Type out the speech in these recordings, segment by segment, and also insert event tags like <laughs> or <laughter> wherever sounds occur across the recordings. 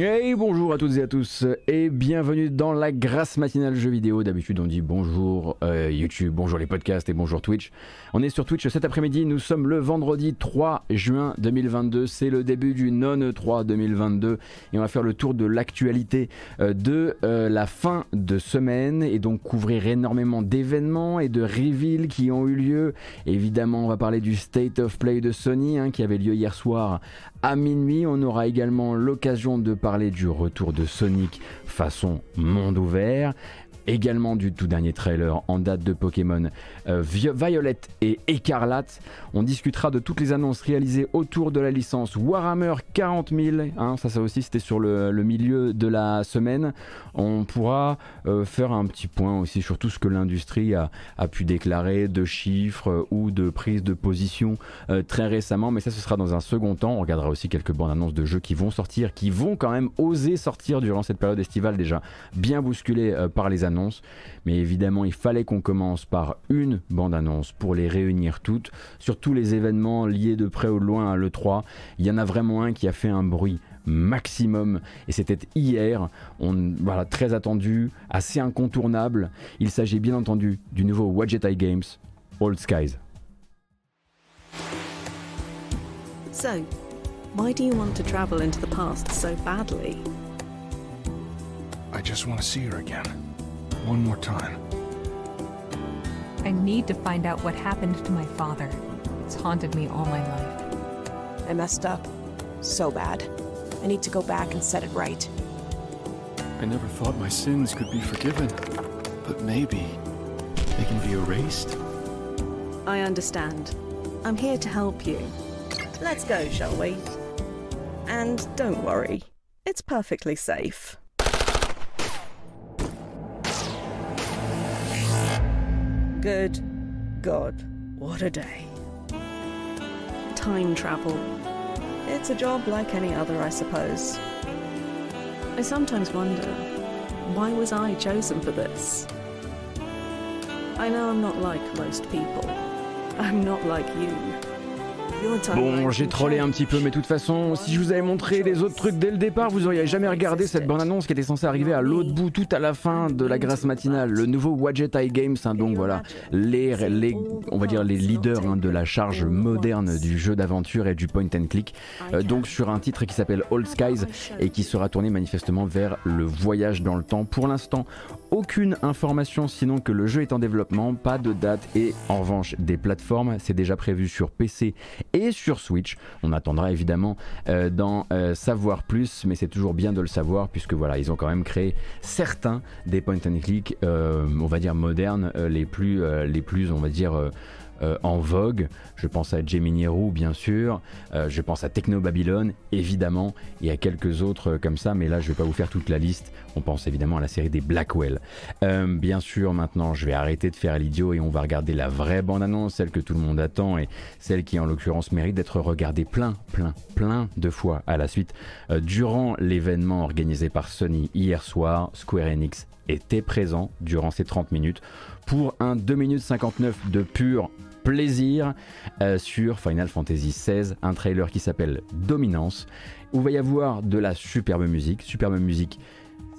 Hey, bonjour à toutes et à tous et bienvenue dans la grâce matinale jeux vidéo. D'habitude on dit bonjour euh, YouTube, bonjour les podcasts et bonjour Twitch. On est sur Twitch cet après-midi, nous sommes le vendredi 3 juin 2022, c'est le début du non 3 2022 et on va faire le tour de l'actualité euh, de euh, la fin de semaine et donc couvrir énormément d'événements et de reveals qui ont eu lieu. Évidemment on va parler du State of Play de Sony hein, qui avait lieu hier soir à minuit. On aura également l'occasion de parler du retour de Sonic façon monde ouvert également du tout dernier trailer en date de Pokémon euh, Violette et Écarlate. On discutera de toutes les annonces réalisées autour de la licence Warhammer 40 000. Hein, ça, ça aussi, c'était sur le, milieu de la semaine. On pourra euh, faire un petit point aussi sur tout ce que l'industrie a, pu déclarer de chiffres euh, ou de prise de position très récemment. Mais ça, ce sera dans un second temps. On regardera aussi quelques bandes annonces de jeux qui vont sortir, qui vont quand même oser sortir durant cette période estivale déjà bien bousculée par les annonces mais évidemment, il fallait qu'on commence par une bande-annonce pour les réunir toutes, sur tous les événements liés de près ou de loin à l'E3. Il y en a vraiment un qui a fait un bruit maximum et c'était hier, on, voilà, très attendu, assez incontournable. Il s'agit bien entendu du nouveau Wadjet Eye Games, Old Skies. So, why do you want to travel into the past so badly? I just want to see her again. One more time. I need to find out what happened to my father. It's haunted me all my life. I messed up. So bad. I need to go back and set it right. I never thought my sins could be forgiven. But maybe they can be erased? I understand. I'm here to help you. Let's go, shall we? And don't worry, it's perfectly safe. Good God, what a day. Time travel. It's a job like any other, I suppose. I sometimes wonder, why was I chosen for this? I know I'm not like most people. I'm not like you. Bon, j'ai trollé un petit peu, mais de toute façon, si je vous avais montré les autres trucs dès le départ, vous auriez jamais regardé cette bande-annonce qui était censée arriver à l'autre bout, tout à la fin de la grâce matinale. Le nouveau Wadget Eye Games, hein, donc voilà, les, on va dire les leaders hein, de la charge moderne du jeu d'aventure et du point and click. Euh, donc sur un titre qui s'appelle Old Skies et qui sera tourné manifestement vers le voyage dans le temps. Pour l'instant, aucune information sinon que le jeu est en développement, pas de date et en revanche des plateformes. C'est déjà prévu sur PC et sur Switch. On attendra évidemment euh, d'en euh, savoir plus, mais c'est toujours bien de le savoir puisque voilà, ils ont quand même créé certains des point and click, euh, on va dire modernes, les plus, les plus, on va dire euh, en vogue. Je pense à Gemini Roo, bien sûr. Euh, je pense à Techno Babylon, évidemment. Et à quelques autres euh, comme ça, mais là, je vais pas vous faire toute la liste. On pense évidemment à la série des Blackwell. bien sûr, maintenant, je vais arrêter de faire l'idiot et on va regarder la vraie bande-annonce, celle que tout le monde attend et celle qui, en l'occurrence, mérite d'être regardée plein, plein, plein de fois à la suite. durant l'événement organisé par Sony hier soir, Square Enix était présent durant ces 30 minutes pour un 2 minutes 59 de pur plaisir euh, sur Final Fantasy XVI, un trailer qui s'appelle Dominance, où va y avoir de la superbe musique, superbe musique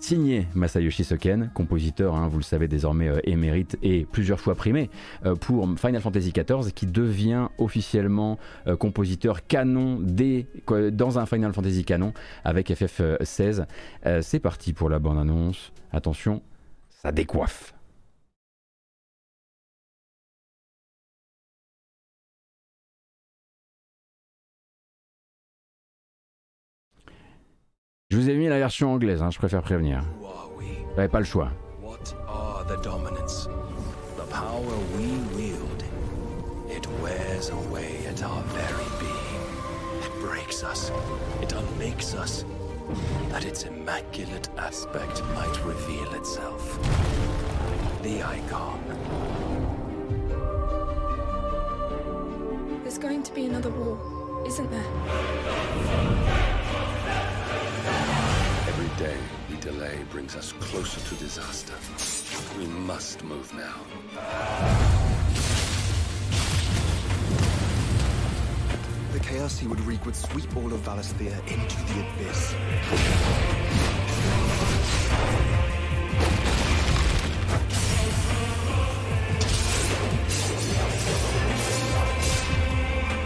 signée Masayoshi Soken, compositeur, hein, vous le savez désormais euh, émérite et plusieurs fois primé euh, pour Final Fantasy XIV, qui devient officiellement compositeur canon des, dans un Final Fantasy canon avec FF16. C'est parti pour la bande annonce. Attention, ça décoiffe. Je vous ai mis la version anglaise, hein, je préfère prévenir. Vous n'avez pas le choix. What are the dominants? The power we wield. It wears away at our very being. It breaks us. It unmakes us. That its immaculate aspect might reveal itself. The icon. There's going to be another war, isn't there? Day the delay brings us closer to disaster. We must move now. The chaos he would wreak would sweep all of Valisthea into the abyss.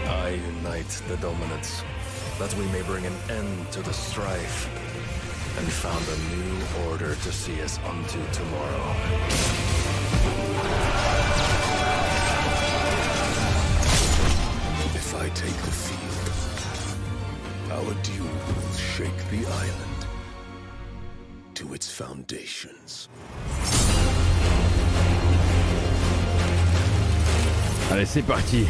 I unite the dominants, that we may bring an end to the strife, and found a new order to see us unto tomorrow. If I take the field, our duel will shake the island to its foundations. Allez, c'est parti.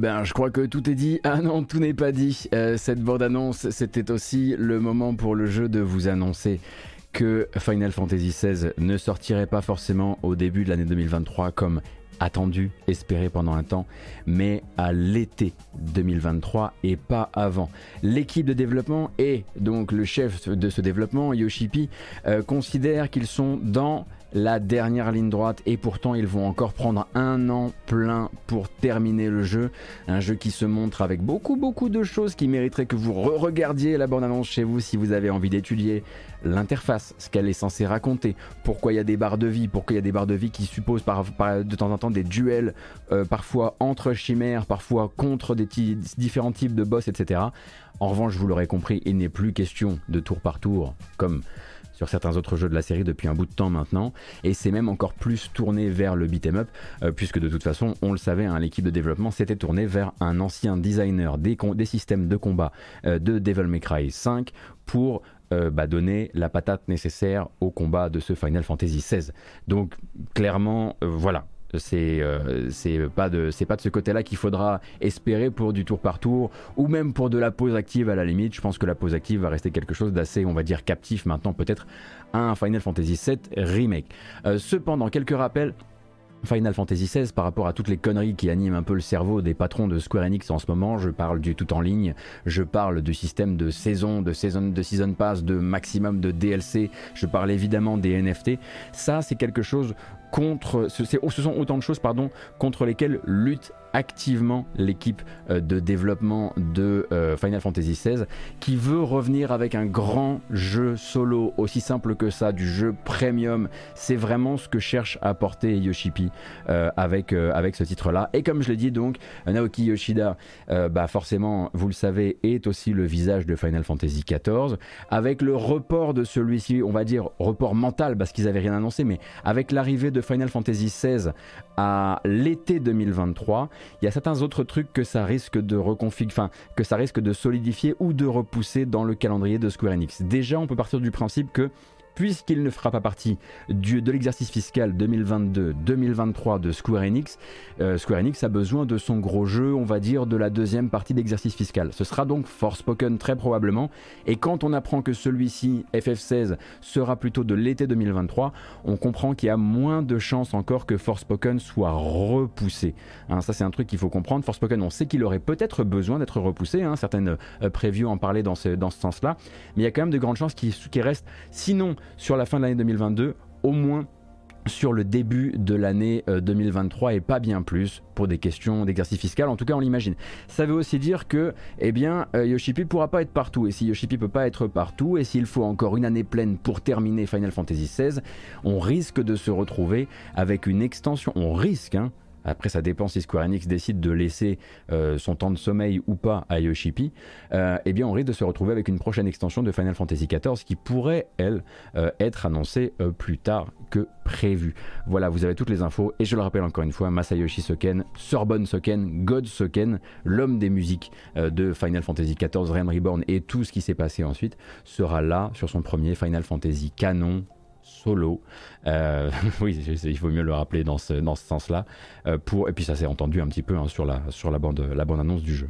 Ben, je crois que tout est dit. Ah non, tout n'est pas dit. Euh, cette bande-annonce, c'était aussi le moment pour le jeu de vous annoncer que Final Fantasy XVI ne sortirait pas forcément au début de l'année 2023 comme attendu, espéré pendant un temps, mais à l'été 2023 et pas avant. L'équipe de développement et donc le chef de ce développement, Yoshipi, euh, considère qu'ils sont dans la dernière ligne droite et pourtant ils vont encore prendre un an plein pour terminer le jeu. Un jeu qui se montre avec beaucoup beaucoup de choses qui mériteraient que vous re-regardiez la bande-annonce chez vous si vous avez envie d'étudier l'interface, ce qu'elle est censée raconter, pourquoi il y a des barres de vie, pourquoi il y a des barres de vie qui supposent de temps en temps des duels, euh, parfois entre chimères, parfois contre des différents types de boss, etc. En revanche, vous l'aurez compris, il n'est plus question de tour par tour, comme sur certains autres jeux de la série depuis un bout de temps maintenant, et c'est même encore plus tourné vers le beat'em up, euh, puisque de toute façon, on le savait, hein, l'équipe de développement s'était tournée vers un ancien designer des, systèmes de combat euh, de Devil May Cry 5 pour euh, bah, donner la patate nécessaire au combat de ce Final Fantasy XVI. Donc clairement, voilà. C'est euh, c'est pas de pas de ce côté-là qu'il faudra espérer pour du tour par tour ou même pour de la pause active à la limite. Je pense que la pause active va rester quelque chose d'assez on va dire captif maintenant peut-être un Final Fantasy VII remake. Euh, cependant quelques rappels Final Fantasy XVI par rapport à toutes les conneries qui animent un peu le cerveau des patrons de Square Enix en ce moment. Je parle du tout en ligne, je parle du système de saison, de saison, de season pass, de maximum de DLC. Je parle évidemment des NFT. Ça, c'est quelque chose contre, ce, sont autant de choses pardon contre lesquelles lutte activement l'équipe euh, de développement de euh, Final Fantasy XVI qui veut revenir avec un grand jeu solo aussi simple que ça du jeu premium. C'est vraiment ce que cherche à apporter Yoshipi euh, avec, avec ce titre là et comme je l'ai dit donc Naoki Yoshida bah forcément vous le savez est aussi le visage de Final Fantasy XIV avec le report de celui-ci on va dire report mental parce qu'ils avaient rien annoncé mais avec l'arrivée de Final Fantasy XVI à l'été 2023 il y a certains autres trucs que ça risque de reconfig, enfin que ça risque de solidifier ou de repousser dans le calendrier de Square Enix. Déjà, on peut partir du principe que puisqu'il ne fera pas partie de l'exercice fiscal 2022-2023 de Square Enix, euh, Square Enix a besoin de son gros jeu, on va dire, de la deuxième partie d'exercice fiscal. Ce sera donc Forspoken très probablement, et quand on apprend que celui-ci, FF16, sera plutôt de l'été 2023, on comprend qu'il y a moins de chances encore que Forspoken soit repoussé. Hein, ça c'est un truc qu'il faut comprendre. Forspoken, on sait qu'il aurait peut-être besoin d'être repoussé, hein, certaines euh, previews en parlaient dans ce, sens-là, mais il y a quand même de grandes chances qu'il reste, sinon sur la fin de l'année 2022, au moins sur le début de l'année euh, 2023 et pas bien plus pour des questions d'exercice fiscal. En tout cas, on l'imagine. Ça veut aussi dire que, eh bien, euh, Yoshipi pourra pas être partout. Et si Yoshipi peut pas être partout, et s'il faut encore une année pleine pour terminer Final Fantasy XVI, on risque de se retrouver avec une extension. On risque, hein, après ça dépend si Square Enix décide de laisser euh, son temps de sommeil ou pas à Yoshipi, euh, eh bien on risque de se retrouver avec une prochaine extension de Final Fantasy XIV qui pourrait, elle, euh, être annoncée plus tard que prévu. Voilà, vous avez toutes les infos, et je le rappelle encore une fois, Masayoshi Soken, Sorbonne Soken, God Soken, l'homme des musiques de Final Fantasy XIV, Realm Reborn et tout ce qui s'est passé ensuite, sera là sur son premier Final Fantasy canon solo. Euh, <laughs> oui, il faut mieux le rappeler dans ce, dans ce sens-là. Euh, pour, et puis ça s'est entendu un petit peu hein, sur, la, sur la, bande, la bande annonce du jeu.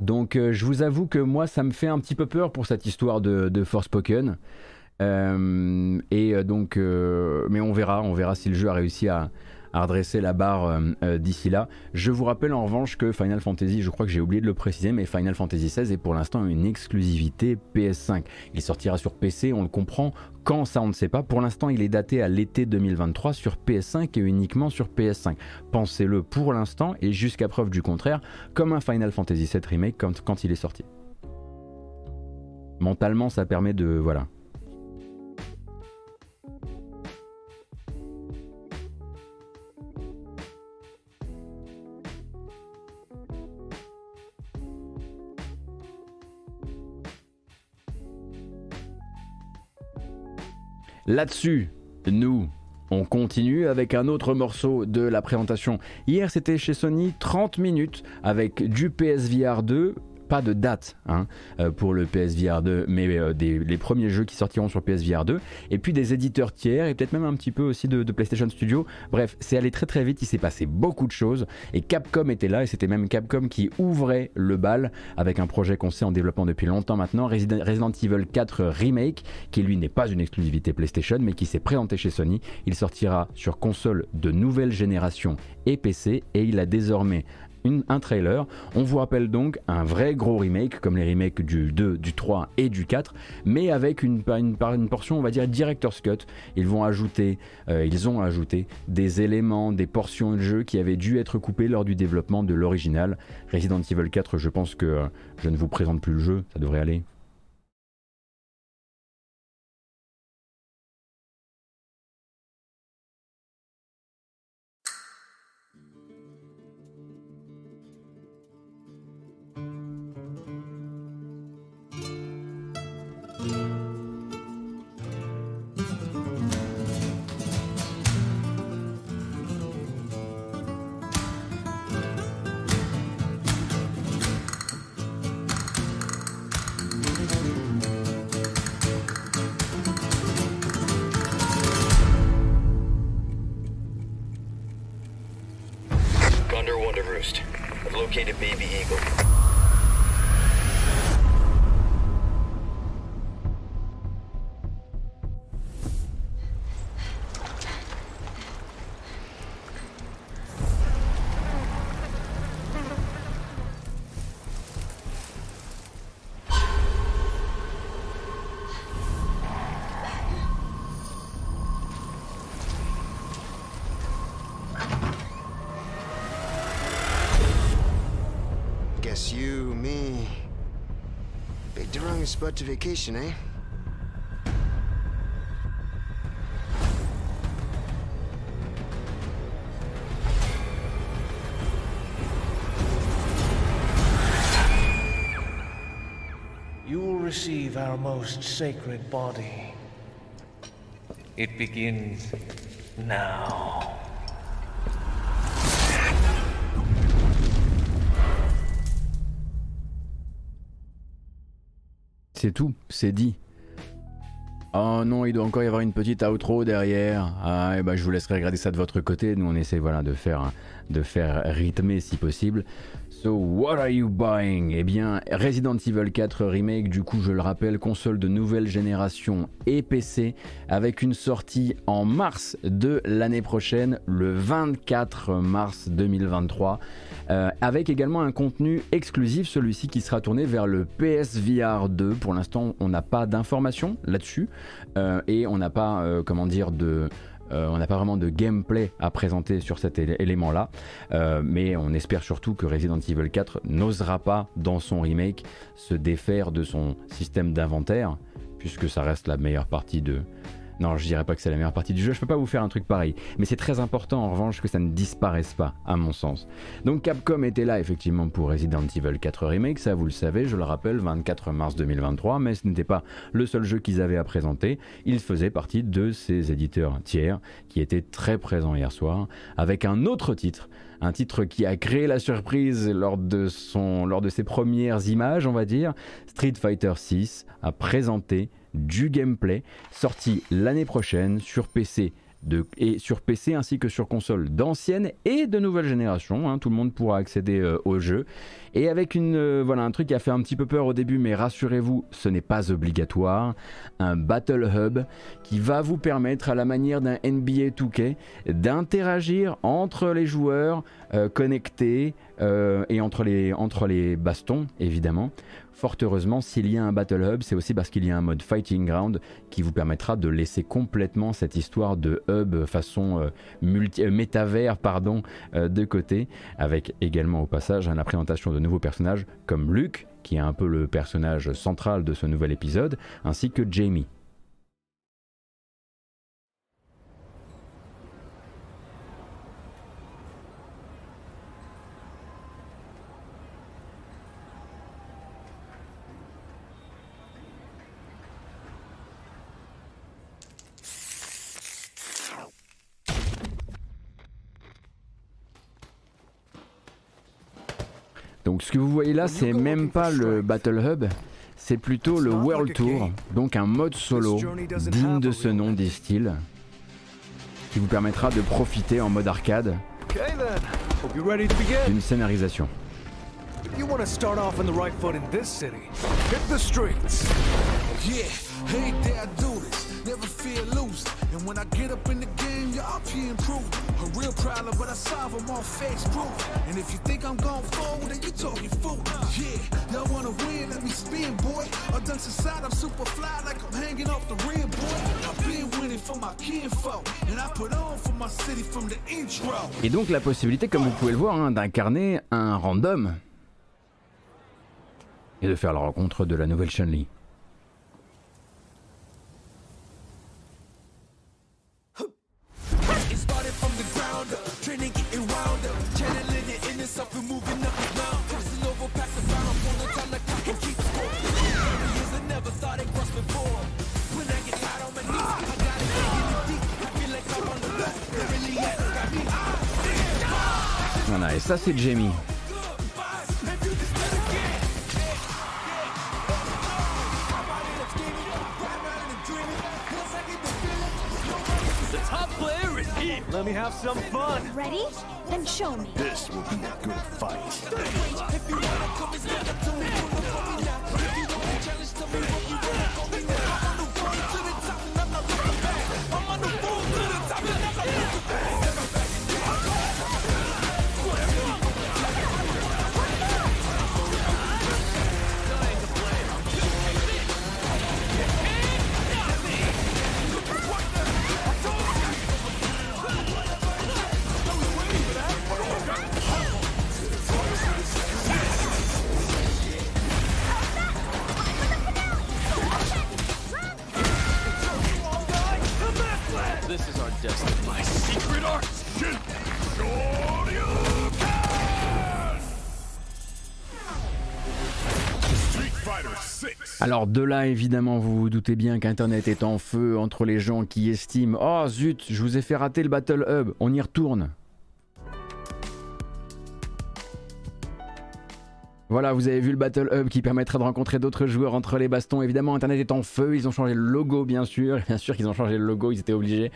Donc euh, je vous avoue que moi ça me fait un petit peu peur pour cette histoire de, de Forspoken. et donc, mais on verra, on verra si le jeu a réussi à, à redresser la barre euh, euh, d'ici là. Je vous rappelle en revanche que Final Fantasy, je crois que j'ai oublié de le préciser, mais Final Fantasy XVI est pour l'instant une exclusivité PS5. Il sortira sur PC, on le comprend. Quand ça, on ne sait pas. Pour l'instant, il est daté à l'été 2023 sur PS5 et uniquement sur PS5. Pensez-le pour l'instant et jusqu'à preuve du contraire, comme un Final Fantasy VII Remake quand, quand il est sorti. Mentalement, ça permet de. Voilà, Là-dessus, nous, on continue avec un autre morceau de la présentation. Hier, c'était chez Sony 30 minutes avec du PSVR 2 pas de date hein, euh, pour le PSVR 2, mais euh, des, les premiers jeux qui sortiront sur PSVR 2, et puis des éditeurs tiers, et peut-être même un petit peu aussi de, PlayStation Studio. Bref, c'est allé très très vite, il s'est passé beaucoup de choses, et Capcom était là, et c'était même Capcom qui ouvrait le bal avec un projet qu'on sait en développement depuis longtemps maintenant, Resident, Resident Evil 4 Remake, qui lui n'est pas une exclusivité PlayStation, mais qui s'est présenté chez Sony. Il sortira sur console de nouvelle génération et PC, et il a désormais un trailer. On vous rappelle donc un vrai gros remake, comme les remakes du 2, du 3 et du 4, mais avec une, une, portion, on va dire, director's cut. Ils vont ajouter, euh, ils ont ajouté des éléments, des portions de jeu qui avaient dû être coupées lors du développement de l'original. Resident Evil 4, je pense que euh, je ne vous présente plus le jeu, ça devrait aller. Spot to vacation, eh? You will receive our most sacred body. It begins now. C'est tout, c'est dit. Oh non, il doit encore y avoir une petite outro derrière. Ah, et bah, je vous laisserai regarder ça de votre côté. Nous, on essaie voilà, de, faire, de faire rythmer si possible. So, what are you buying? Eh bien, Resident Evil 4 Remake, du coup, je le rappelle, console de nouvelle génération et PC, avec une sortie en mars de l'année prochaine, le 24 mars 2023. Euh, avec également un contenu exclusif, celui-ci qui sera tourné vers le PSVR 2. Pour l'instant, on n'a pas d'informations là-dessus et on n'a pas, euh, comment dire, de on n'a pas vraiment de gameplay à présenter sur cet élément-là, mais on espère surtout que Resident Evil 4 n'osera pas, dans son remake, se défaire de son système d'inventaire, puisque ça reste la meilleure partie de, non, je dirais pas que c'est la meilleure partie du jeu, je peux pas vous faire un truc pareil. Mais c'est très important en revanche que ça ne disparaisse pas, à mon sens. Donc Capcom était là effectivement pour Resident Evil 4 Remake, ça vous le savez, je le rappelle, 24 mars 2023, mais ce n'était pas le seul jeu qu'ils avaient à présenter. Il faisait partie de ces éditeurs tiers qui étaient très présents hier soir, avec un autre titre un titre qui a créé la surprise lors de, son, lors de ses premières images, on va dire. Street Fighter 6 a présenté du gameplay sorti l'année prochaine sur PC et sur PC ainsi que sur console d'ancienne et de nouvelle génération. Hein. tout le monde pourra accéder euh, au jeu. Et avec une, euh, voilà, un truc qui a fait un petit peu peur au début, mais rassurez-vous, ce n'est pas obligatoire. Un Battle Hub qui va vous permettre, à la manière d'un NBA 2K, d'interagir entre les joueurs euh, connectés et entre les, entre les bastons, évidemment. Fort heureusement, s'il y a un Battle Hub, c'est aussi parce qu'il y a un mode Fighting Ground qui vous permettra de laisser complètement cette histoire de hub façon euh, euh, métavers pardon, euh, de côté, avec également au passage la présentation de nouveaux personnages comme Luke, qui est un peu le personnage central de ce nouvel épisode, ainsi que Jamie. Donc ce que vous voyez là, c'est même pas le Battle Hub, c'est plutôt le World Tour, donc un mode solo digne de ce nom, disent-ils, qui vous permettra de profiter en mode arcade d'une scénarisation. never feel loose. And when I get up in the game, y'all be improved. A real problem, but I solve them all face proof. And if you think I'm going forward, then you talking fool. Yeah, y'all wanna win, let me spin, boy. I done society, I'm super fly like I'm hanging off the rim, boy. I've been winning for my kinfolk. And I put on for my city from the intro. Et donc la possibilité, comme vous pouvez le voir, hein, d'incarner un random. Et de faire la rencontre de la nouvelle Chun-Li. Voilà, et ça c'est Jamie. Let me have some fun. Ready? Then show me. This will be a good fight. Alors de là, évidemment, vous vous doutez bien qu'Internet est en feu entre les gens qui estiment ⁇ Oh zut, je vous ai fait rater le Battle Hub, on y retourne !⁇ Voilà, vous avez vu le Battle Hub qui permettra de rencontrer d'autres joueurs entre les bastons. Évidemment, Internet est en feu, ils ont changé le logo, bien sûr. <laughs> Bien sûr qu'ils ont changé le logo, ils étaient obligés.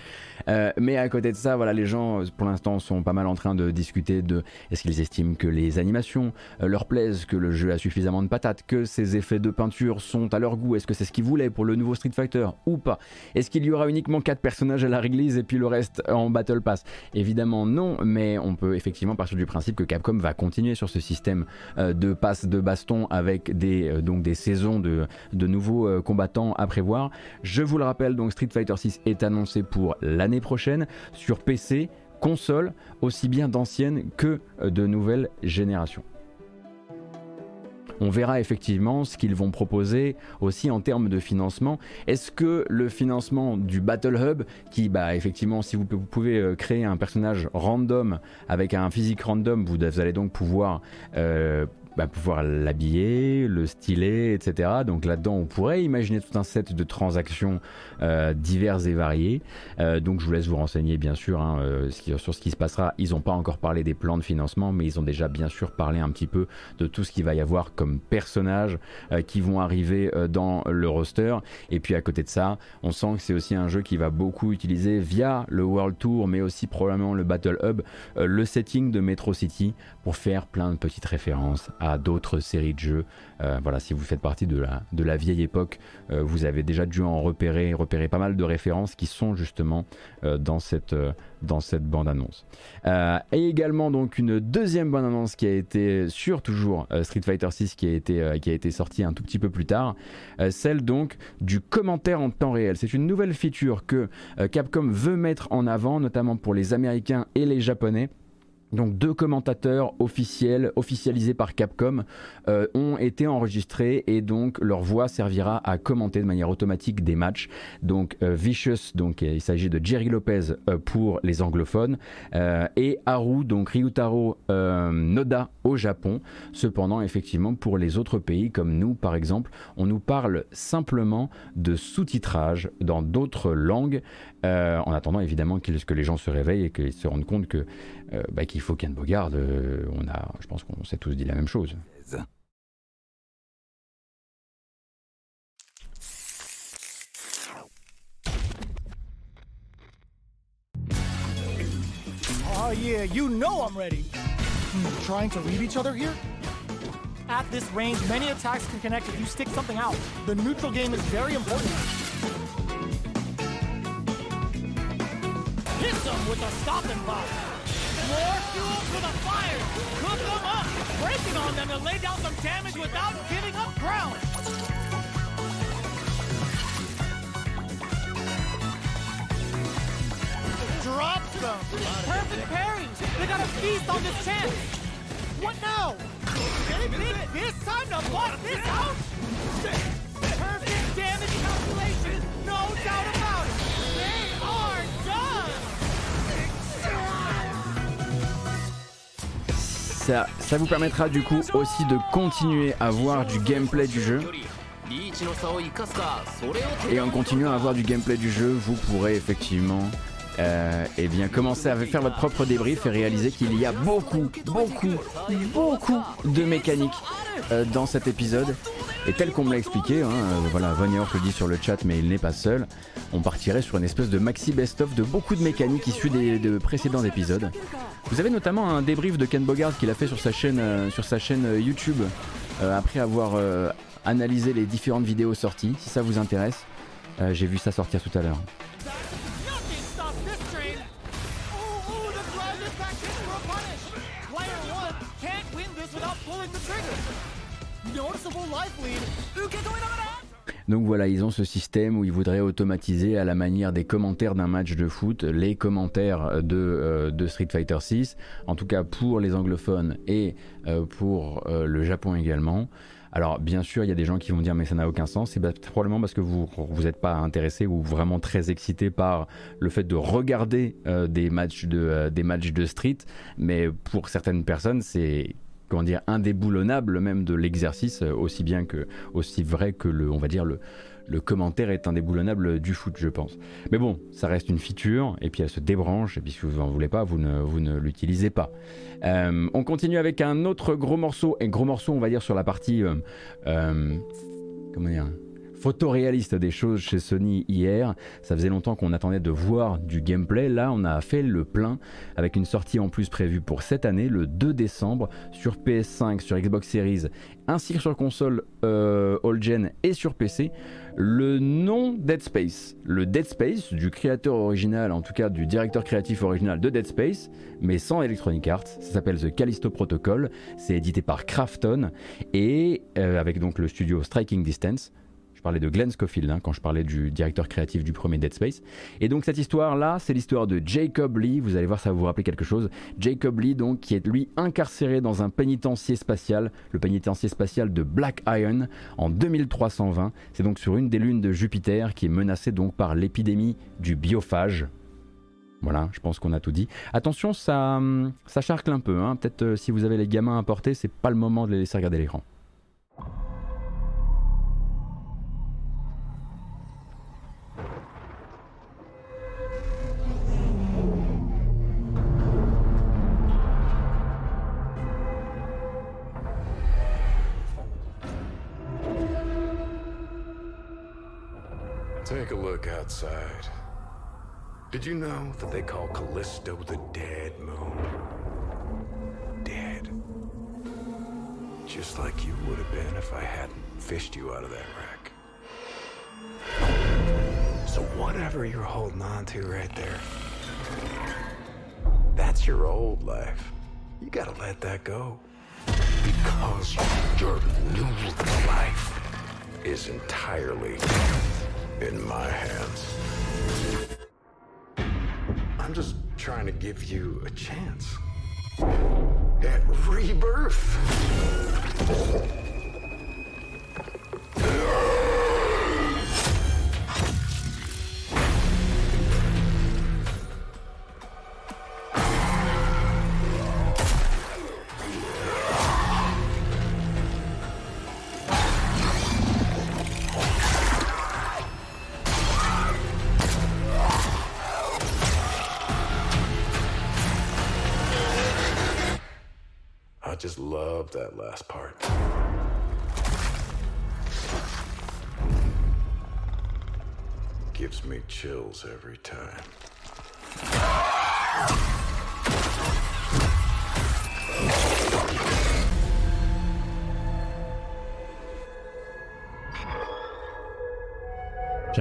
Euh, mais à côté de ça, voilà, les gens, pour l'instant, sont pas mal en train de discuter de est-ce qu'ils estiment que les animations euh, leur plaisent, que le jeu a suffisamment de patates, que ces effets de peinture sont à leur goût. Est-ce que c'est ce qu'ils voulaient pour le nouveau Street Fighter ou pas? Est-ce qu'il y aura uniquement 4 personnages à la réglisse et puis le reste en Battle Pass? Évidemment, non, mais on peut effectivement partir du principe que Capcom va continuer sur ce système euh, de passe de baston avec des, euh, donc des saisons de, de nouveaux euh, combattants à prévoir. Je vous le rappelle, donc Street Fighter 6 est annoncé pour l'année prochaine sur PC, console, aussi bien d'anciennes que euh, de nouvelles générations. on verra effectivement ce qu'ils vont proposer aussi en termes de financement. Est-ce que le financement du Battle Hub, qui bah effectivement si vous, pouvez créer un personnage random avec un physique random, vous, allez donc pouvoir bah, pouvoir l'habiller, le styler, etc. Donc là-dedans, on pourrait imaginer tout un set de transactions euh, diverses et variées. Euh, donc je vous laisse vous renseigner bien sûr hein, euh, sur ce qui se passera. Ils n'ont pas encore parlé des plans de financement, mais ils ont déjà bien sûr parlé un petit peu de tout ce qu'il va y avoir comme personnages qui vont arriver dans le roster. Et puis à côté de ça, on sent que c'est aussi un jeu qui va beaucoup utiliser via le World Tour, mais aussi probablement le Battle Hub, le setting de Metro City pour faire plein de petites références à d'autres séries de jeux. Euh, voilà, si vous faites partie de la, de la vieille époque, euh, vous avez déjà dû en repérer, repérer pas mal de références qui sont justement euh, dans cette, cette bande-annonce. et également donc une deuxième bande-annonce qui a été sur toujours Street Fighter 6 qui a été, qui a été sortie un tout petit peu plus tard, celle donc du commentaire en temps réel. C'est une nouvelle feature que Capcom veut mettre en avant, notamment pour les Américains et les Japonais. Donc deux commentateurs officiels, officialisés par Capcom, euh, ont été enregistrés et donc leur voix servira à commenter de manière automatique des matchs. Donc euh, Vicious, donc il s'agit de Jerry Lopez euh, pour les anglophones et Haru, donc Ryutaro Noda au Japon. Cependant, effectivement, pour les autres pays comme nous, par exemple, on nous parle simplement de sous-titrage dans d'autres langues. en attendant évidemment que les gens se réveillent et qu'ils se rendent compte que euh, bah, qu'il faut qu'Anne Bogard, euh, on a, je pense qu'on s'est tous dit la même chose. Oh yeah, you know I'm ready. Hmm, trying to read each other here? At this range, many attacks can connect if you stick something out. The neutral game is very important. Hit them with a stopping block. More fuel for the fire! Cook them up! Breaking on them to lay down some damage without giving up ground! Drop them! Perfect parries! They got a feast on this chance! What now? They think this time to block this out? Ça, vous permettra du coup aussi de continuer à voir du gameplay du jeu. Et en continuant à voir du gameplay du jeu, vous pourrez effectivement euh, eh bien, commencer à faire votre propre débrief et réaliser qu'il y a beaucoup, beaucoup, beaucoup de mécaniques euh, dans cet épisode. Et tel qu'on me l'a expliqué, hein, euh, voilà, Von le dit sur le chat, mais il n'est pas seul, on partirait sur une espèce de maxi best-of de beaucoup de mécaniques issues des, de précédents épisodes. Vous avez notamment un débrief de Ken Bogard qu'il a fait sur sa chaîne, euh, euh, YouTube après avoir analysé les différentes vidéos sorties. Si ça vous intéresse, j'ai vu ça sortir tout à l'heure. Donc voilà, ils ont ce système où ils voudraient automatiser à la manière des commentaires d'un match de foot les commentaires de, euh, Street Fighter 6, en tout cas pour les anglophones et euh, pour euh, le Japon également. Alors bien sûr, il y a des gens qui vont dire mais ça n'a aucun sens. C'est probablement parce que vous vous n'êtes pas intéressé ou vraiment très excité par le fait de regarder des matchs de des matchs de street. Mais pour certaines personnes, c'est comment dire, indéboulonnable même de l'exercice, euh, aussi bien que, aussi vrai que le, on va dire, le, commentaire est indéboulonnable du foot, je pense. Mais bon, ça reste une feature, et puis elle se débranche, et puis si vous n'en voulez pas, vous ne, vous ne l'utilisez pas. Euh, on continue avec un autre gros morceau, et gros morceau, on va dire, sur la partie... Euh, comment dire photoréaliste des choses chez Sony hier. Ça faisait longtemps qu'on attendait de voir du gameplay. Là, on a fait le plein avec une sortie en plus prévue pour cette année, le 2 décembre, sur PS5, sur Xbox Series, ainsi que sur console euh, all-gen et sur PC. Le nom Dead Space, le Dead Space du créateur original, en tout cas du directeur créatif original de Dead Space, mais sans Electronic Arts. Ça s'appelle The Callisto Protocol. C'est édité par Krafton et euh, avec donc le studio Striking Distance Je parlais de Glenn Schofield hein, quand je parlais du directeur créatif du premier Dead Space. Et donc cette histoire-là, c'est l'histoire de Jacob Lee. Vous allez voir, ça va vous rappeler quelque chose. Jacob Lee, donc, qui est lui incarcéré dans un pénitencier spatial, le pénitencier spatial de Black Iron, en 2320. C'est donc sur une des lunes de Jupiter qui est menacée donc par l'épidémie du biophage. Voilà, je pense qu'on a tout dit. Attention, ça, ça charcle un peu. Hein. Peut-être euh, si vous avez les gamins à porter, c'est pas le moment de les laisser regarder l'écran. Take a look outside. Did you know that they call Callisto the Dead Moon? Dead. Just like you would have been if I hadn't fished you out of that wreck. So whatever you're holding on to right there, that's your old life. You gotta let that go. Because your new life is entirely in my hands. I'm just trying to give you a chance at rebirth. That last part. Gives me chills every time.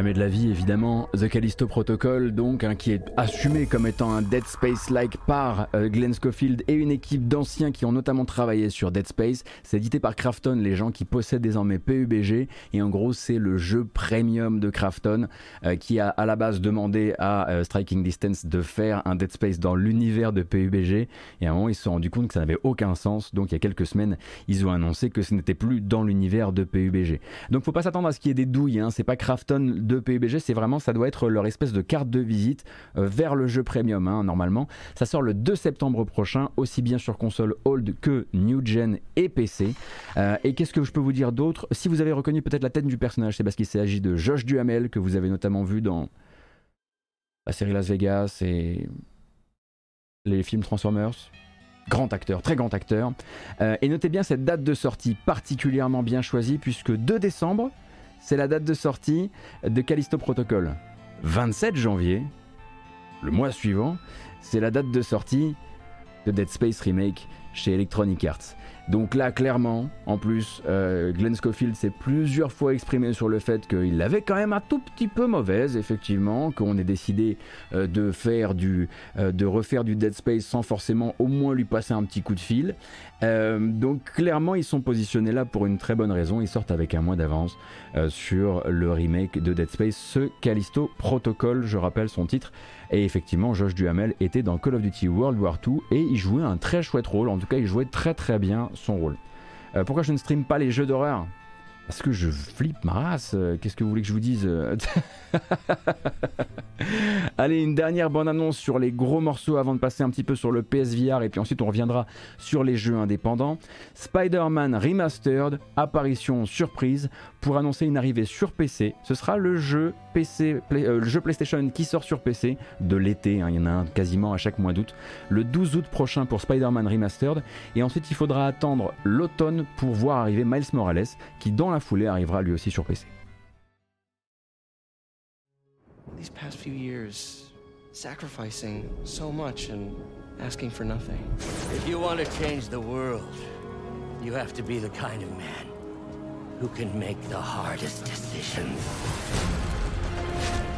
Jamais de la vie, évidemment. The Callisto Protocol, donc, hein, qui est assumé comme étant un Dead Space-like par euh, Glenn Schofield et une équipe d'anciens qui ont notamment travaillé sur Dead Space. C'est édité par Krafton, les gens qui possèdent désormais PUBG. Et en gros, c'est le jeu premium de Krafton euh, qui a à la base demandé à euh, Striking Distance de faire un Dead Space dans l'univers de PUBG. Et à un moment, ils se sont rendus compte que ça n'avait aucun sens. Donc, il y a quelques semaines, ils ont annoncé que ce n'était plus dans l'univers de PUBG. Donc, faut pas s'attendre à ce qu'il y ait des douilles. Hein. C'est pas Krafton PUBG, c'est vraiment, ça doit être leur espèce de carte de visite euh, vers le jeu premium, hein, normalement. Ça sort le 2 septembre prochain, aussi bien sur console old que new gen et PC. Euh, et qu'est-ce que je peux vous dire d'autre? Si vous avez reconnu peut-être la tête du personnage, c'est parce qu'il s'agit de Josh Duhamel, que vous avez notamment vu dans la série Las Vegas et les films Transformers. Grand acteur, très grand acteur. Euh, et notez bien cette date de sortie particulièrement bien choisie, puisque 2 décembre, c'est la date de sortie de Callisto Protocol. 27 janvier, le mois suivant, c'est la date de sortie de Dead Space Remake chez Electronic Arts. Donc là, clairement, en plus, euh, Glenn Schofield s'est plusieurs fois exprimé sur le fait qu'il l'avait quand même un tout petit peu mauvaise, effectivement, qu'on ait décidé euh, de faire du, euh, de refaire du Dead Space sans forcément au moins lui passer un petit coup de fil. donc clairement, ils sont positionnés là pour une très bonne raison. Ils sortent avec un mois d'avance sur le remake de Dead Space, ce Callisto Protocol, je rappelle son titre. Et effectivement, Josh Duhamel était dans Call of Duty World War II et il jouait un très chouette rôle. En tout cas, il jouait très très bien son rôle. Euh, pourquoi je ne stream pas les jeux d'horreur? Parce que je flippe ma race. Euh, qu'est-ce que vous voulez que je vous dise <laughs> Allez, une dernière bonne annonce sur les gros morceaux avant de passer un petit peu sur le PSVR et puis ensuite on reviendra sur les jeux indépendants. Spider-Man Remastered, apparition surprise pour annoncer une arrivée sur PC. Ce sera le jeu PC, euh, le jeu PlayStation qui sort sur PC de l'été. Hein, il y en a un quasiment à chaque mois d'août. Le 12 août prochain pour Spider-Man Remastered et ensuite il faudra attendre l'automne pour voir arriver Miles Morales qui dans la foulée arrivera lui aussi sur PC. These past few years, sacrificing so much and asking for nothing. If you want to change the world, you have to be the kind of man who can make the hardest decisions.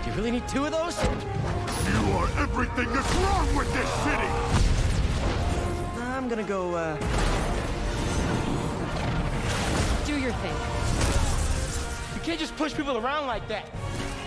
Do you really need two of those? You are everything that's wrong with this city! I'm gonna go, uh... Do your thing. You can't just push people around like that.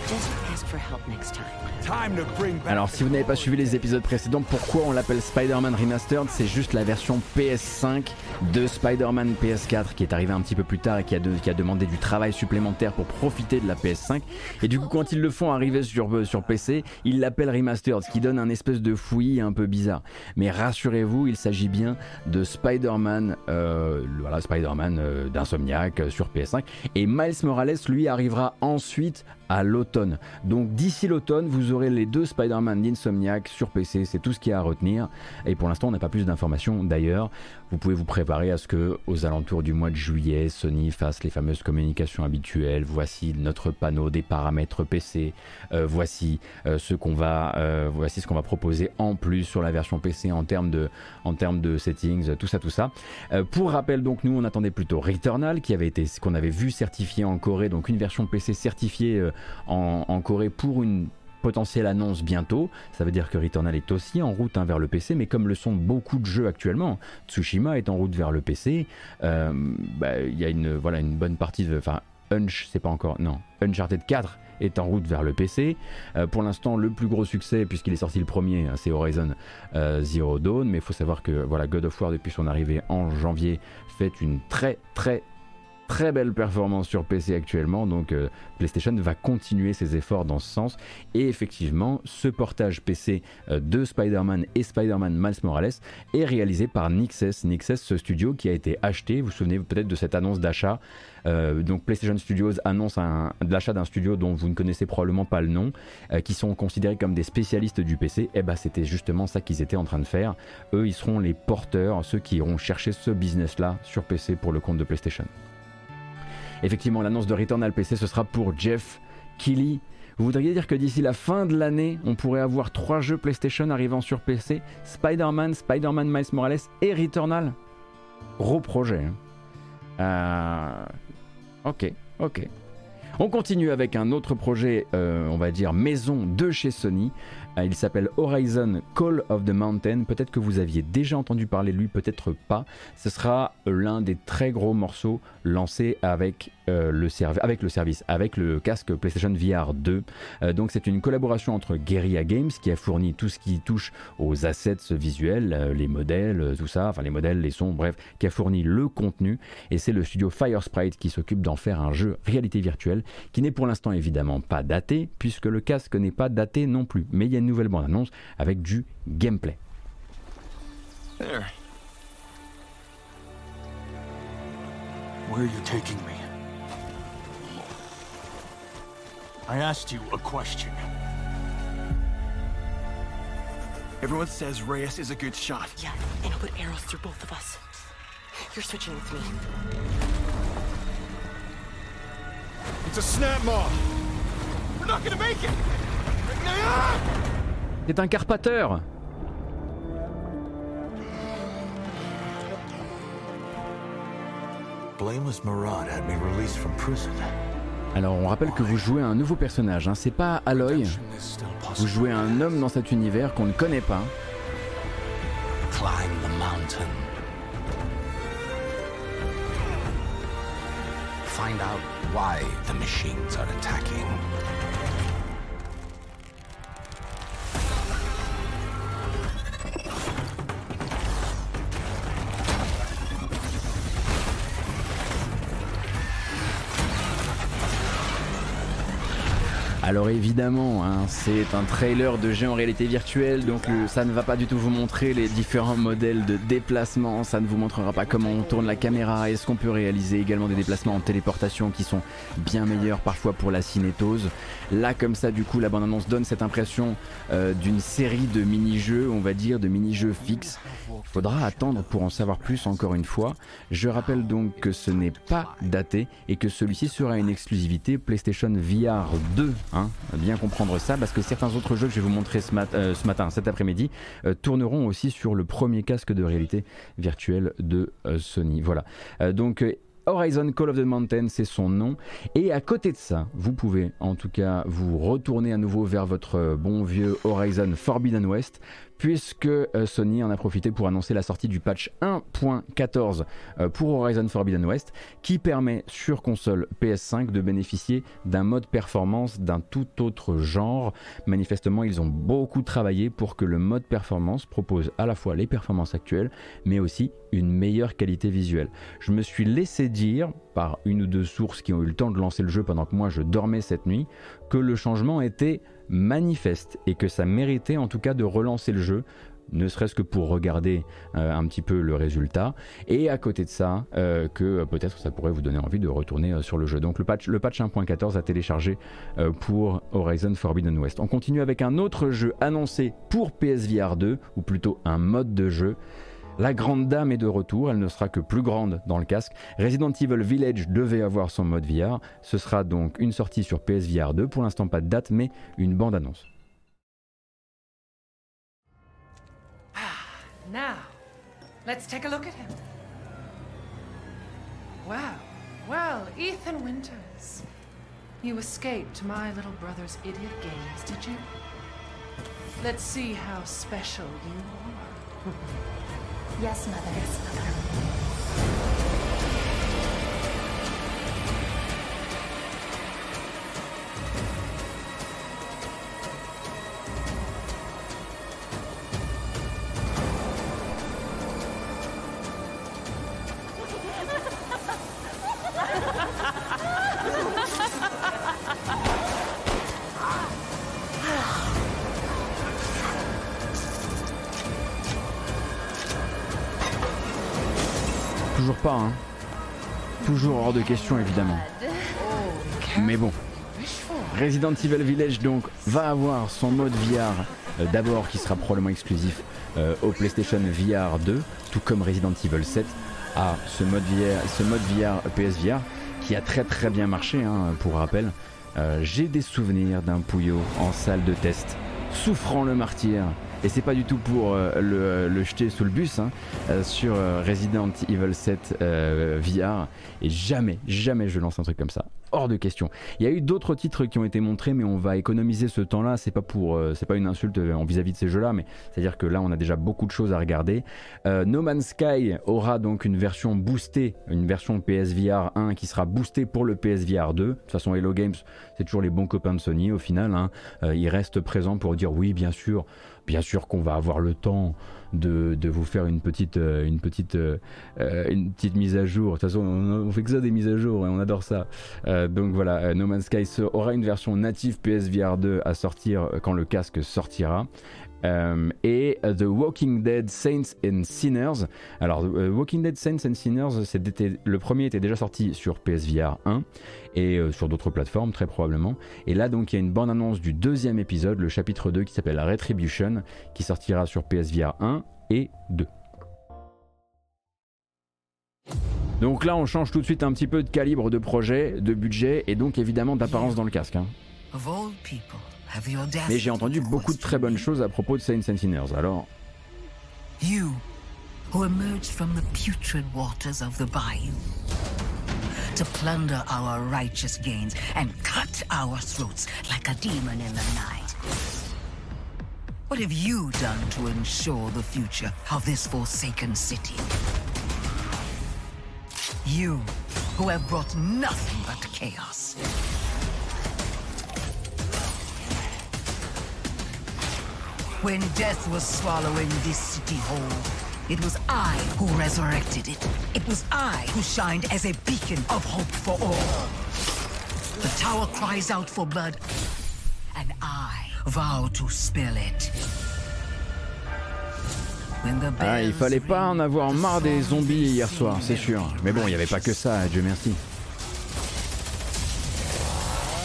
Just ask for help next time. Time to bring back Alors si vous n'avez pas suivi les épisodes précédents, pourquoi on l'appelle Spider-Man Remastered? C'est juste la version PS5 de Spider-Man PS4 qui est arrivé un petit peu plus tard et qui a, de- qui a demandé du travail supplémentaire pour profiter de la PS5. Et du coup quand ils le font arriver sur, euh, sur PC, ils l'appellent Remastered, ce qui donne un espèce de fouillis un peu bizarre. Mais rassurez-vous, il s'agit bien de Spider-Man, euh, voilà, Spider-Man euh, d'Insomniac euh, sur PS5. Et Miles Morales, lui, arrivera ensuite à l'automne. Donc d'ici l'automne, vous aurez les deux Spider-Man d'Insomniac sur PC, c'est tout ce qu'il y a à retenir. Et pour l'instant, on n'a pas plus d'informations d'ailleurs. Vous pouvez vous préparer à ce que, aux alentours du mois de juillet, Sony fasse les fameuses communications habituelles. Voici notre panneau des paramètres PC. Euh, voici euh, ce qu'on va, euh, voici ce qu'on va proposer en plus sur la version PC en termes de, en termes de settings, tout ça, tout ça. Euh, pour rappel, donc nous, on attendait plutôt Returnal, qui avait été, qu'on avait vu certifié en Corée, donc une version PC certifiée euh, en, Corée pour une potentielle annonce bientôt. Ça veut dire que Returnal est aussi en route hein, vers le PC, mais comme le sont beaucoup de jeux actuellement, Tsushima est en route vers le PC. euh, bah, Il y a une, bonne partie de. Enfin, Unch, c'est pas encore. Non, Uncharted 4 est en route vers le PC. Euh, pour l'instant, le plus gros succès, puisqu'il est sorti le premier, hein, c'est Horizon euh, Zero Dawn. Mais il faut savoir que voilà, God of War, depuis son arrivée en janvier, fait une très très très belle performance sur PC actuellement, donc euh, PlayStation va continuer ses efforts dans ce sens. Et effectivement, ce portage PC euh, de Spider-Man et Spider-Man Miles Morales est réalisé par Nixes. Nixes, ce studio qui a été acheté, vous vous souvenez peut-être de cette annonce d'achat. Euh, donc PlayStation Studios annonce l'achat d'un studio dont vous ne connaissez probablement pas le nom, qui sont considérés comme des spécialistes du PC. Et bah c'était justement ça qu'ils étaient en train de faire. Eux, ils seront les porteurs, ceux qui iront chercher ce business-là sur PC pour le compte de PlayStation. Effectivement, l'annonce de Returnal PC, ce sera pour Jeff Keighley. Vous voudriez dire que d'ici la fin de l'année, on pourrait avoir trois jeux PlayStation arrivant sur PC Spider-Man, Spider-Man Miles Morales et Returnal Gros projet. hein. Euh, Ok, ok. On continue avec un autre projet, euh, on va dire maison de chez Sony. Euh, il s'appelle Horizon Call of the Mountain. Peut-être que vous aviez déjà entendu parler de lui, peut-être pas. Ce sera l'un des très gros morceaux lancés avec, euh, le, avec le service, avec le casque PlayStation VR 2. Euh, donc c'est une collaboration entre Guerrilla Games qui a fourni tout ce qui touche aux assets visuels, euh, les modèles, tout ça, enfin les modèles, les sons, bref, qui a fourni le contenu. Et c'est le studio Firesprite qui s'occupe d'en faire un jeu réalité virtuelle qui n'est pour l'instant évidemment pas daté puisque le casque n'est pas daté non plus. Mais il y a une nouvelle bande-annonce avec du gameplay. Where are you taking me? I asked you a question. Everyone says Reyes is a good shot. Yeah, and he'll put arrows through both of us. You're switching with me. It's a snap mob. We're not gonna make it! C'est un carpateur Blameless Murad had me released from prison. Alors on rappelle que vous jouez un nouveau personnage, hein. c'est pas Aloy, vous jouez un homme dans cet univers qu'on ne connaît pas. Find out why the machines are attacking. Évidemment, hein, c'est un trailer de jeu en réalité virtuelle, donc ça ne va pas du tout vous montrer les différents modèles de déplacement, ça ne vous montrera pas comment on tourne la caméra, est-ce qu'on peut réaliser également des déplacements en téléportation qui sont bien meilleurs parfois pour la cinétose. Là comme ça du coup la bande-annonce donne cette impression euh, d'une série de mini-jeux, on va dire de mini-jeux fixes. Il faudra attendre pour en savoir plus encore une fois. Je rappelle donc que ce n'est pas daté et que celui-ci sera une exclusivité PlayStation VR 2. Hein, comprendre ça parce que certains autres jeux que je vais vous montrer ce, euh, matin, cet après-midi, euh, tourneront aussi sur le premier casque de réalité virtuelle de euh, Sony. Voilà. Donc Horizon Call of the Mountain, c'est son nom. Et à côté de ça, vous pouvez en tout cas vous retourner à nouveau vers votre bon vieux Horizon Forbidden West, puisque euh, Sony en a profité pour annoncer la sortie du patch 1.14 euh, pour Horizon Forbidden West, qui permet sur console PS5 de bénéficier d'un mode performance d'un tout autre genre. Manifestement, ils ont beaucoup travaillé pour que le mode performance propose à la fois les performances actuelles, mais aussi une meilleure qualité visuelle. Je me suis laissé dire par une ou deux sources qui ont eu le temps de lancer le jeu pendant que moi je dormais cette nuit que le changement était manifeste et que ça méritait en tout cas de relancer le jeu ne serait-ce que pour regarder euh, un petit peu le résultat, et à côté de ça, euh, que euh, peut-être ça pourrait vous donner envie de retourner sur le jeu. Donc le patch, le patch 1.14 a téléchargé pour Horizon Forbidden West. On continue avec un autre jeu annoncé pour PSVR 2, ou plutôt un mode de jeu, la grande dame est de retour, elle ne sera que plus grande dans le casque. Resident Evil Village devait avoir son mode VR. Ce sera donc une sortie sur PSVR 2, pour l'instant pas de date, mais une bande-annonce. Ah, now, let's take a look at him. Wow, well, Ethan Winters. You escaped my little brother's idiot games, did you? Let's see how special you are. <laughs> Yes, Mother. Yes, Mother. Toujours pas, hein. Toujours hors de question, évidemment. Mais bon. Resident Evil Village, donc, va avoir son mode VR, euh, d'abord qui sera probablement exclusif euh, au PlayStation VR 2, tout comme Resident Evil 7 a ce mode VR, ce mode VR PSVR qui a très très bien marché, hein, pour rappel. Euh, J'ai des souvenirs d'un Pouillot en salle de test, souffrant le martyr, et c'est pas du tout pour euh, le, jeter sous le bus hein, euh, sur euh, Resident Evil 7 euh, VR et jamais jamais je lance un truc comme ça. Hors de question. Il y a eu d'autres titres qui ont été montrés mais on va économiser ce temps là c'est pas pour c'est pas une insulte vis-à-vis de ces jeux là mais c'est à dire que là on a déjà beaucoup de choses à regarder. No Man's Sky aura donc une version boostée une version PSVR 1 qui sera boostée pour le PSVR 2 de toute façon Hello Games c'est toujours les bons copains de Sony au final hein. Ils restent présents pour dire oui bien sûr Bien sûr qu'on va avoir le temps de, de vous faire une petite, euh, une, petite, euh, euh, une petite mise à jour. De toute façon, on, on fait que ça des mises à jour et on adore ça. Donc voilà, No Man's Sky aura une version native PSVR 2 à sortir quand le casque sortira. Euh, et euh, The Walking Dead Saints and Sinners. Alors, euh, Walking Dead Saints and Sinners, le premier était déjà sorti sur PSVR 1 et sur d'autres plateformes très probablement. Et là donc il y a une bande annonce du deuxième épisode, le chapitre 2 qui s'appelle Retribution, qui sortira sur PSVR 1 et 2. Donc là on change tout de suite un petit peu de calibre de projet, de budget et donc évidemment d'apparence dans le casque. hein. Of all people, the Mais j'ai entendu beaucoup de très bonnes choses à propos de Saints and Sinners. Alors You, who emerged from the putrid waters of the bayou to plunder our righteous gains and cut our throats like a demon in the night. What have you done to ensure the future of this forsaken city? You, who have brought nothing but chaos. When death was swallowing this city whole, it was I who resurrected it. It was I who shined as a beacon of hope for all. The tower cries out for blood, and I vow to spill it. Ah, il fallait pas en avoir marre des zombies hier soir, c'est sûr. Mais bon, il n'y avait pas que ça, Dieu merci.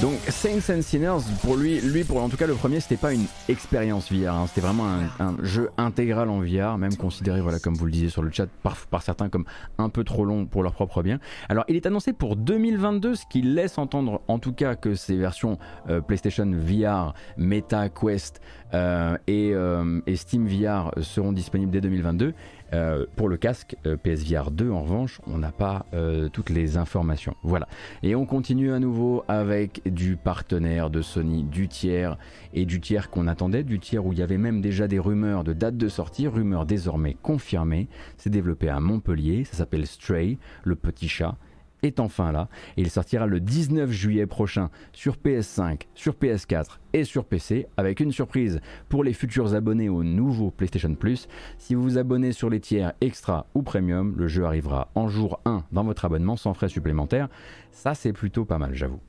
Donc Saints and Sinners, pour lui, lui pour en tout cas le premier, c'était pas une expérience VR, hein. c'était vraiment un, jeu intégral en VR, même considéré, voilà, comme vous le disiez sur le chat, par, par certains comme un peu trop long pour leur propre bien. Alors il est annoncé pour 2022, ce qui laisse entendre en tout cas que ces versions euh, PlayStation VR, Meta Quest euh, et, euh, et Steam VR seront disponibles dès 2022. Euh, pour le casque euh, PSVR 2, en revanche, on n'a pas euh, toutes les informations. Voilà. Et on continue à nouveau avec du partenaire de Sony, du tiers et du tiers qu'on attendait, du tiers où il y avait même déjà des rumeurs de date de sortie, rumeurs désormais confirmées. C'est développé à Montpellier, ça s'appelle Stray, le petit chat est enfin là et il sortira le 19 juillet prochain sur PS5, sur PS4 et sur PC avec une surprise pour les futurs abonnés au nouveau PlayStation Plus. Si vous vous abonnez sur les tiers extra ou premium, le jeu arrivera en jour 1 dans votre abonnement sans frais supplémentaires. Ça c'est plutôt pas mal j'avoue.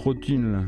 Trottine là.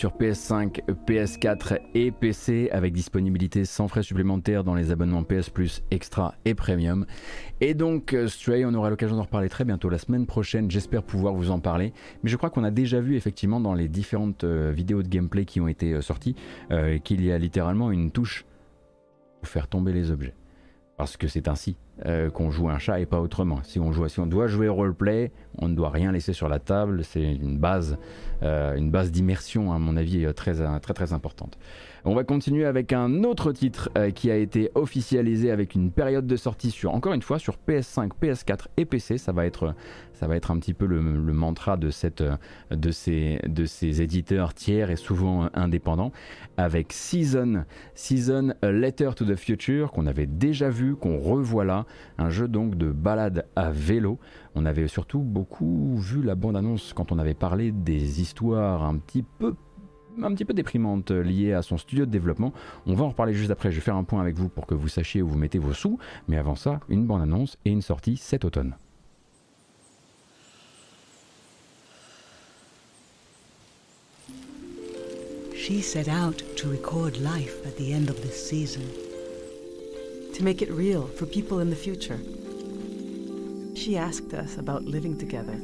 Sur PS5, PS4 et PC avec disponibilité sans frais supplémentaires dans les abonnements PS Plus, Extra et Premium. Et donc euh, Stray, on aura l'occasion d'en reparler très bientôt la semaine prochaine, j'espère pouvoir vous en parler. Mais je crois qu'on a déjà vu effectivement dans les différentes euh, vidéos de gameplay qui ont été euh, sorties qu'il y a littéralement une touche pour faire tomber les objets. Parce que c'est ainsi qu'on joue un chat et pas autrement. Si on, joue, si on doit jouer roleplay, on ne doit rien laisser sur la table, c'est une base, une base d'immersion à mon avis très très très importante. On va continuer avec un autre titre euh, qui a été officialisé avec une période de sortie sur, encore une fois, sur PS5, PS4 et PC. Ça va être, un petit peu le, mantra de, ces, éditeurs tiers et souvent indépendants. Avec Season, Season Letter to the Future, qu'on avait déjà vu, qu'on revoit là. Un jeu donc de balade à vélo. On avait surtout beaucoup vu la bande-annonce quand on avait parlé des histoires un petit peu un petit à son studio de développement. On va en reparler juste après. Je vais faire un point avec vous pour que vous sachiez où vous mettez vos sous. Mais avant ça, une bonne annonce et une sortie cet automne. She set out to record life at the end of this season. To make it real for people in the future. She asked us about living together.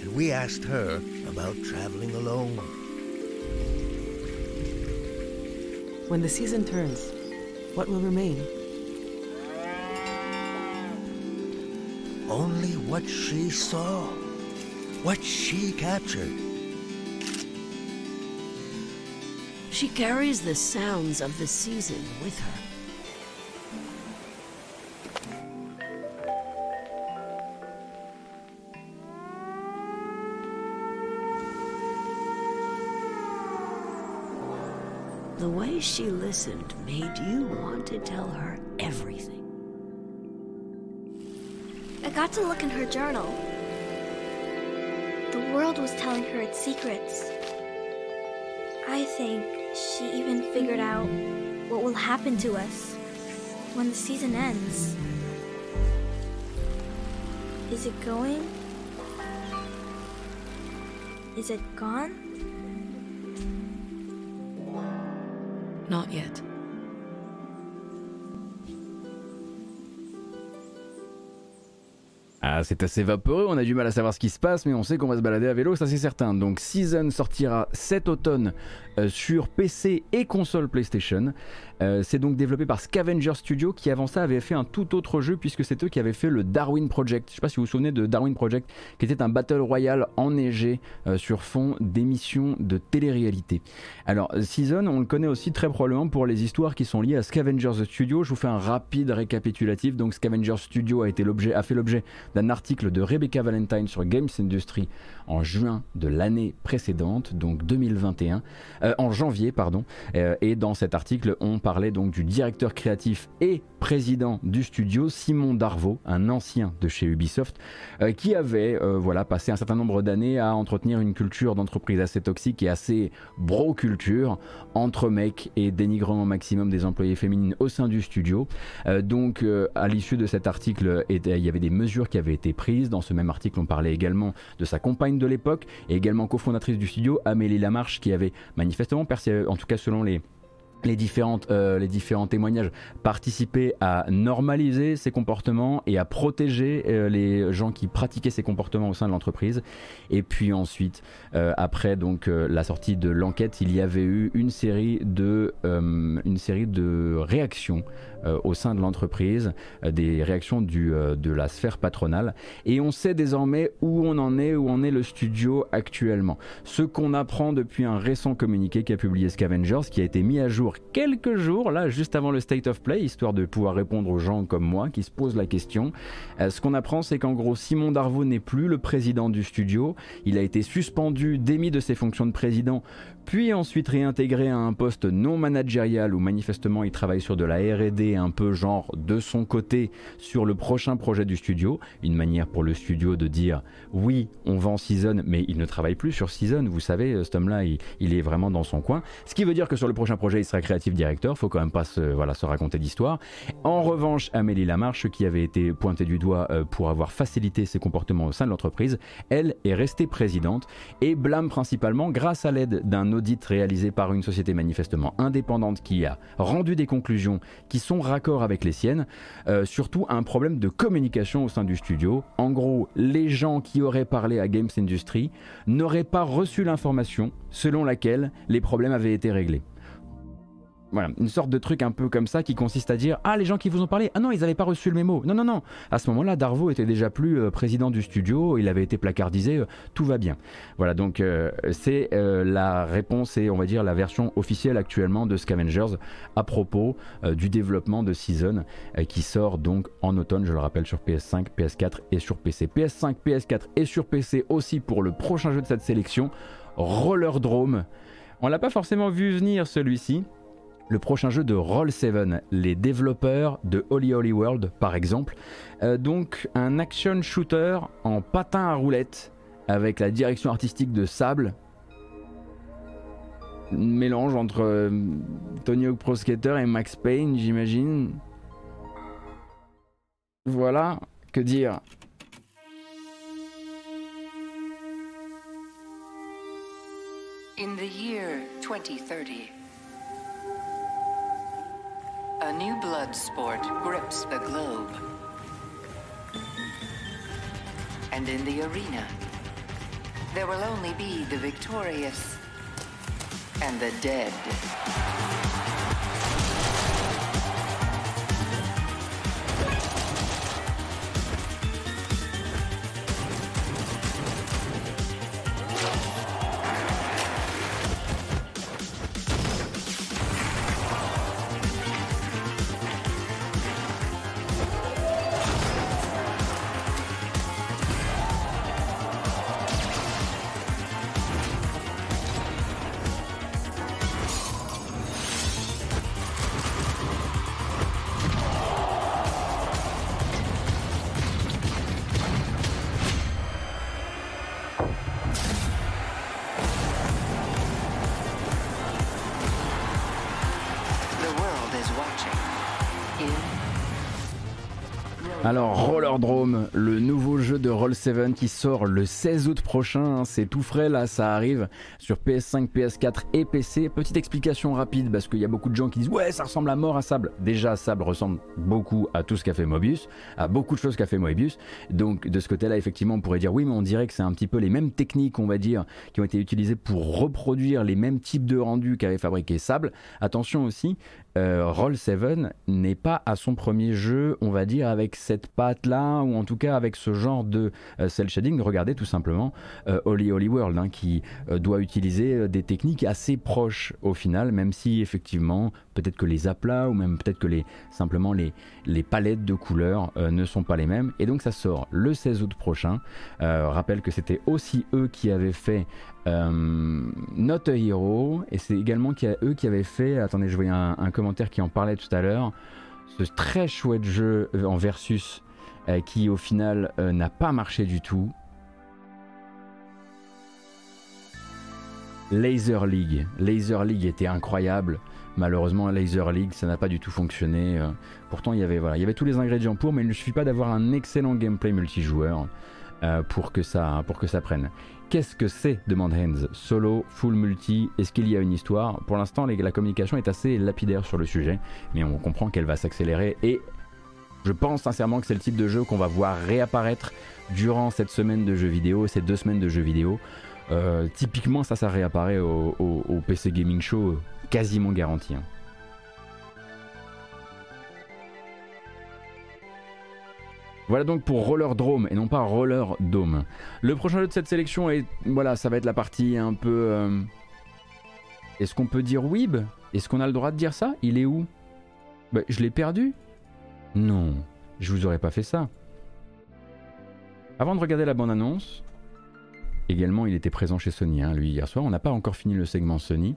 and we asked her about traveling alone. When the season turns, what will remain? Only what she saw, what she captured. She carries the sounds of the season with her. She listened made you want to tell her everything. I got to look in her journal. The world was telling her its secrets. I think she even figured out what will happen to us when the season ends. Is it going? Is it gone? Not yet. C'est assez vaporeux, on a du mal à savoir ce qui se passe, mais on sait qu'on va se balader à vélo, ça c'est certain. Donc Season sortira cet automne euh, sur PC et console PlayStation. Euh, c'est donc développé par Scavenger Studio qui avant ça avait fait un tout autre jeu puisque c'est eux qui avaient fait le Darwin Project. Je sais pas si vous vous souvenez de Darwin Project qui était un battle royale enneigé euh, sur fond d'émissions de télé-réalité. Alors Season, on le connaît aussi très probablement pour les histoires qui sont liées à Scavenger Studio. Je vous fais un rapide récapitulatif. Donc Scavenger Studio a été a fait l'objet d'un article de Rebecca Valentine sur Games Industry en juin de l'année précédente, donc 2021, euh, en janvier pardon. et dans cet article, on parlait donc du directeur créatif et président du studio, Simon Darvaux, un ancien de chez Ubisoft, euh, qui avait euh, voilà, passé un certain nombre d'années à entretenir une culture d'entreprise assez toxique et assez bro-culture entre mecs et dénigrement maximum des employés féminines au sein du studio. Euh, donc à l'issue de cet article, il y avait des mesures qui avaient été prises. Dans ce même article, on parlait également de sa compagne de l'époque et également cofondatrice du studio, Amélie Lamarche, qui avait manifestement, en tout cas selon les les, différentes, euh, les différents témoignages participaient à normaliser ces comportements et à protéger euh, les gens qui pratiquaient ces comportements au sein de l'entreprise. Et puis ensuite, euh, après donc la sortie de l'enquête, il y avait eu une série de, une série de réactions au sein de l'entreprise, des réactions du, de la sphère patronale. Et on sait désormais où on en est, où en est le studio actuellement. Ce qu'on apprend depuis un récent communiqué qu'a publié Scavengers, qui a été mis à jour quelques jours, là, juste avant le State of Play, histoire de pouvoir répondre aux gens comme moi qui se posent la question. ce qu'on apprend, c'est qu'en gros, Simon Darvaux n'est plus le président du studio. Il a été suspendu, démis de ses fonctions de président puis ensuite réintégré à un poste non managérial où manifestement il travaille sur de la RD un peu genre de son côté sur le prochain projet du studio, une manière pour le studio de dire oui on vend Season mais il ne travaille plus sur Season, vous savez cet homme là il, est vraiment dans son coin, ce qui veut dire que sur le prochain projet il sera créatif directeur, faut quand même pas se, voilà, se raconter d'histoire. En revanche Amélie Lamarche qui avait été pointée du doigt euh, pour avoir facilité ses comportements au sein de l'entreprise, elle est restée présidente et blâme principalement grâce à l'aide d'un audit réalisé par une société manifestement indépendante qui a rendu des conclusions qui sont raccord avec les siennes, euh, surtout un problème de communication au sein du studio. En gros, les gens qui auraient parlé à Games Industry n'auraient pas reçu l'information selon laquelle les problèmes avaient été réglés. Voilà, une sorte de truc un peu comme ça qui consiste à dire Ah, les gens qui vous ont parlé, ah non, ils n'avaient pas reçu le mémo. Non, non, non. À ce moment-là, Darvo était déjà plus euh, président du studio, il avait été placardisé, euh, tout va bien. Voilà, donc euh, c'est la réponse et on va dire la version officielle actuellement de Scavengers à propos du développement de Season qui sort donc en automne, je le rappelle, sur PS5, PS4 et sur PC. PS5, PS4 et sur PC aussi pour le prochain jeu de cette sélection, Roller Drome. On l'a pas forcément vu venir celui-ci le prochain jeu de Roll7, les développeurs de Holy Holy World par exemple. Euh, donc un action shooter en patin à roulettes avec la direction artistique de Sable. mélange entre euh, Tony Hawk Pro Skater et Max Payne, j'imagine. Voilà, que dire In the year 2030, A new blood sport grips the globe. And in the arena, there will only be the victorious and the dead. Alors Rollerdrome, le nouveau jeu de Roll7 qui sort le 16 août prochain, hein, c'est tout frais là, ça arrive sur PS5, PS4 et PC. Petite explication rapide parce qu'il y a beaucoup de gens qui disent ouais ça ressemble à mort à Sable. Déjà Sable ressemble beaucoup à tout ce qu'a fait Mobius, à beaucoup de choses qu'a fait Mobius. Donc de ce côté-là effectivement on pourrait dire oui mais on dirait que c'est un petit peu les mêmes techniques on va dire qui ont été utilisées pour reproduire les mêmes types de rendus qu'avait fabriqué Sable. Attention aussi, euh, Roll 7 n'est pas à son premier jeu, on va dire, avec cette patte-là, ou en tout cas avec ce genre de euh, cel shading. Regardez tout simplement euh, Holy Holy World, hein, qui doit utiliser des techniques assez proches au final, même si effectivement, peut-être que les aplats, ou même peut-être que les, simplement les, les palettes de couleurs ne sont pas les mêmes. Et donc ça sort le 16 août prochain. rappelle que c'était aussi eux qui avaient fait euh, Not a Hero, et c'est également eux qui avaient fait, attendez, je voyais un, commentaire qui en parlait tout à l'heure, ce très chouette jeu euh, en versus euh, qui au final n'a pas marché du tout. Laser League. Laser League était incroyable. Malheureusement, Laser League, ça n'a pas du tout fonctionné. pourtant, il y avait voilà, il y avait tous les ingrédients pour, mais il ne suffit pas d'avoir un excellent gameplay multijoueur pour que ça pour que ça prenne. Qu'est-ce que c'est demande Hans. Solo, full multi, est-ce qu'il y a une histoire? Pour l'instant, la communication est assez lapidaire sur le sujet, mais on comprend qu'elle va s'accélérer et je pense sincèrement que c'est le type de jeu qu'on va voir réapparaître durant cette semaine de jeux vidéo, ces deux semaines de jeux vidéo. Euh, typiquement, ça, ça réapparaît au, PC Gaming Show, quasiment garanti. Hein. Voilà donc pour Roller Drome et non pas Roller Dome. Le prochain jeu de cette sélection est voilà, ça va être la partie un peu euh, Est-ce qu'on peut dire Weeb? Est-ce qu'on a le droit de dire ça? Il est où? Bah, je l'ai perdu Non, je vous aurais pas fait ça. Avant de regarder la bande-annonce, également il était présent chez Sony, hein, lui hier soir. On n'a pas encore fini le segment Sony.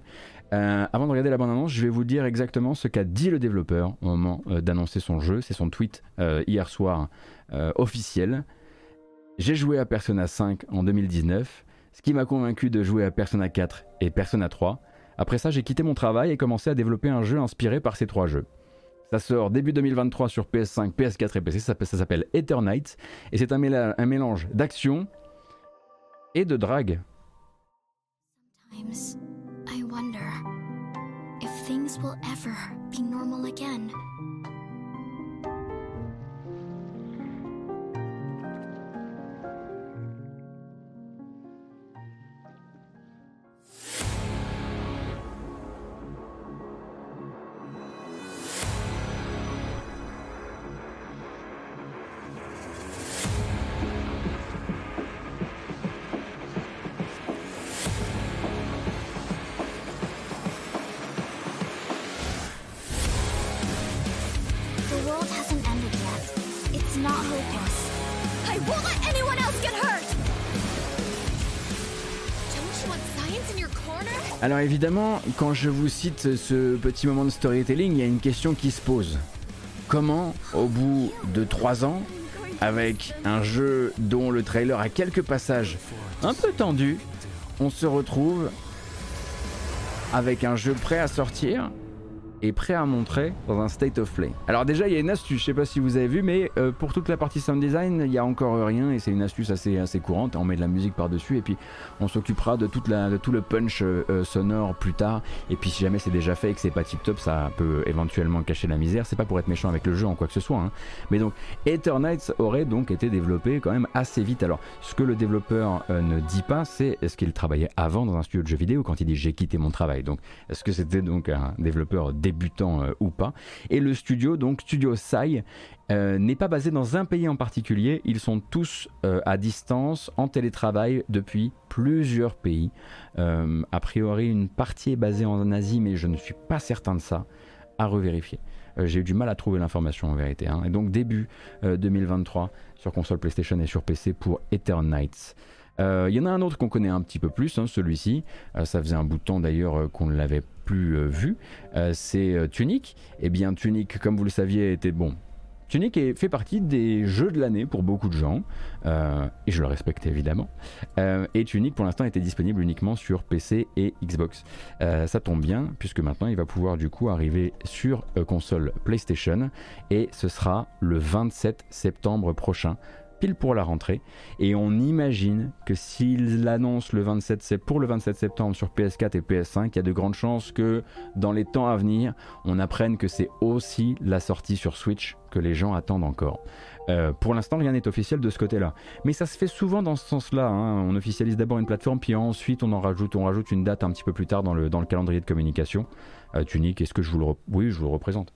Euh, avant de regarder la bande-annonce, je vais vous dire exactement ce qu'a dit le développeur au moment euh, d'annoncer son jeu. C'est son tweet hier soir euh, officiel. J'ai joué à Persona 5 en 2019, ce qui m'a convaincu de jouer à Persona 4 et Persona 3. Après ça, j'ai quitté mon travail et commencé à développer un jeu inspiré par ces trois jeux. Ça sort début 2023 sur PS5, PS4 et PC, ça, s'appelle Eternite, et c'est un, un, mélange d'action et de drague. I wonder if things will ever be normal again. Alors évidemment, quand je vous cite ce petit moment de storytelling, il y a une question qui se pose. Comment, au bout de 3 ans, avec un jeu dont le trailer a quelques passages un peu tendus, on se retrouve avec un jeu prêt à sortir est prêt à montrer dans un state of play. Alors déjà il y a une astuce, je sais pas si vous avez vu, mais euh, pour toute la partie sound design, il y a encore rien et c'est une astuce assez, assez courante. On met de la musique par-dessus et puis on s'occupera de, tout le punch euh, euh, sonore plus tard. Et puis si jamais c'est déjà fait et que c'est pas tip top, ça peut éventuellement cacher la misère. C'est pas pour être méchant avec le jeu en quoi que ce soit. Hein. Mais donc Eternights aurait donc été développé quand même assez vite. Alors ce que le développeur ne dit pas, c'est est-ce qu'il travaillait avant dans un studio de jeux vidéo quand il dit j'ai quitté mon travail. Donc est-ce que c'était donc un développeur débutant euh, ou pas. Et le studio, donc Studio Sai, euh, n'est pas basé dans un pays en particulier, ils sont tous euh, à distance, en télétravail depuis plusieurs pays. a priori, une partie est basée en Asie, mais je ne suis pas certain de ça, à revérifier. J'ai eu du mal à trouver l'information en vérité. Hein. Et donc début 2023 sur console PlayStation et sur PC pour Eternights. Il y en a un autre qu'on connaît un petit peu plus, hein, celui-ci. ça faisait un bout de temps d'ailleurs qu'on ne l'avait plus vu. c'est Tunic. Et eh bien Tunic, comme vous le saviez, était bon Tunic fait partie des jeux de l'année pour beaucoup de gens, euh, et je le respecte évidemment. Euh, et Tunic pour l'instant était disponible uniquement sur PC et Xbox. Euh, ça tombe bien, puisque maintenant il va pouvoir du coup arriver sur console PlayStation, et ce sera le 27 septembre prochain pour la rentrée. Et on imagine que s'ils l'annoncent le 27 pour le 27 septembre sur PS4 et PS5, il y a de grandes chances que dans les temps à venir, on apprenne que c'est aussi la sortie sur Switch que les gens attendent encore. Euh, pour l'instant, rien n'est officiel de ce côté-là. Mais ça se fait souvent dans ce sens-là. Hein. On officialise d'abord une plateforme, puis ensuite on en rajoute, on rajoute une date un petit peu plus tard dans le, calendrier de communication. Euh, Tunic, est-ce que je vous le... Oui, je vous le représente.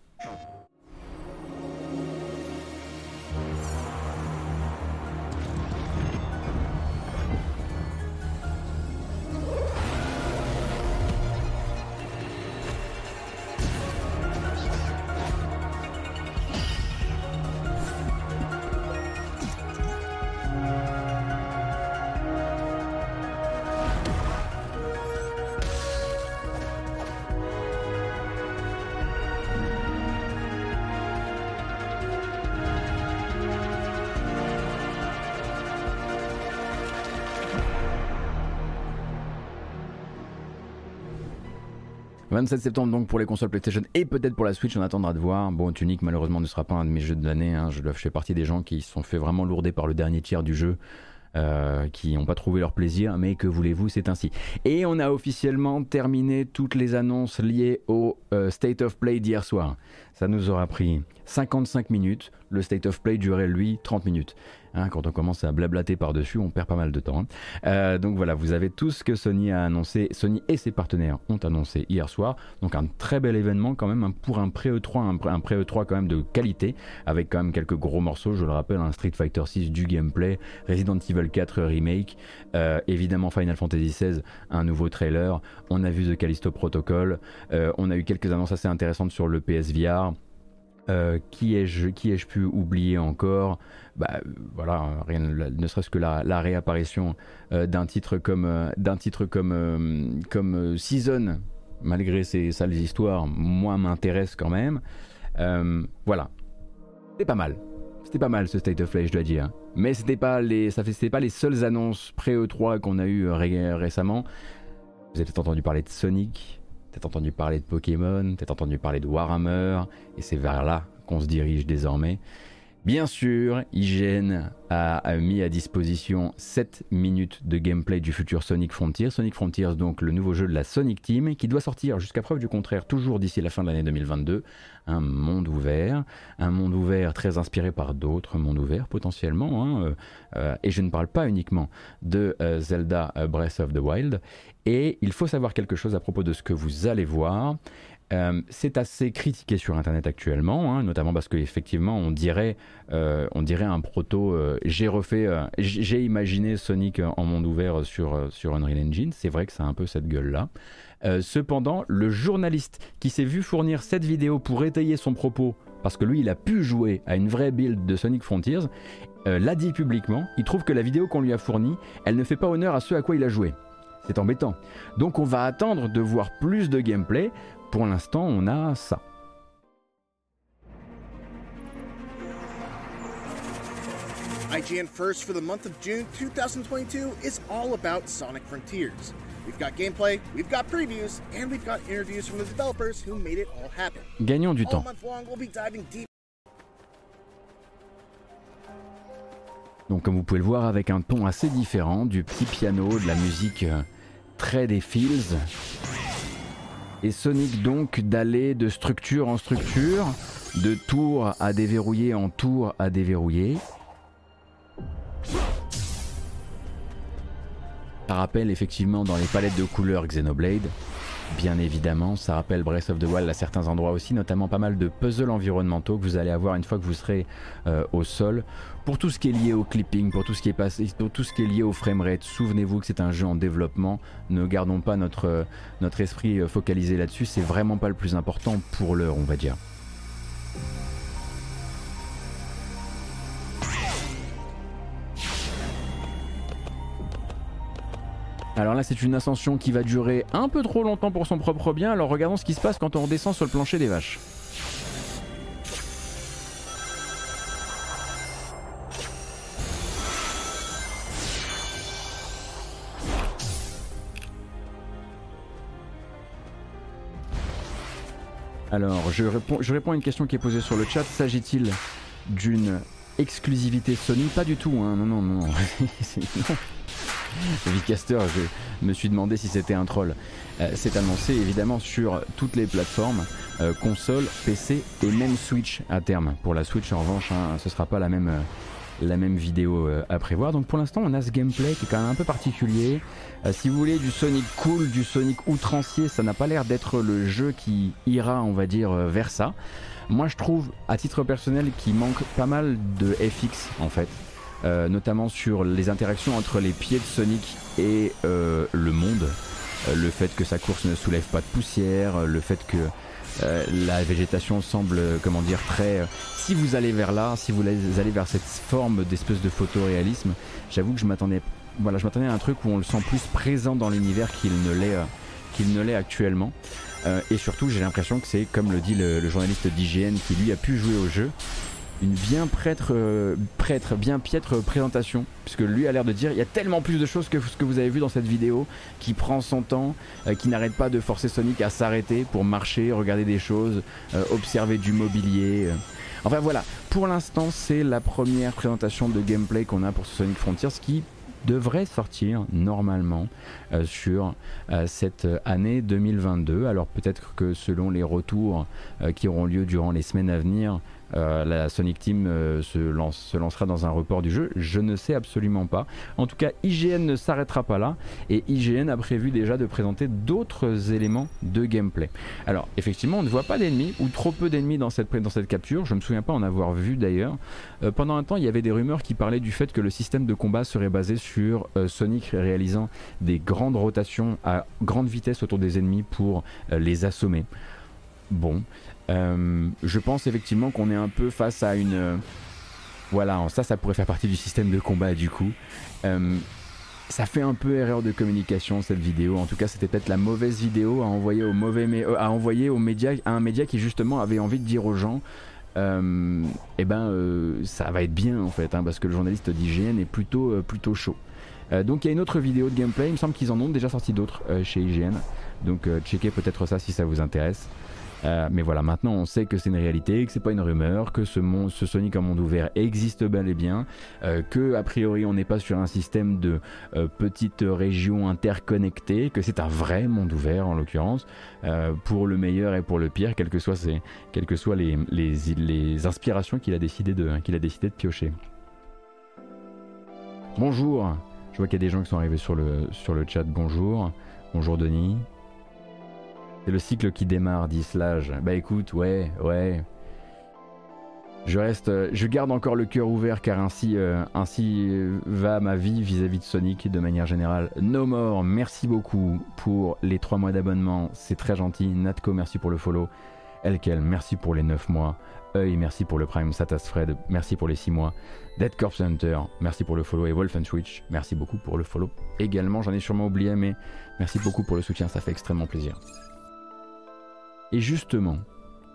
27 septembre donc pour les consoles PlayStation et peut-être pour la Switch, on attendra de voir. Bon, Tunic malheureusement ne sera pas un de mes jeux de l'année. Hein. Je, fais partie des gens qui se sont fait vraiment lourder par le dernier tiers du jeu. Euh, qui n'ont pas trouvé leur plaisir, mais que voulez-vous, c'est ainsi. Et on a officiellement terminé toutes les annonces liées au euh, State of Play d'hier soir. Ça nous aura pris 55 minutes, le State of Play durait lui 30 minutes. Hein, quand on commence à blablater par-dessus, on perd pas mal de temps. Hein. Euh, donc voilà, vous avez tout ce que Sony a annoncé, Sony et ses partenaires ont annoncé hier soir. Donc un très bel événement quand même hein, pour un pré-E3, un, pré-E3 quand même de qualité, avec quand même quelques gros morceaux, je le rappelle, un Street Fighter 6 du gameplay, Resident Evil 4 Remake, euh, évidemment Final Fantasy XVI, un nouveau trailer, on a vu The Callisto Protocol, euh, on a eu quelques annonces assez intéressantes sur le PSVR. Qui ai-je qui ai-je pu oublier encore? Bah, voilà, rien, ne serait-ce que la, réapparition euh, d'un titre comme, euh, d'un titre comme, euh, comme Season, malgré ses sales histoires, moi m'intéresse quand même. voilà, c'était pas mal. C'était pas mal ce State of Play, je dois dire. Mais c'était pas les, ça pas les seules annonces pré-E3 qu'on a eu récemment. Vous avez peut-être entendu parler de Sonic, peut-être entendu parler de Pokémon, peut-être entendu parler de Warhammer, et c'est vers là qu'on se dirige désormais. Bien sûr, IGN a, mis à disposition 7 minutes de gameplay du futur Sonic Frontiers. Sonic Frontiers, donc le nouveau jeu de la Sonic Team, qui doit sortir jusqu'à preuve du contraire toujours d'ici la fin de l'année 2022. Un monde ouvert, un monde ouvert très inspiré par d'autres mondes ouverts potentiellement. Hein, euh, euh, et je ne parle pas uniquement de euh, Zelda Breath of the Wild. Et il faut savoir quelque chose à propos de ce que vous allez voir. Euh, c'est assez critiqué sur Internet actuellement, hein, notamment parce qu'effectivement, on dirait, euh, on dirait un proto. Euh, j'ai refait, j'ai imaginé Sonic en monde ouvert sur, sur Unreal Engine. C'est vrai que c'est un peu cette gueule-là. cependant, le journaliste qui s'est vu fournir cette vidéo pour étayer son propos, parce que lui, il a pu jouer à une vraie build de Sonic Frontiers, l'a dit publiquement. Il trouve que la vidéo qu'on lui a fournie, elle ne fait pas honneur à ce à quoi il a joué. C'est embêtant. Donc on va attendre de voir plus de gameplay pour l'instant, on a ça. IGN First for the month of June 2022 is all about Sonic Frontiers. We've got gameplay, we've got previews, and we've got interviews from the developers who made it all happen. Gagnons du temps. Donc comme vous pouvez le voir avec un ton assez différent, du petit piano, de la musique euh, très des feels. Et Sonic donc d'aller de structure en structure, de tour à déverrouiller en tour à déverrouiller. Ça rappelle effectivement dans les palettes de couleurs Xenoblade. Bien évidemment, ça rappelle Breath of the Wild à certains endroits aussi, notamment pas mal de puzzles environnementaux que vous allez avoir une fois que vous serez euh, au sol. Pour tout ce qui est lié au clipping, pour tout ce qui est, passé, pour tout ce qui est lié au framerate, souvenez-vous que c'est un jeu en développement. Ne gardons pas notre, euh, esprit euh, focalisé là-dessus, c'est vraiment pas le plus important pour l'heure, on va dire. Alors là, c'est une ascension qui va durer un peu trop longtemps pour son propre bien. Alors regardons ce qui se passe quand on redescend sur le plancher des vaches. Alors, je réponds, à une question qui est posée sur le chat. S'agit-il d'une exclusivité Sony? Pas du tout, hein. non, non, non. <laughs> <laughs> Vicaster, je me suis demandé si c'était un troll. Euh, c'est annoncé évidemment sur toutes les plateformes, euh, console, PC et même Switch à terme. Pour la Switch en revanche, hein, ce sera pas la même, euh, la même vidéo à prévoir. Donc pour l'instant on a ce gameplay qui est quand même un peu particulier. si vous voulez du Sonic cool, du Sonic outrancier, ça n'a pas l'air d'être le jeu qui ira on va dire vers ça. Moi je trouve à titre personnel qu'il manque pas mal de FX en fait. Notamment sur les interactions entre les pieds de Sonic et le monde. Euh, le fait que sa course ne soulève pas de poussière, euh, le fait que euh, la végétation semble, comment dire, très. si vous allez vers là, si vous allez vers cette forme d'espèce de photoréalisme, j'avoue que je m'attendais, voilà, je m'attendais à un truc où on le sent plus présent dans l'univers qu'il ne l'est, qu'il ne l'est actuellement. et surtout, j'ai l'impression que c'est comme le dit le, le journaliste d'IGN qui lui a pu jouer au jeu, une bien prêtre, euh, prêtre, bien piètre présentation, puisque lui a l'air de dire il y a tellement plus de choses que ce que vous avez vu dans cette vidéo, qui prend son temps, euh, qui n'arrête pas de forcer Sonic à s'arrêter pour marcher, regarder des choses, euh, observer du mobilier. Enfin voilà, pour l'instant c'est la première présentation de gameplay qu'on a pour Sonic Frontiers, qui devrait sortir normalement sur cette année 2022. Alors peut-être que selon les retours qui auront lieu durant les semaines à venir, euh, la Sonic Team euh, se, lance, se, lancera dans un report du jeu Je ne sais absolument pas. En tout cas, IGN ne s'arrêtera pas là et IGN a prévu déjà de présenter d'autres éléments de gameplay. Alors, effectivement, on ne voit pas d'ennemis ou trop peu d'ennemis dans cette, dans cette capture. Je ne me souviens pas en avoir vu d'ailleurs. Euh, pendant un temps, il y avait des rumeurs qui parlaient du fait que le système de combat serait basé sur Sonic réalisant des grandes rotations à grande vitesse autour des ennemis pour les assommer. Bon, euh, je pense effectivement qu'on est un peu face à une... Euh, voilà, ça, ça pourrait faire partie du système de combat du coup. Euh, ça fait un peu erreur de communication cette vidéo. En tout cas, c'était peut-être la mauvaise vidéo à envoyer au mauvais, à envoyer aux médias, à un média qui justement avait envie de dire aux gens, eh ben, ça va être bien en fait, hein, parce que le journaliste d'IGN est plutôt, plutôt chaud. donc il y a une autre vidéo de gameplay. Il me semble qu'ils en ont déjà sorti d'autres chez IGN. Donc checkez peut-être ça si ça vous intéresse. Euh, mais voilà, maintenant on sait que c'est une réalité, que c'est pas une rumeur, que ce, ce Sonic en monde ouvert existe bel et bien, euh, que a priori on n'est pas sur un système de euh, petites régions interconnectées, que c'est un vrai monde ouvert en l'occurrence, pour le meilleur et pour le pire, quelles que soient, que soient les, les, inspirations qu'il a, décidé de, a décidé de piocher. Bonjour, je vois qu'il y a des gens qui sont arrivés sur le, sur le chat, bonjour, bonjour Denis. C'est le cycle qui démarre, dit Slage. Bah écoute, ouais, ouais. Je reste, je garde encore le cœur ouvert car ainsi, euh, ainsi va ma vie vis-à-vis de Sonic de manière générale. No more, merci beaucoup pour les 3 mois d'abonnement, c'est très gentil. Natko, merci pour le follow. Elkel, merci pour les 9 mois. Œil, merci pour le Prime. Satasfred, merci pour les 6 mois. Dead Corpse Hunter, merci pour le follow. Et Wolf Switch, merci beaucoup pour le follow. Également, j'en ai sûrement oublié, mais merci beaucoup pour le soutien, ça fait extrêmement plaisir. Et justement,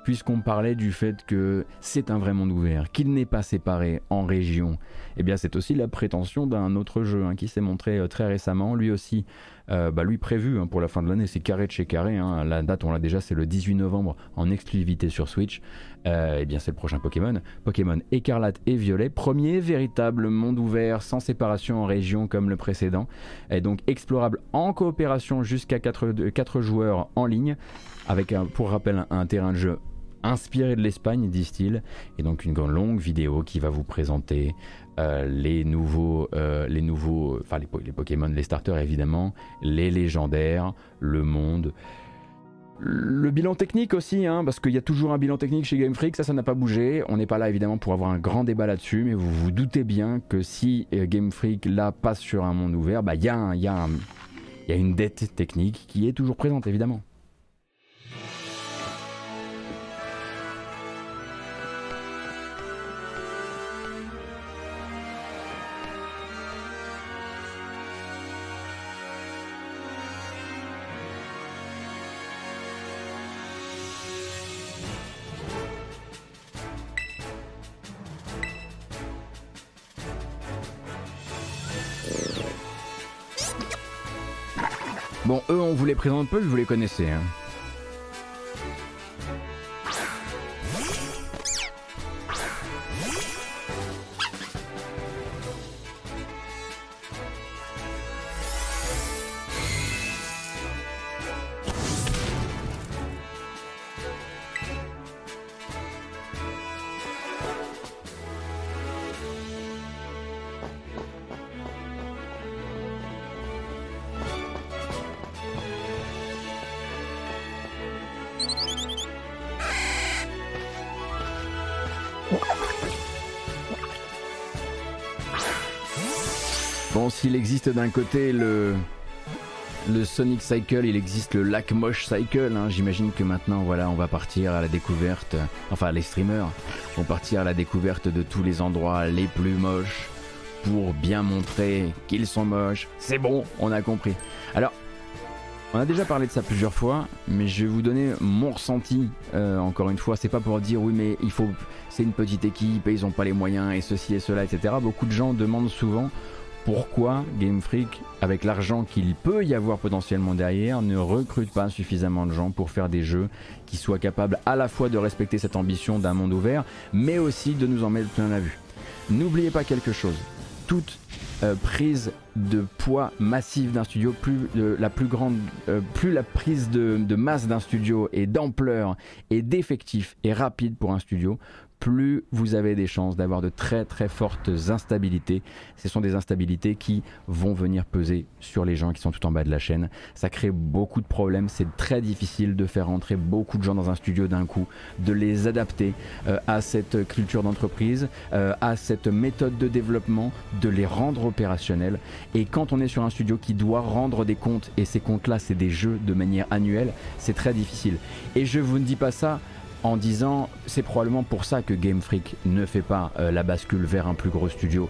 puisqu'on parlait du fait que c'est un vrai monde ouvert, qu'il n'est pas séparé en régions, eh bien c'est aussi la prétention d'un autre jeu hein, qui s'est montré euh, très récemment, lui aussi, euh, bah, lui prévu hein, pour la fin de l'année, c'est carré de chez carré, hein. la date on l'a déjà, c'est le 18 novembre en exclusivité sur Switch, euh, eh bien c'est le prochain Pokémon, Pokémon écarlate et violet, premier véritable monde ouvert sans séparation en région comme le précédent, et donc explorable en coopération jusqu'à 4, 4 joueurs en ligne, avec pour rappel un, terrain de jeu inspiré de l'Espagne, disent-ils, et donc une longue vidéo qui va vous présenter euh, les nouveaux, euh, les nouveaux, enfin les, Pokémon, les starters évidemment, les légendaires, le monde. Le bilan technique aussi, hein, parce qu'il y a toujours un bilan technique chez Game Freak, ça, ça n'a pas bougé. On n'est pas là évidemment pour avoir un grand débat là-dessus, mais vous vous doutez bien que si euh, Game Freak là passe sur un monde ouvert, bah il y, y, y a une dette technique qui est toujours présente évidemment. Les présente peu, vous les connaissez. Hein. D'un côté le le Sonic Cycle, il existe le Lac Moche Cycle. Hein. J'imagine que maintenant, voilà, on va partir à la découverte. Enfin, les streamers vont partir à la découverte de tous les endroits les plus moches pour bien montrer qu'ils sont moches. C'est bon, on a compris. Alors, on a déjà parlé de ça plusieurs fois, mais je vais vous donner mon ressenti. Euh, encore une fois, c'est pas pour dire oui, mais il faut, c'est une petite équipe et ils ont pas les moyens et ceci et cela, etc. Beaucoup de gens demandent souvent pourquoi Game Freak, avec l'argent qu'il peut y avoir potentiellement derrière, ne recrute pas suffisamment de gens pour faire des jeux qui soient capables à la fois de respecter cette ambition d'un monde ouvert, mais aussi de nous en mettre plein la vue. N'oubliez pas quelque chose, toute euh, prise de poids massif d'un studio, plus euh, la plus grande, euh, plus la prise de, de masse d'un studio et d'ampleur et d'effectifs est rapide pour un studio, plus vous avez des chances d'avoir de très très fortes instabilités. Ce sont des instabilités qui vont venir peser sur les gens qui sont tout en bas de la chaîne. Ça crée beaucoup de problèmes. C'est très difficile de faire entrer beaucoup de gens dans un studio d'un coup, de les adapter euh, à cette culture d'entreprise, euh, à cette méthode de développement, de les rendre opérationnels. Et quand on est sur un studio qui doit rendre des comptes, et ces comptes-là, c'est des jeux de manière annuelle, c'est très difficile. Et je vous ne dis pas ça en disant c'est probablement pour ça que Game Freak ne fait pas euh, la bascule vers un plus gros studio.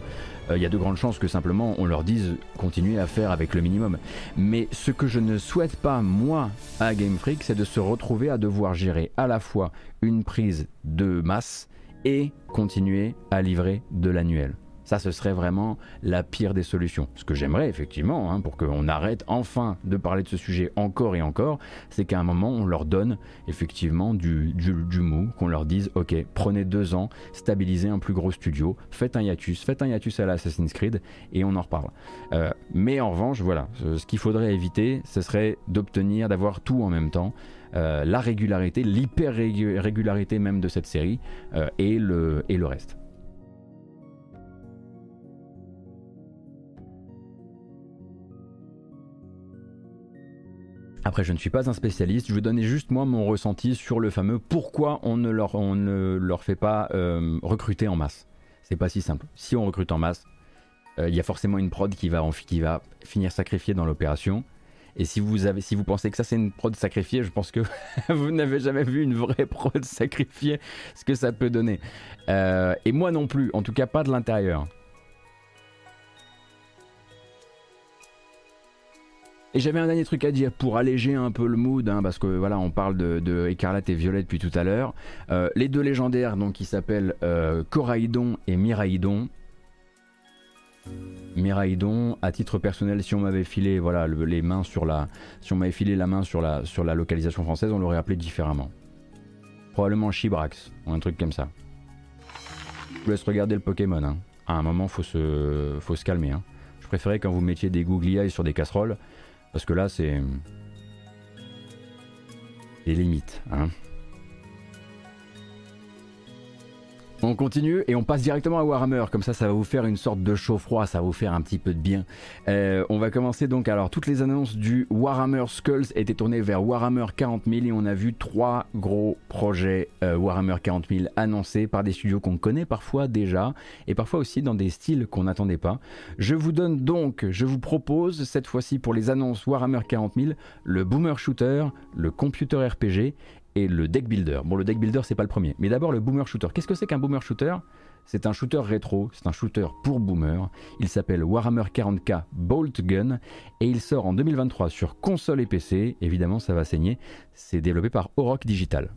Euh, il y a de grandes chances que simplement on leur dise continuez à faire avec le minimum. Mais ce que je ne souhaite pas moi à Game Freak, c'est de se retrouver à devoir gérer à la fois une prise de masse et continuer à livrer de l'annuel. Ça, ce serait vraiment la pire des solutions. Ce que j'aimerais effectivement, hein, pour qu'on arrête enfin de parler de ce sujet encore et encore, c'est qu'à un moment, on leur donne effectivement du, du, mou, qu'on leur dise, ok, prenez deux ans, stabilisez un plus gros studio, faites un hiatus, faites un hiatus à l'Assassin's Creed, et on en reparle. Euh, mais en revanche, voilà, ce, qu'il faudrait éviter, ce serait d'obtenir, d'avoir tout en même temps. Euh, la régularité, l'hyper-régularité même de cette série euh, et, le, et le reste. Après, je ne suis pas un spécialiste, je vais donner juste moi mon ressenti sur le fameux pourquoi on ne leur, on ne leur fait pas euh, recruter en masse. C'est pas si simple. Si on recrute en masse, euh, il y a forcément une prod qui va, qui va finir sacrifiée dans l'opération. Et si vous, avez, si vous pensez que ça c'est une prod sacrifiée, je pense que <laughs> vous n'avez jamais vu une vraie prod <laughs> sacrifiée, ce que ça peut donner. Euh, et moi non plus, en tout cas pas de l'intérieur. Et j'avais un dernier truc à dire pour alléger un peu le mood, hein, parce que voilà, on parle de, Écarlate et Violette depuis tout à l'heure. Euh, les deux légendaires, donc, qui s'appellent euh, Coraïdon et Miraïdon. Miraïdon, à titre personnel, si on m'avait filé, voilà, les mains sur la, si on m'avait filé la main sur la, sur la localisation française, on l'aurait appelé différemment. Probablement Chibrax, ou un truc comme ça. Je vous laisse regarder le Pokémon. Hein. À un moment, faut se, faut se calmer. Hein. Je préférais quand vous mettiez des googly eyes sur des casseroles. Parce que là, c'est. Des limites, hein. On continue et on passe directement à Warhammer, comme ça ça va vous faire une sorte de chaud-froid, ça va vous faire un petit peu de bien. Euh, on va commencer donc, alors toutes les annonces du Warhammer Skulls étaient tournées vers Warhammer 40 000 et on a vu trois gros projets euh, Warhammer 40 000 annoncés par des studios qu'on connaît parfois déjà et parfois aussi dans des styles qu'on n'attendait pas. Je vous donne donc, je vous propose cette fois-ci pour les annonces Warhammer 40 000, le Boomer Shooter, le Computer RPG et le deck builder. Bon, le deck builder, c'est pas le premier. Mais d'abord, le boomer shooter. Qu'est-ce que c'est qu'un boomer shooter? C'est un shooter rétro, c'est un shooter pour boomer. Il s'appelle Warhammer 40k Bolt Gun et il sort en 2023 sur console et PC. Évidemment, ça va saigner. C'est développé par Oroc Digital.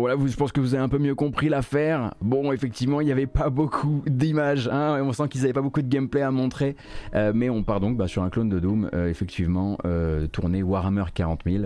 Bon là, vous, je pense que vous avez un peu mieux compris l'affaire. Bon, effectivement, il n'y avait pas beaucoup d'images, hein, on sent qu'ils n'avaient pas beaucoup de gameplay à montrer, euh, mais on part donc bah, sur un clone de Doom, euh, effectivement, euh, tourné Warhammer 40 000,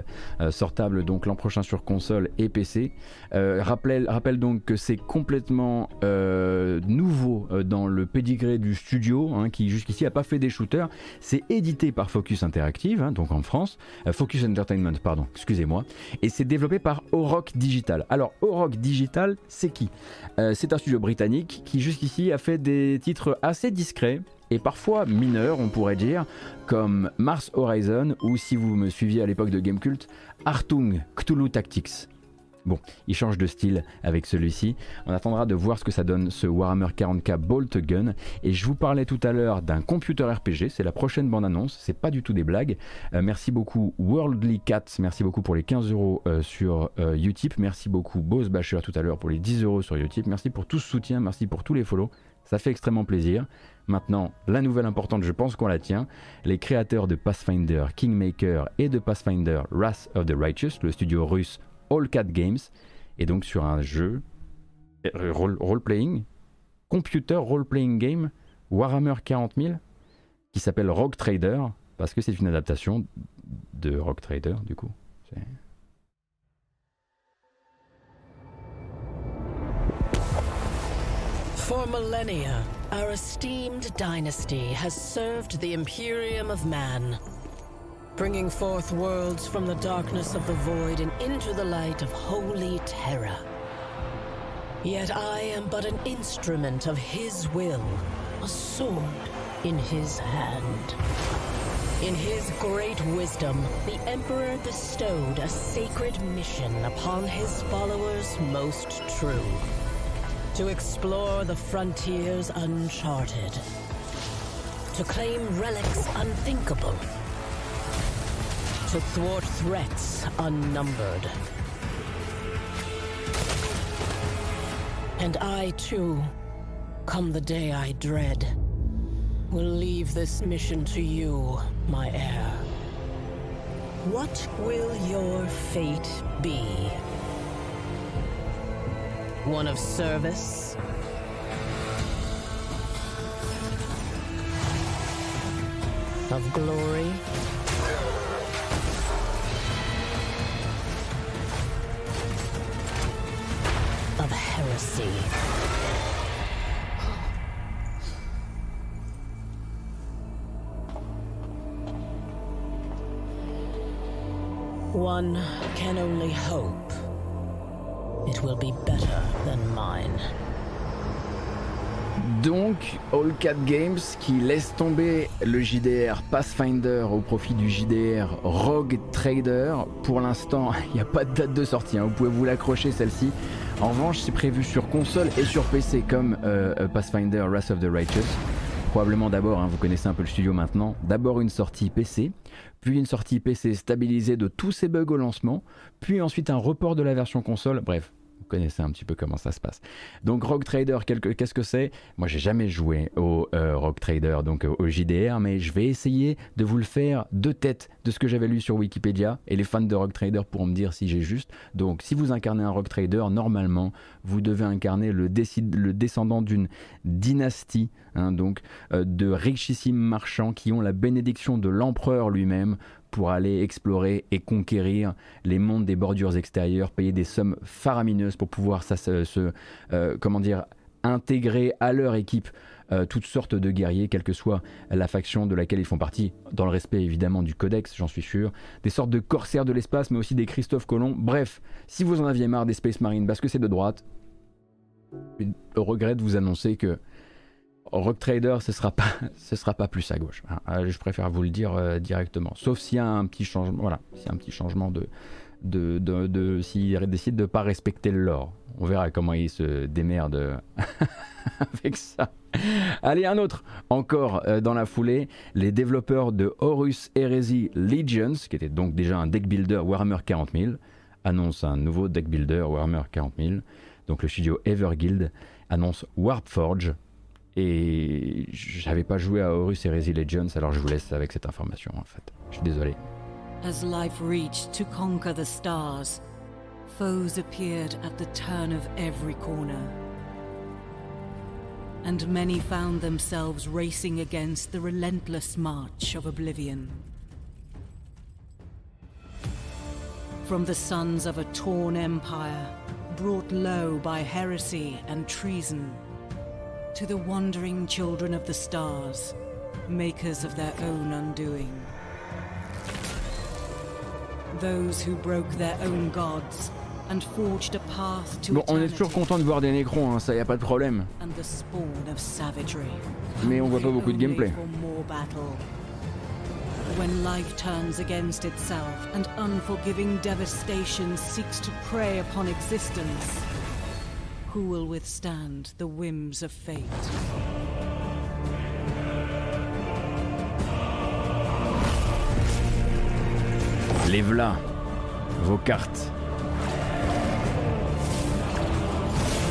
sortable donc l'an prochain sur console et PC. rappelle, donc que c'est complètement nouveau dans le pédigré du studio, hein, qui jusqu'ici n'a pas fait des shooters. C'est édité par Focus Interactive, hein, donc en France, Focus Entertainment, pardon, excusez-moi, et c'est développé par Oroc Digital. Alors, Oroc Digital, c'est qui? Euh, C'est un studio britannique qui jusqu'ici a fait des titres assez discrets et parfois mineurs, on pourrait dire, comme Mars Horizon ou si vous me suiviez à l'époque de Gamecult, Artung Cthulhu Tactics. Bon, il change de style avec celui-ci. On attendra de voir ce que ça donne ce Warhammer 40k Bolt Gun. Et je vous parlais tout à l'heure d'un computer RPG. C'est la prochaine bande-annonce. C'est pas du tout des blagues. Euh, merci beaucoup Worldly Cats. Merci beaucoup pour les 15 euros euh, sur euh, Utip. Merci beaucoup Boss Basher tout à l'heure pour les 10 euros sur Utip. Merci pour tout ce soutien. Merci pour tous les follow. Ça fait extrêmement plaisir. Maintenant, la nouvelle importante, je pense qu'on la tient. Les créateurs de Pathfinder Kingmaker et de Pathfinder Wrath of the Righteous, le studio russe All Cat Games, et donc sur un jeu euh, role-playing, computer role-playing game Warhammer 40 000 qui s'appelle Rock Trader parce que c'est une adaptation de Rock Trader du coup. For millennia, our esteemed dynasty has served the Imperium of Man. Bringing forth worlds from the darkness of the void and into the light of holy terror. Yet I am but an instrument of his will, a sword in his hand. In his great wisdom, the Emperor bestowed a sacred mission upon his followers most true. To explore the frontiers uncharted. To claim relics unthinkable to thwart threats unnumbered. And I, too, come the day I dread, will leave this mission to you, my heir. What will your fate be? One of service? Of glory? One can only hope it will be better than mine. Donc, All Cat Games qui laisse tomber le JDR Pathfinder au profit du JDR Rogue Trader. Pour l'instant, <laughs> il n'y a pas de date de sortie, hein. vous pouvez vous l'accrocher celle-ci. En revanche, c'est prévu sur console et sur PC comme euh, euh, Pathfinder Wrath of the Righteous. Probablement d'abord, hein, vous connaissez un peu le studio maintenant, d'abord une sortie PC, puis une sortie PC stabilisée de tous ces bugs au lancement, puis ensuite un report de la version console, bref, connaissez un petit peu comment ça se passe. Donc Rogue Trader, qu'est-ce que c'est? Moi j'ai jamais joué au euh, Rogue Trader, donc euh, au JDR, mais je vais essayer de vous le faire de tête de ce que j'avais lu sur Wikipédia, et les fans de Rogue Trader pourront me dire si j'ai juste. Donc si vous incarnez un Rogue Trader, normalement vous devez incarner le, le descendant d'une dynastie, hein, donc euh, de richissimes marchands qui ont la bénédiction de l'empereur lui-même pour aller explorer et conquérir les mondes des bordures extérieures, payer des sommes faramineuses pour pouvoir se, euh, intégrer à leur équipe euh, toutes sortes de guerriers, quelle que soit la faction de laquelle ils font partie, dans le respect évidemment du codex, j'en suis sûr, des sortes de corsaires de l'espace, mais aussi des Christophe Colomb. Bref, si vous en aviez marre des Space Marines parce que c'est de droite, je regrette de vous annoncer que Rock Trader, ce sera pas, <laughs> ce sera pas plus à gauche. Hein. Euh, je préfère vous le dire euh, directement. Sauf s'il y a un petit changement, voilà, s'il y a un petit changement de, de, de, s'il décide de pas respecter le lore. On verra comment il se démerde <laughs> avec ça. Allez, un autre. Encore euh, dans la foulée, les développeurs de Horus Heresy Legions, qui était donc déjà un deck builder Warhammer 40 000, annoncent un nouveau deck builder Warhammer 40 000. Donc le studio Everguild annonce Warpforge, et j'avais pas joué à Horus Heresy Legends, alors je vous laisse avec cette information en fait. Je suis désolé. As life reached to conquer the stars, Foes appeared at the turn of every corner. And many found themselves racing against the relentless march of oblivion. From the sons of a torn empire, brought low by heresy and treason, to the wandering children of the stars, makers of their own undoing. Those who broke their own gods and forged a path to Bon, on est toujours content de voir des Necrons, hein, ça y a pas de problème. and the spawn of savagery. Mais on voit pas beaucoup de gameplay. For more battle. When life turns against itself and unforgiving devastation seeks to prey upon existence, who will withstand the whims of fate? Les vos cartes.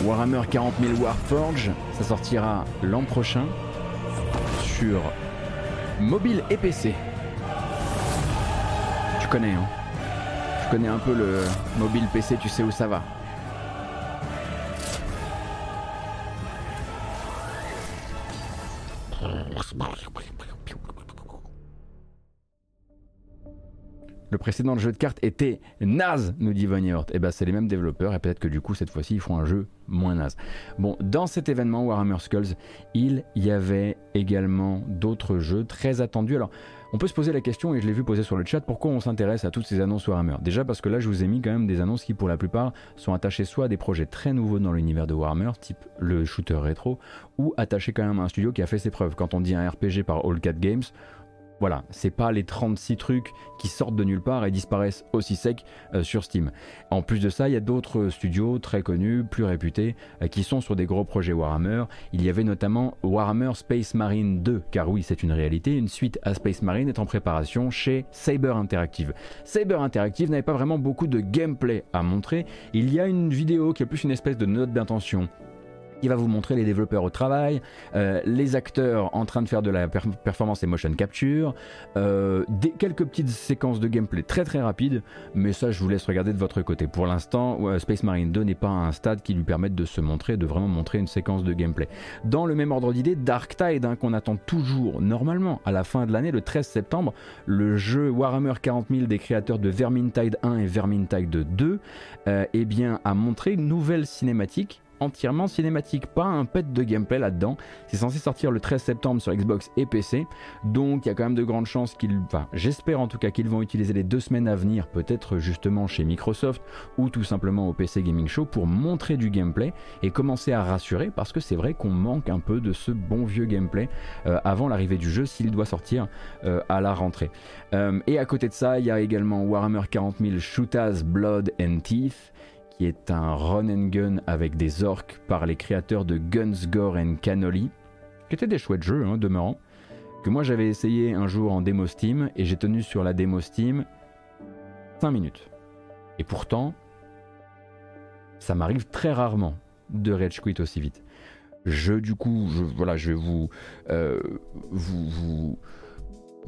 Warhammer 40 000 Warforge, ça sortira l'an prochain sur mobile et PC. Tu connais, hein? Tu connais un peu le mobile PC, tu sais où ça va. Le précédent jeu de cartes était naze, nous dit Von. Et ben c'est les mêmes développeurs et peut-être que du coup cette fois-ci ils font un jeu moins naze. Bon, dans cet événement Warhammer Skulls, il y avait également d'autres jeux très attendus. Alors, on peut se poser la question, et je l'ai vu poser sur le chat, pourquoi on s'intéresse à toutes ces annonces Warhammer Déjà parce que là je vous ai mis quand même des annonces qui pour la plupart sont attachées soit à des projets très nouveaux dans l'univers de Warhammer, type le shooter rétro, ou attachées quand même à un studio qui a fait ses preuves. Quand on dit un RPG par All Cat Games, voilà, c'est pas les 36 trucs qui sortent de nulle part et disparaissent aussi sec euh, sur Steam. En plus de ça, il y a d'autres studios très connus, plus réputés, euh, qui sont sur des gros projets Warhammer. Il y avait notamment Warhammer Space Marine 2, car oui, c'est une réalité, une suite à Space Marine est en préparation chez Saber Interactive. Saber Interactive n'avait pas vraiment beaucoup de gameplay à montrer. Il y a une vidéo qui est plus une espèce de note d'intention il va vous montrer les développeurs au travail, euh, les acteurs en train de faire de la per- performance et motion capture, euh, quelques petites séquences de gameplay très très rapides, mais ça je vous laisse regarder de votre côté. Pour l'instant, Space Marine 2 n'est pas à un stade qui lui permette de se montrer, de vraiment montrer une séquence de gameplay. Dans le même ordre d'idée, Dark Tide, hein, qu'on attend toujours normalement à la fin de l'année, le 13 septembre, le jeu Warhammer 40 000 des créateurs de Vermintide 1 et Vermintide 2, euh, eh bien, a montré une nouvelle cinématique entièrement cinématique, pas un pet de gameplay là-dedans. C'est censé sortir le 13 septembre sur Xbox et PC, donc il y a quand même de grandes chances qu'ils, enfin j'espère en tout cas qu'ils vont utiliser les deux semaines à venir, peut-être justement chez Microsoft ou tout simplement au PC Gaming Show pour montrer du gameplay et commencer à rassurer parce que c'est vrai qu'on manque un peu de ce bon vieux gameplay euh, avant l'arrivée du jeu s'il doit sortir euh, à la rentrée. Euh, et à côté de ça, il y a également Warhammer 40 000 Shootaz Blood and Teeth qui est un run and gun avec des orques par les créateurs de Guns, Gore and Cannoli, qui étaient des chouettes jeux, hein, demeurant, que moi j'avais essayé un jour en démo Steam, et j'ai tenu sur la démo Steam 5 minutes. Et pourtant, ça m'arrive très rarement de rage quit aussi vite. Je, du coup, je, voilà, je vais vous, euh, vous, vous,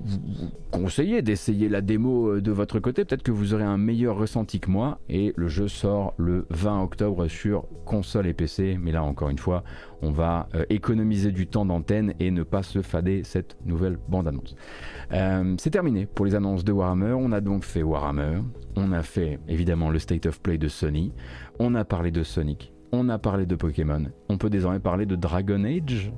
vous, vous conseiller d'essayer la démo euh, de votre côté. Peut-être que vous aurez un meilleur ressenti que moi. Et le jeu sort le 20 octobre sur console et PC. Mais là, encore une fois, on va euh, économiser du temps d'antenne et ne pas se fader cette nouvelle bande-annonce. Euh, c'est terminé pour les annonces de Warhammer. On a donc fait Warhammer. On a fait évidemment le State of Play de Sony. On a parlé de Sonic. On a parlé de Pokémon. On peut désormais parler de Dragon Age.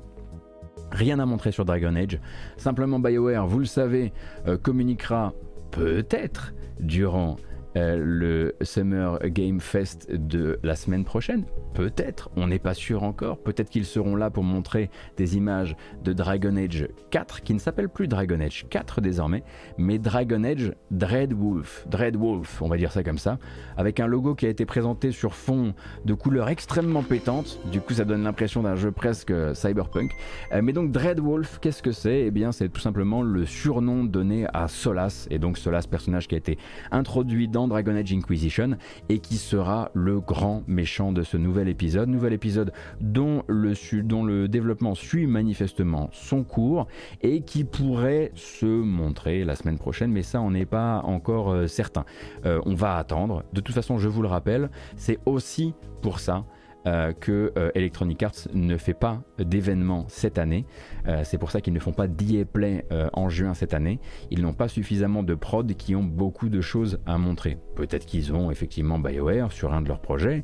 Rien à montrer sur Dragon Age. Simplement BioWare, vous le savez, euh, communiquera peut-être durant euh, le Summer Game Fest de la semaine prochaine. Peut-être, on n'est pas sûr encore. Peut-être qu'ils seront là pour montrer des images de Dragon Age 4, qui ne s'appelle plus Dragon Age 4 désormais, mais Dragon Age Dreadwolf. Dreadwolf, on va dire ça comme ça, avec un logo qui a été présenté sur fond de couleurs extrêmement pétantes. Du coup, ça donne l'impression d'un jeu presque euh, cyberpunk. Euh, mais donc Dreadwolf, qu'est-ce que c'est? Eh bien, c'est tout simplement le surnom donné à Solas, et donc Solas, personnage qui a été introduit dans Dragon Age Inquisition et qui sera le grand méchant de ce nouvel épisode. Nouvel épisode dont le, dont le développement suit manifestement son cours et qui pourrait se montrer la semaine prochaine, mais ça on n'est pas encore euh, certain. Euh, on va attendre. De toute façon, je vous le rappelle, c'est aussi pour ça euh, que euh, Electronic Arts ne fait pas d'événements cette année. Euh, c'est pour ça qu'ils ne font pas d'EA Play en juin cette année. Ils n'ont pas suffisamment de prod qui ont beaucoup de choses à montrer. Peut-être qu'ils ont effectivement BioWare sur un de leurs projets.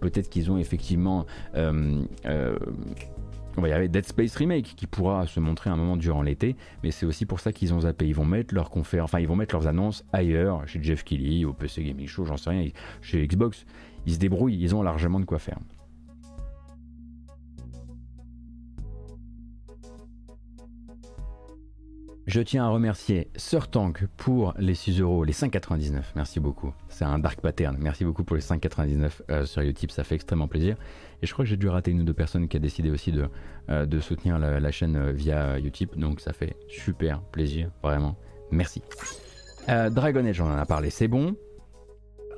Peut-être qu'ils ont effectivement on y arriver Dead Space Remake qui pourra se montrer un moment durant l'été, mais c'est aussi pour ça qu'ils ont zappé. Ils vont mettre leurs enfin ils vont mettre leurs annonces ailleurs, chez Jeff Kelly, au PC Gaming Show, j'en sais rien, chez Xbox. Ils se débrouillent, ils ont largement de quoi faire. Je tiens à remercier Sir Tank pour les 6 euros, les 5,99. Merci beaucoup. C'est un dark pattern. Merci beaucoup pour les 5,99 euh, sur YouTube. Ça fait extrêmement plaisir. Et je crois que j'ai dû rater une ou deux personnes qui a décidé aussi de, euh, soutenir la, chaîne euh, via YouTube. Donc ça fait super plaisir. Vraiment. Merci. Dragon Age, on en a parlé. C'est bon.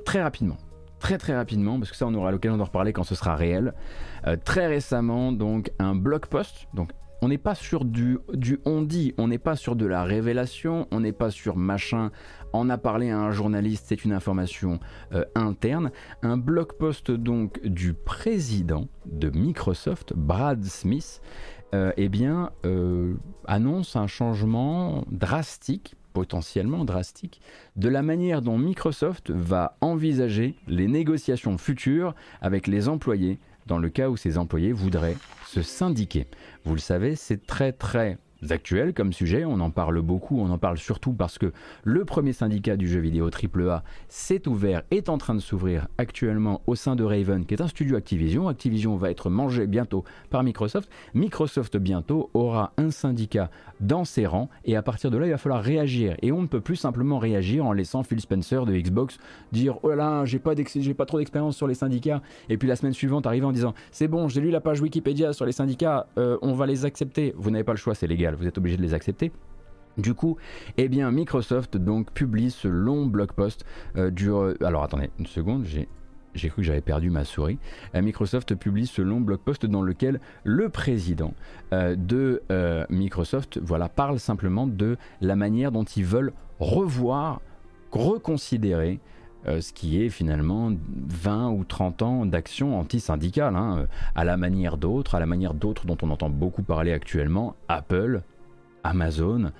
Très rapidement très très rapidement, parce que ça on aura l'occasion d'en reparler quand ce sera réel. très récemment, donc un blog post, donc on n'est pas sur du, du on dit, on n'est pas sur de la révélation, on n'est pas sur machin, en a parlé à un journaliste, c'est une information euh, interne. Un blog post donc du président de Microsoft, Brad Smith, euh, eh bien, euh, annonce un changement drastique potentiellement drastique de la manière dont Microsoft va envisager les négociations futures avec les employés dans le cas où ces employés voudraient se syndiquer. Vous le savez, c'est très très actuel comme sujet, on en parle beaucoup, on en parle surtout parce que le premier syndicat du jeu vidéo AAA s'est ouvert, est en train de s'ouvrir actuellement au sein de Raven, qui est un studio Activision. Activision va être mangé bientôt par Microsoft. Microsoft bientôt aura un syndicat dans ses rangs et à partir de là, il va falloir réagir. Et on ne peut plus simplement réagir en laissant Phil Spencer de Xbox dire Oh là, j'ai pas, j'ai pas trop d'expérience sur les syndicats. Et puis la semaine suivante, arriver en disant C'est bon, j'ai lu la page Wikipédia sur les syndicats, euh, on va les accepter. Vous n'avez pas le choix, c'est légal vous êtes obligé de les accepter. Du coup, eh bien, Microsoft donc publie ce long blog post euh. Alors attendez une seconde, j'ai j'ai cru que j'avais perdu ma souris. Euh, Microsoft publie ce long blog post dans lequel le président euh, de Microsoft voilà, parle simplement de la manière dont ils veulent revoir, reconsidérer ce qui est finalement 20 ou 30 ans d'action anti-syndicale, hein, à la manière d'autres, à la manière d'autres dont on entend beaucoup parler actuellement, Apple, Amazon,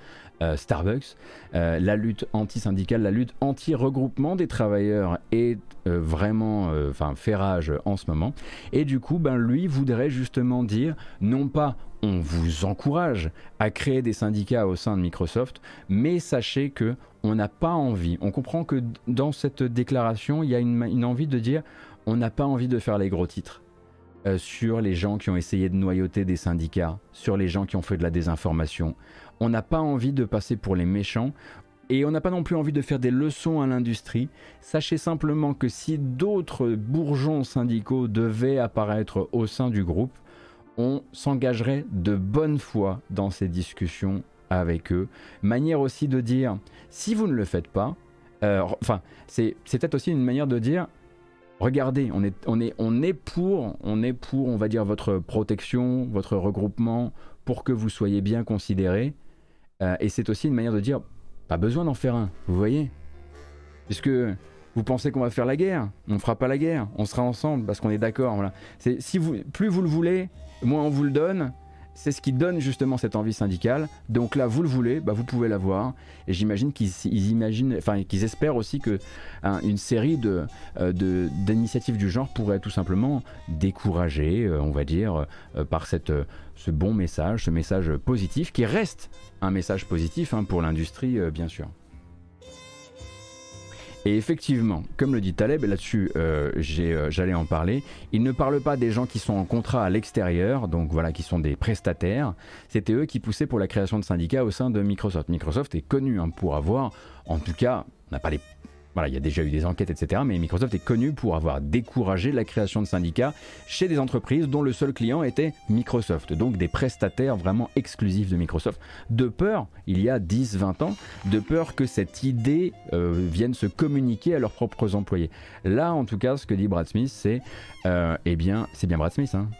euh, Starbucks. Euh, la lutte anti-syndicale, la lutte anti-regroupement des travailleurs est euh, vraiment enfin fait rage en ce moment. Et du coup, ben, lui voudrait justement dire, non pas on vous encourage à créer des syndicats au sein de Microsoft, mais sachez que on n'a pas envie. On comprend que dans cette déclaration, il y a une envie de dire, on n'a pas envie de faire les gros titres. Euh, sur les gens qui ont essayé de noyauter des syndicats, sur les gens qui ont fait de la désinformation. On n'a pas envie de passer pour les méchants et on n'a pas non plus envie de faire des leçons à l'industrie. Sachez simplement que si d'autres bourgeons syndicaux devaient apparaître au sein du groupe, on s'engagerait de bonne foi dans ces discussions avec eux. Manière aussi de dire, si vous ne le faites pas, euh, enfin, c'est peut-être aussi une manière de dire, regardez, on est, on, est, on, est pour, on est pour, on va dire, votre protection, votre regroupement, pour que vous soyez bien considérés. Euh, et c'est aussi une manière de dire, pas besoin d'en faire un, vous voyez Puisque vous pensez qu'on va faire la guerre, on ne fera pas la guerre, on sera ensemble parce qu'on est d'accord. Voilà. Si vous, plus vous le voulez, moins on vous le donne, c'est ce qui donne justement cette envie syndicale. Donc là, vous le voulez, bah, vous pouvez l'avoir. Et j'imagine qu'ils imaginent, enfin qu'ils espèrent aussi que hein, une série de euh, d'initiatives du genre pourrait tout simplement décourager, euh, on va dire, euh, par cette ce bon message, ce message positif qui reste un message positif hein, pour l'industrie, bien sûr. Et effectivement, comme le dit Taleb, là-dessus euh, euh, j'allais en parler, il ne parle pas des gens qui sont en contrat à l'extérieur, donc voilà, qui sont des prestataires. C'était eux qui poussaient pour la création de syndicats au sein de Microsoft. Microsoft est connu hein, pour avoir, en tout cas, on n'a pas les voilà, il y a déjà eu des enquêtes, etc. Mais Microsoft est connu pour avoir découragé la création de syndicats chez des entreprises dont le seul client était Microsoft, donc des prestataires vraiment exclusifs de Microsoft, de peur, il y a 10-20 ans, de peur que cette idée euh, vienne se communiquer à leurs propres employés. Là, en tout cas, ce que dit Brad Smith, c'est, euh, eh bien, c'est bien Brad Smith, hein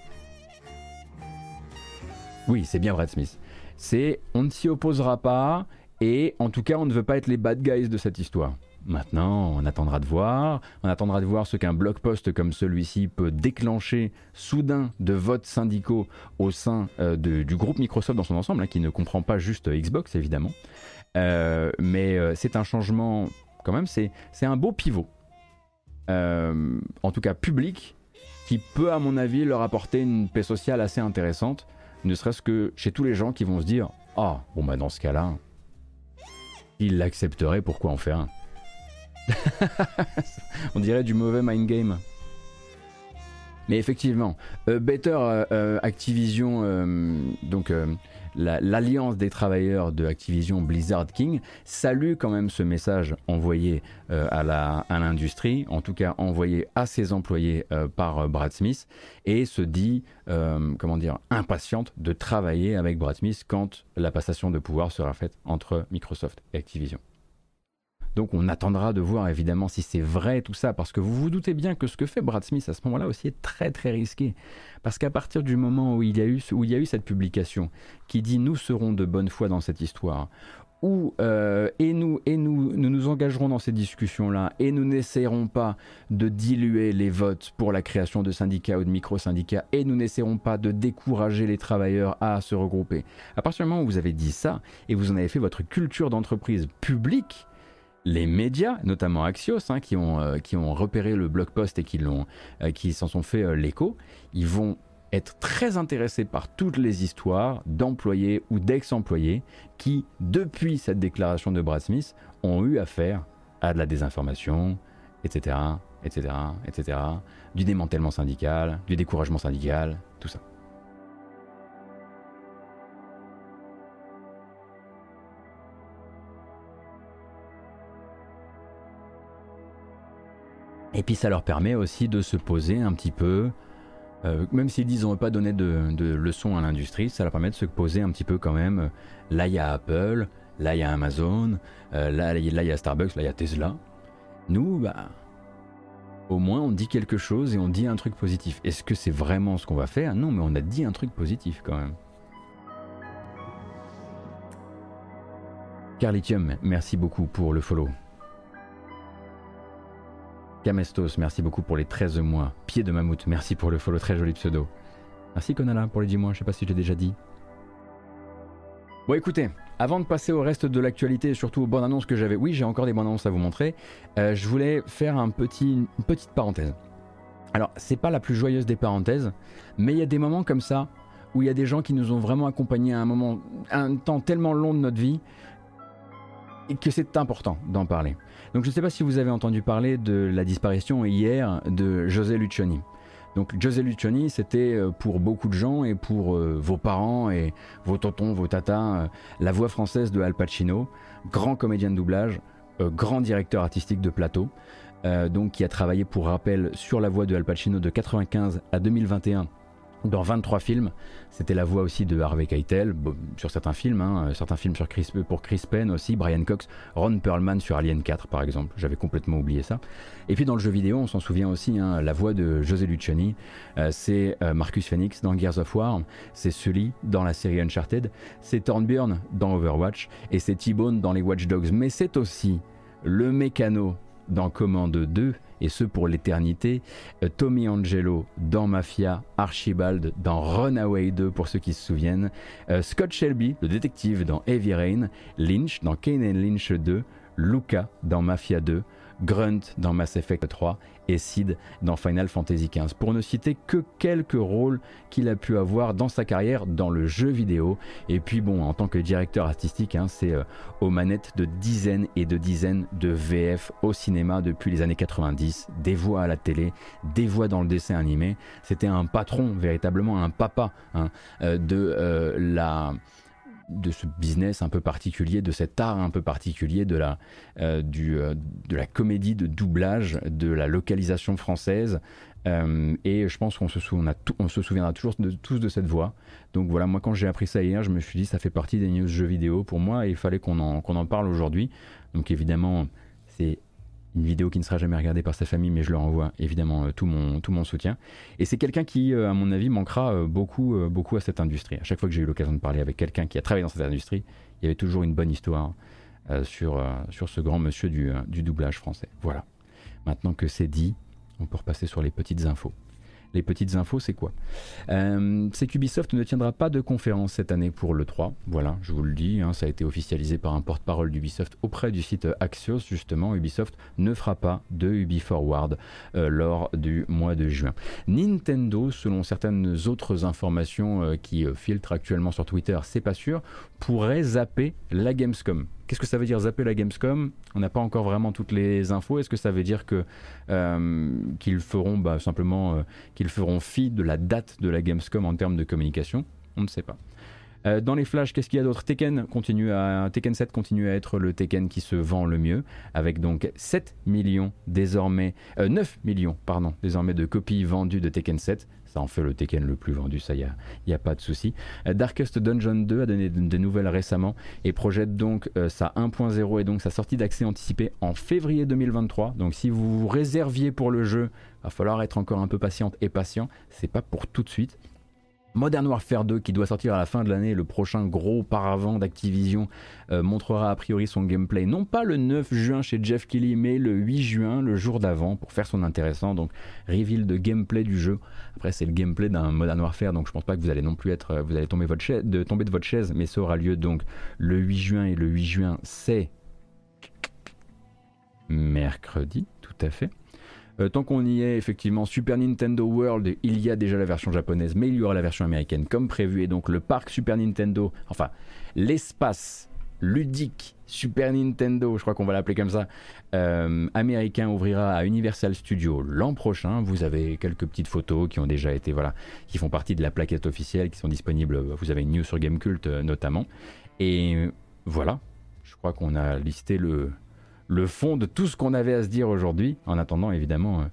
Oui, c'est bien Brad Smith. C'est, on ne s'y opposera pas, et en tout cas, on ne veut pas être les bad guys de cette histoire. Maintenant, on attendra de voir. On attendra de voir ce qu'un blog post comme celui-ci peut déclencher soudain de votes syndicaux au sein euh, du groupe Microsoft dans son ensemble, hein, qui ne comprend pas juste Xbox évidemment. Euh, mais euh, c'est un changement, quand même, c'est un beau pivot. en tout cas public, qui peut à mon avis leur apporter une paix sociale assez intéressante, ne serait-ce que chez tous les gens qui vont se dire Ah, bon bah dans ce cas-là, ils l'accepteraient, pourquoi en faire un? <laughs> On dirait du mauvais mind game. Mais effectivement, euh, Better euh, euh, Activision, donc l'alliance des travailleurs de Activision Blizzard King, salue quand même ce message envoyé à l'industrie, en tout cas envoyé à ses employés par Brad Smith, et se dit, comment dire, impatiente de travailler avec Brad Smith quand la passation de pouvoir sera faite entre Microsoft et Activision. Donc on attendra de voir évidemment si c'est vrai tout ça, parce que vous vous doutez bien que ce que fait Brad Smith à ce moment-là aussi est très très risqué. Parce qu'à partir du moment où il, y a eu, cette publication qui dit nous serons de bonne foi dans cette histoire, euh, et nous nous, nous nous engagerons dans ces discussions-là et nous n'essaierons pas de diluer les votes pour la création de syndicats ou de micro-syndicats et nous n'essaierons pas de décourager les travailleurs à se regrouper. À partir du moment où vous avez dit ça et vous en avez fait votre culture d'entreprise publique, les médias, notamment Axios, hein, qui, ont, euh, qui ont repéré le blog post et qui, euh, s'en sont fait euh, l'écho, ils vont être très intéressés par toutes les histoires d'employés ou d'ex-employés qui, depuis cette déclaration de Brad Smith, ont eu affaire à de la désinformation, etc., etc., etc., du démantèlement syndical, du découragement syndical, tout ça. Et puis ça leur permet aussi de se poser un petit peu, euh, même s'ils disent on ne pas donner de, leçons à l'industrie, ça leur permet de se poser un petit peu quand même. Là il y a Apple, là il y a Amazon, euh, là il y a Starbucks, là il y a Tesla. Nous, bah, au moins on dit quelque chose et on dit un truc positif. Est-ce que c'est vraiment ce qu'on va faire? Non, mais on a dit un truc positif quand même. Carlithium, merci beaucoup pour le follow. Camestos, merci beaucoup pour les 13 mois. Pied de mammouth, merci pour le follow, très joli pseudo. Merci Konala pour les 10 mois, je sais pas si je l'ai déjà dit. Bon écoutez, avant de passer au reste de l'actualité et surtout aux bonnes annonces que j'avais, oui j'ai encore des bonnes annonces à vous montrer, euh, je voulais faire une petite parenthèse. Alors c'est pas la plus joyeuse des parenthèses, mais il y a des moments comme ça où il y a des gens qui nous ont vraiment accompagnés à un moment, un temps tellement long de notre vie, et que c'est important d'en parler. Donc je ne sais pas si vous avez entendu parler de la disparition hier de José Lucioni. Donc José Lucioni, c'était euh, pour beaucoup de gens et pour euh, vos parents et vos tontons, vos tatas, euh, la voix française de Al Pacino, grand comédien de doublage, grand directeur artistique de plateau, donc qui a travaillé pour rappel sur la voix de Al Pacino de 95 à 2021 dans 23 films. C'était la voix aussi de Harvey Keitel sur certains films, hein, certains films pour Chris Penn aussi, Brian Cox, Ron Perlman sur Alien 4 par exemple. J'avais complètement oublié ça. Et puis dans le jeu vidéo, on s'en souvient aussi, hein, la voix de José Luciani, euh, c'est euh, Marcus Phoenix dans Gears of War, c'est Sully dans la série Uncharted, c'est Thornburn dans Overwatch et c'est T-Bone dans les Watch Dogs. Mais c'est aussi le mécano dans Command 2 et ce pour l'éternité. Euh, Tommy Angelo dans Mafia, Archibald dans Runaway 2 pour ceux qui se souviennent, euh, Scott Shelby, le détective dans Heavy Rain, Lynch dans Kane Lynch 2, Luca dans Mafia 2, Grunt dans Mass Effect 3 et Sid dans Final Fantasy XV, pour ne citer que quelques rôles qu'il a pu avoir dans sa carrière dans le jeu vidéo. Et puis bon, en tant que directeur artistique, hein, c'est euh, aux manettes de dizaines et de dizaines de VF au cinéma depuis les années 90, des voix à la télé, des voix dans le dessin animé. C'était un patron, véritablement un papa hein, euh, de euh, la de ce business un peu particulier, de cet art un peu particulier de la, euh, du, euh, de la comédie de doublage, de la localisation française. Euh, et je pense qu'on se, se souviendra toujours de, tous de cette voix. Donc voilà, moi quand j'ai appris ça hier, je me suis dit ça fait partie des news jeux vidéo pour moi et il fallait qu'on en, qu'on en parle aujourd'hui. Donc évidemment, c'est une vidéo qui ne sera jamais regardée par sa famille, mais je leur envoie évidemment tout, mon, tout mon soutien. Et c'est quelqu'un qui, à mon avis, manquera beaucoup, beaucoup à cette industrie. À chaque fois que j'ai eu l'occasion de parler avec quelqu'un qui a travaillé dans cette industrie, il y avait toujours une bonne histoire sur, sur ce grand monsieur du, du doublage français. Voilà. Maintenant que c'est dit, on peut repasser sur les petites infos. Les petites infos, c'est quoi euh, C'est qu'Ubisoft ne tiendra pas de conférence cette année pour le 3. Voilà, je vous le dis, hein, ça a été officialisé par un porte-parole d'Ubisoft auprès du site Axios. Justement, Ubisoft ne fera pas de Ubi Forward euh, lors du mois de juin. Nintendo, selon certaines autres informations euh, qui filtrent actuellement sur Twitter, c'est pas sûr, pourrait zapper la Gamescom. Qu'est-ce que ça veut dire zapper la Gamescom? On n'a pas encore vraiment toutes les infos. Est-ce que ça veut dire que euh, qu'ils feront bah, simplement euh, qu'ils feront fi de la date de la Gamescom en termes de communication? On ne sait pas. Euh, dans les flashs, qu'est-ce qu'il y a d'autre? Tekken à Tekken 7 continue à être le Tekken qui se vend le mieux, avec donc 7 millions désormais, 9 millions désormais de copies vendues de Tekken 7 en fait le Tekken le plus vendu, ça, il n'y a, pas de souci. Euh, Darkest Dungeon 2 a donné des nouvelles récemment et projette donc euh, sa 1.0 et donc sa sortie d'accès anticipée en février 2023. Donc si vous vous réserviez pour le jeu, va falloir être encore un peu patiente et patient. C'est pas pour tout de suite. Modern Warfare 2 qui doit sortir à la fin de l'année, le prochain gros paravent d'Activision, euh, montrera a priori son gameplay non pas le 9 juin chez Jeff Kelly mais le 8 juin, le jour d'avant pour faire son intéressant. Donc reveal de gameplay du jeu. Après c'est le gameplay d'un Modern Warfare donc je pense pas que vous allez non plus être, euh, vous allez tomber de votre chaise mais ça aura lieu donc le 8 juin et le 8 juin c'est mercredi tout à fait. Euh, tant qu'on y est, effectivement, Super Nintendo World, il y a déjà la version japonaise, mais il y aura la version américaine comme prévu. Et donc le parc Super Nintendo, enfin l'espace ludique Super Nintendo, je crois qu'on va l'appeler comme ça, euh, américain ouvrira à Universal Studios l'an prochain. Vous avez quelques petites photos qui ont déjà été, voilà, qui font partie de la plaquette officielle, qui sont disponibles. Vous avez une news sur Gamecult euh, notamment. Et voilà, je crois qu'on a listé le, le fond de tout ce qu'on avait à se dire aujourd'hui, en attendant évidemment euh,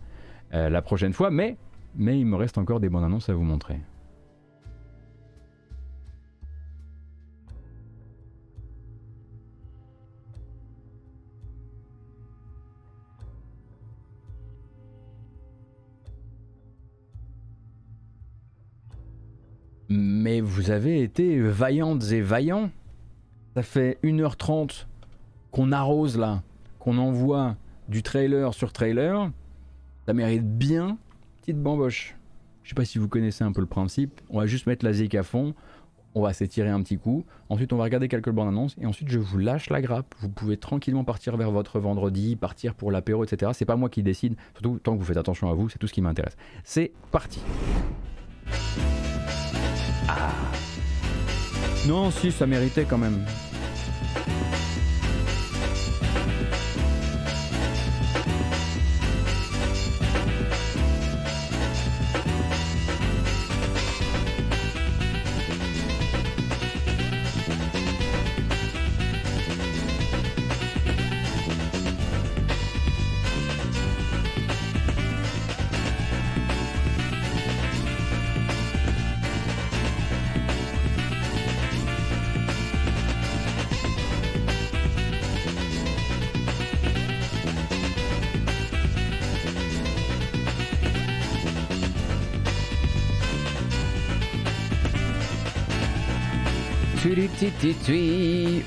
euh, la prochaine fois, mais, mais il me reste encore des bonnes annonces à vous montrer. Mais vous avez été vaillantes et vaillants. Ça fait 1h30 qu'on arrose là qu'on envoie du trailer sur trailer, ça mérite bien petite bamboche. Je sais pas si vous connaissez un peu le principe. On va juste mettre la zik à fond, on va s'étirer un petit coup. Ensuite, on va regarder quelques bandes annonces et ensuite, je vous lâche la grappe. Vous pouvez tranquillement partir vers votre vendredi, partir pour l'apéro, etc. C'est pas moi qui décide. Surtout tant que vous faites attention à vous, c'est tout ce qui m'intéresse. C'est parti. Ah. Non, si, ça méritait quand même.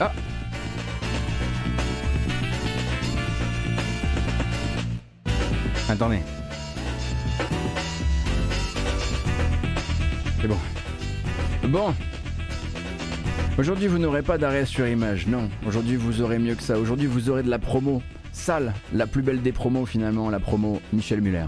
Ah. Attendez. C'est bon. Bon. Aujourd'hui, vous n'aurez pas d'arrêt sur image, non. Aujourd'hui, vous aurez mieux que ça. Aujourd'hui, vous aurez de la promo. Sale, la plus belle des promos finalement, la promo Michel Muller.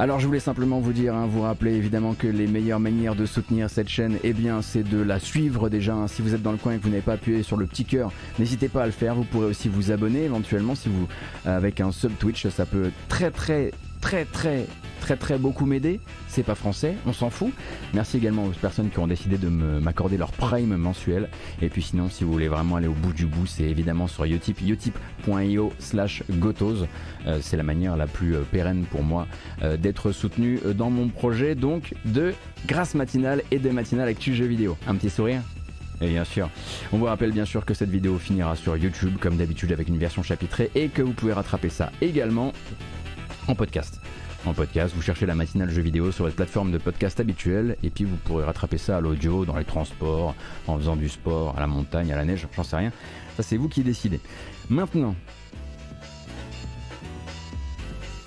Alors je voulais simplement vous dire, hein, vous rappeler évidemment que les meilleures manières de soutenir cette chaîne, eh bien c'est de la suivre déjà. Hein. Si vous êtes dans le coin et que vous n'avez pas appuyé sur le petit cœur, n'hésitez pas à le faire. Vous pourrez aussi vous abonner éventuellement si vous avec un sub Twitch, ça peut très très très très très très beaucoup m'aider. C'est pas français, on s'en fout. Merci également aux personnes qui ont décidé de m'accorder leur prime mensuel. Et puis sinon, si vous voulez vraiment aller au bout du bout, c'est évidemment sur Utip, utip.io slash gotos. Euh, c'est la manière la plus euh, pérenne pour moi euh, d'être soutenu dans mon projet donc de grâce matinale et de matinale actu jeux vidéo. Un petit sourire? Et bien sûr, on vous rappelle bien sûr que cette vidéo finira sur YouTube comme d'habitude avec une version chapitrée et que vous pouvez rattraper ça également en podcast. En podcast, vous cherchez la matinale jeu vidéo sur votre plateforme de podcast habituelle et puis vous pourrez rattraper ça à l'audio, dans les transports, en faisant du sport, à la montagne, à la neige, j'en sais rien. Ça c'est vous qui décidez. Maintenant,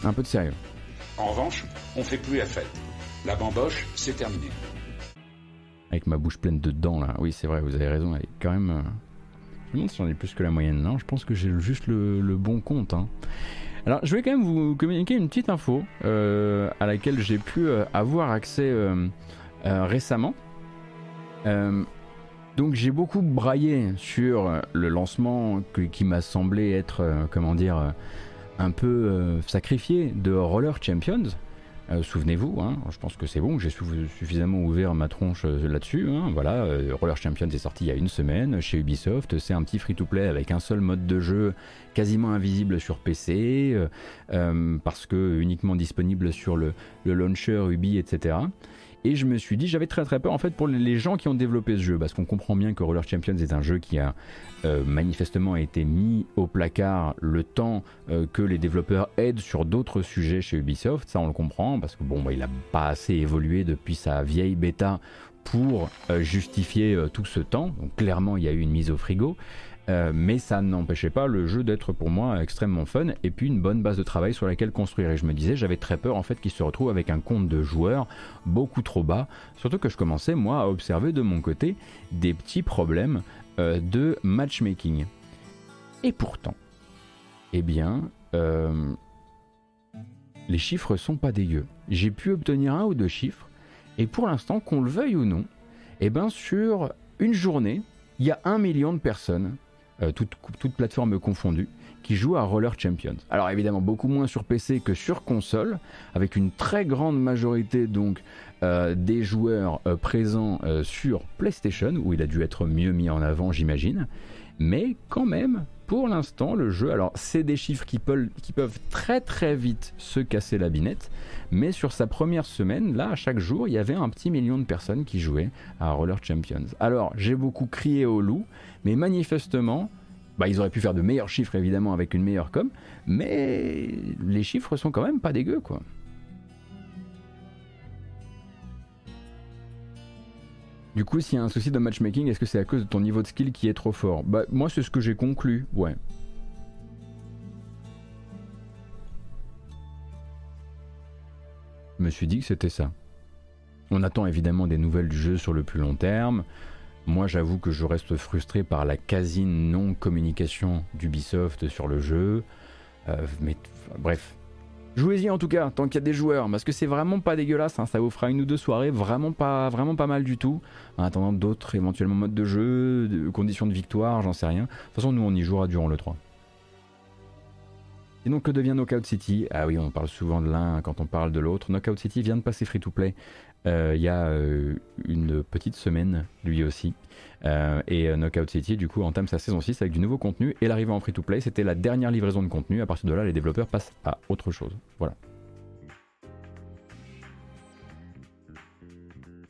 un peu de sérieux. En revanche, on fait plus la fête. La bamboche, c'est terminé avec ma bouche pleine de dents là. Oui, c'est vrai, vous avez raison, elle est quand même. Euh, je me demande si j'en ai plus que la moyenne. Non, je pense que j'ai juste le, bon compte. Hein. Alors, je vais quand même vous communiquer une petite info euh, à laquelle j'ai pu euh, avoir accès récemment. donc, j'ai beaucoup braillé sur le lancement qui m'a semblé être, comment dire, un peu sacrifié de Roller Champions. Euh, souvenez-vous, hein, je pense que c'est bon, j'ai suffisamment ouvert ma tronche euh, là-dessus. Hein, voilà, euh, Roller Champions est sorti il y a une semaine chez Ubisoft. C'est un petit free-to-play avec un seul mode de jeu quasiment invisible sur PC, parce que uniquement disponible sur le, le launcher Ubi, etc. Et je me suis dit, j'avais très très peur en fait pour les gens qui ont développé ce jeu, parce qu'on comprend bien que Roller Champions est un jeu qui a euh, manifestement été mis au placard le temps euh, que les développeurs aident sur d'autres sujets chez Ubisoft. Ça, on le comprend, parce que bon, bah, il n'a pas assez évolué depuis sa vieille bêta pour euh, justifier tout ce temps. Donc clairement, il y a eu une mise au frigo. Euh, mais ça n'empêchait pas le jeu d'être pour moi extrêmement fun et puis une bonne base de travail sur laquelle construire. Et je me disais, j'avais très peur en fait qu'il se retrouve avec un compte de joueurs beaucoup trop bas, surtout que je commençais moi à observer de mon côté des petits problèmes euh, de matchmaking. Et pourtant, eh bien, euh, les chiffres sont pas dégueux. J'ai pu obtenir un ou deux chiffres et pour l'instant, qu'on le veuille ou non, eh bien sur une journée, il y a un million de personnes euh, toutes, plateformes confondues, qui jouent à Roller Champions. Alors évidemment beaucoup moins sur PC que sur console, avec une très grande majorité donc euh, des joueurs euh, présents sur PlayStation, où il a dû être mieux mis en avant j'imagine, mais quand même pour l'instant, le jeu, alors c'est des chiffres qui peuvent, très très vite se casser la binette, mais sur sa première semaine, là, à chaque jour, il y avait un petit million de personnes qui jouaient à Roller Champions. Alors, j'ai beaucoup crié au loup, mais manifestement, bah, ils auraient pu faire de meilleurs chiffres évidemment avec une meilleure com, mais les chiffres sont quand même pas dégueux quoi. Du coup, s'il y a un souci de matchmaking, est-ce que c'est à cause de ton niveau de skill qui est trop fort? Bah, moi, c'est ce que j'ai conclu, ouais. Je me suis dit que c'était ça. On attend évidemment des nouvelles du jeu sur le plus long terme. Moi, j'avoue que je reste frustré par la quasi non-communication d'Ubisoft sur le jeu. Euh, mais bref. Jouez-y en tout cas, tant qu'il y a des joueurs, parce que c'est vraiment pas dégueulasse, hein. ça vous fera une ou deux soirées vraiment pas, vraiment pas mal du tout, en attendant d'autres éventuellement modes de jeu, conditions de victoire, j'en sais rien. De toute façon, nous on y jouera durant le 3. Et donc que devient Knockout City? Ah oui, on parle souvent de l'un quand on parle de l'autre. Knockout City vient de passer free to play il y a euh, une petite semaine, lui aussi. Euh, et Knockout City, du coup, entame sa saison 6 avec du nouveau contenu. Et l'arrivée en free-to-play, c'était la dernière livraison de contenu. À partir de là, les développeurs passent à autre chose. Voilà.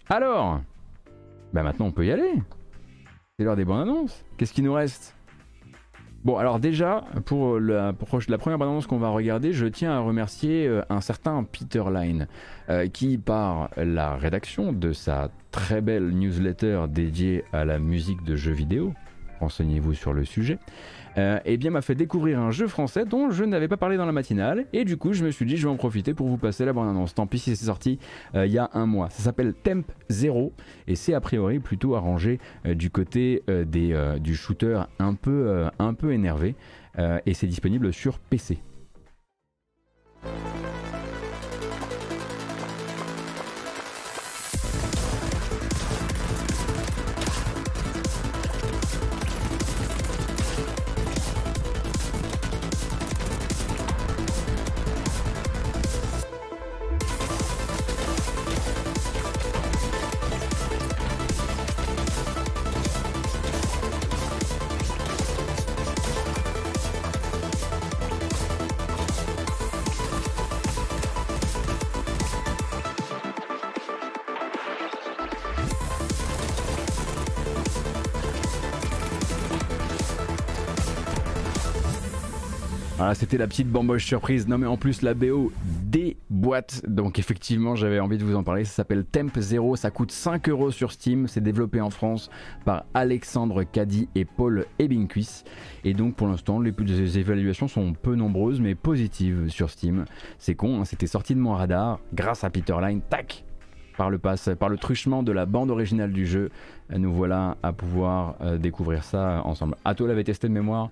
Alors Bah maintenant, on peut y aller. C'est l'heure des bonnes annonces. Qu'est-ce qui nous reste? Bon, alors déjà, pour la, première bande-annonce qu'on va regarder, je tiens à remercier euh, un certain Peter Line, euh, qui, par la rédaction de sa très belle newsletter dédiée à la musique de jeux vidéo, renseignez-vous sur le sujet, euh, eh bien m'a fait découvrir un jeu français dont je n'avais pas parlé dans la matinale et du coup je me suis dit je vais en profiter pour vous passer la bande annonce. Tant pis si c'est sorti euh, il y a un mois. Ça s'appelle Temp Zero et c'est a priori plutôt arrangé euh, du côté des, du shooter un peu, un peu énervé et c'est disponible sur PC. C'était la petite bamboche surprise. Non, mais en plus, la BO déboîte. Donc, effectivement, j'avais envie de vous en parler. Ça s'appelle Temp Zero. Ça coûte 5 euros sur Steam. C'est développé en France par Alexandre Caddy et Paul Ebinquist. Et donc, pour l'instant, les, évaluations sont peu nombreuses, mais positives sur Steam. C'est con, hein, c'était sorti de mon radar. Grâce à Peter Line, tac par le, pass, par le truchement de la bande originale du jeu, nous voilà à pouvoir euh, découvrir ça ensemble. Ato l'avait testé de mémoire,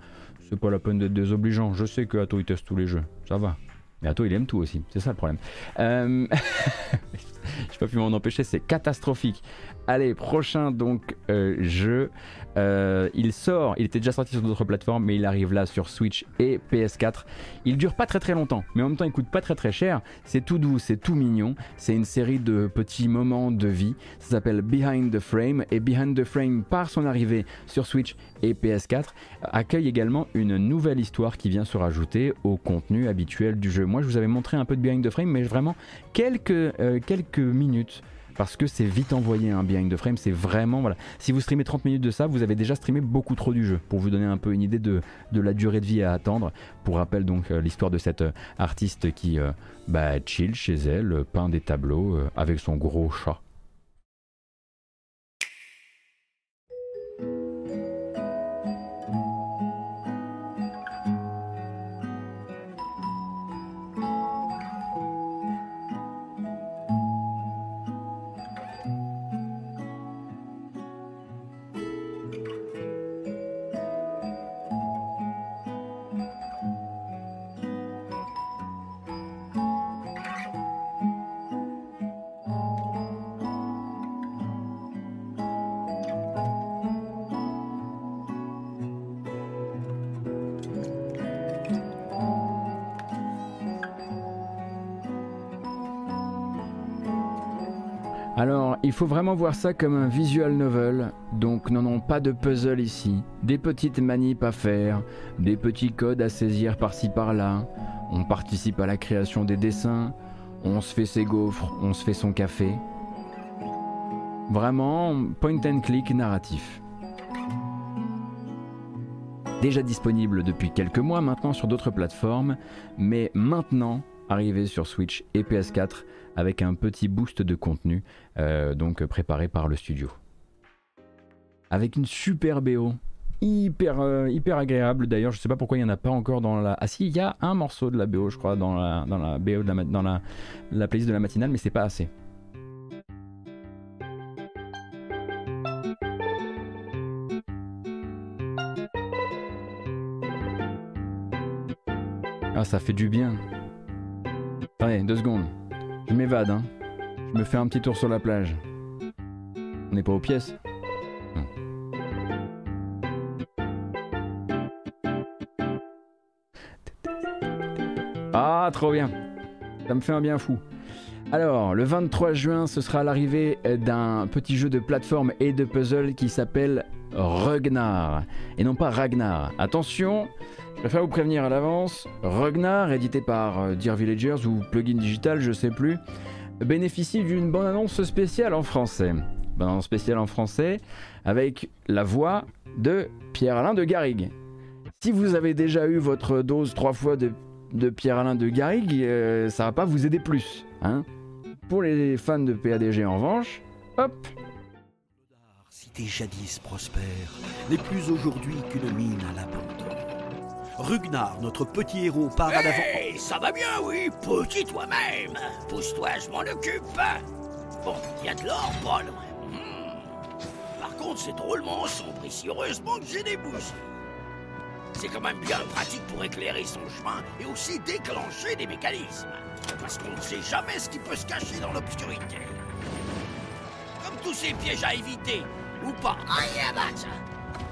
c'est pas la peine d'être désobligeant. Je sais que Ato il teste tous les jeux, ça va. Mais Ato il aime tout aussi, c'est ça le problème. Euh... <laughs> Je pas pu m'en empêcher, c'est catastrophique. Allez, prochain donc euh, jeu. Euh, il sort, il était déjà sorti sur d'autres plateformes, mais il arrive là sur Switch et PS4. Il dure pas très très longtemps, mais en même temps il coûte pas très très cher. C'est tout doux, c'est tout mignon. C'est une série de petits moments de vie. Ça s'appelle Behind the Frame et Behind the Frame, par son arrivée sur Switch et PS4, accueille également une nouvelle histoire qui vient se rajouter au contenu habituel du jeu. Moi je vous avais montré un peu de Behind the Frame, mais vraiment quelques, euh, quelques minutes parce que c'est vite envoyé un behind the frame, c'est vraiment. Si vous streamez 30 minutes de ça, vous avez déjà streamé beaucoup trop du jeu pour vous donner un peu une idée de, la durée de vie à attendre. Pour rappel donc euh, l'histoire de cette euh, artiste qui euh, bah, chill chez elle, peint des tableaux avec son gros chat. Faut vraiment voir ça comme un visual novel, donc non non pas de puzzle ici, des petites manips à faire, des petits codes à saisir par-ci par-là, on participe à la création des dessins, on se fait ses gaufres, on se fait son café. Vraiment point and click narratif. Déjà disponible depuis quelques mois maintenant sur d'autres plateformes, mais maintenant arrivé sur Switch et PS4 avec un petit boost de contenu euh, donc préparé par le studio. Avec une super BO, hyper, euh, hyper agréable d'ailleurs, je sais pas pourquoi il n'y en a pas encore dans la... Ah si, il y a un morceau de la BO je crois dans la, dans la BO de la, dans la, la playlist de la matinale mais c'est pas assez. Ah ça fait du bien. Deux secondes. Je m'évade, hein. Je me fais un petit tour sur la plage. On n'est pas aux pièces Ah, trop bien. Ça me fait un bien fou. Alors, le 23 juin, ce sera l'arrivée d'un petit jeu de plateforme et de puzzle qui s'appelle Ragnar. Et non pas Ragnar. Attention, je préfère vous prévenir à l'avance, Ragnar, édité par euh, Dear Villagers ou Plugin Digital, je sais plus, bénéficie d'une bonne annonce spéciale en français. Bonne annonce spéciale en français avec la voix de Pierre-Alain de Garrigue. Si vous avez déjà eu votre dose trois fois de, Pierre-Alain de Garrigue, euh, ça va pas vous aider plus. Hein Pour les fans de PADG en revanche, hop jadis prospère, n'est plus aujourd'hui qu'une mine à l'abandon. Rugnar, notre petit héros, part à l'avant. Ça va bien, oui, petit toi-même. Pousse-toi, je m'en occupe. Bon, il y a de l'or, loin. Hmm. Par contre, c'est drôlement sombre ici. Heureusement que j'ai des bougies. C'est quand même bien pratique pour éclairer son chemin et aussi déclencher des mécanismes. Parce qu'on ne sait jamais ce qui peut se cacher dans l'obscurité. Comme tous ces pièges à éviter, ou pas. Aïe,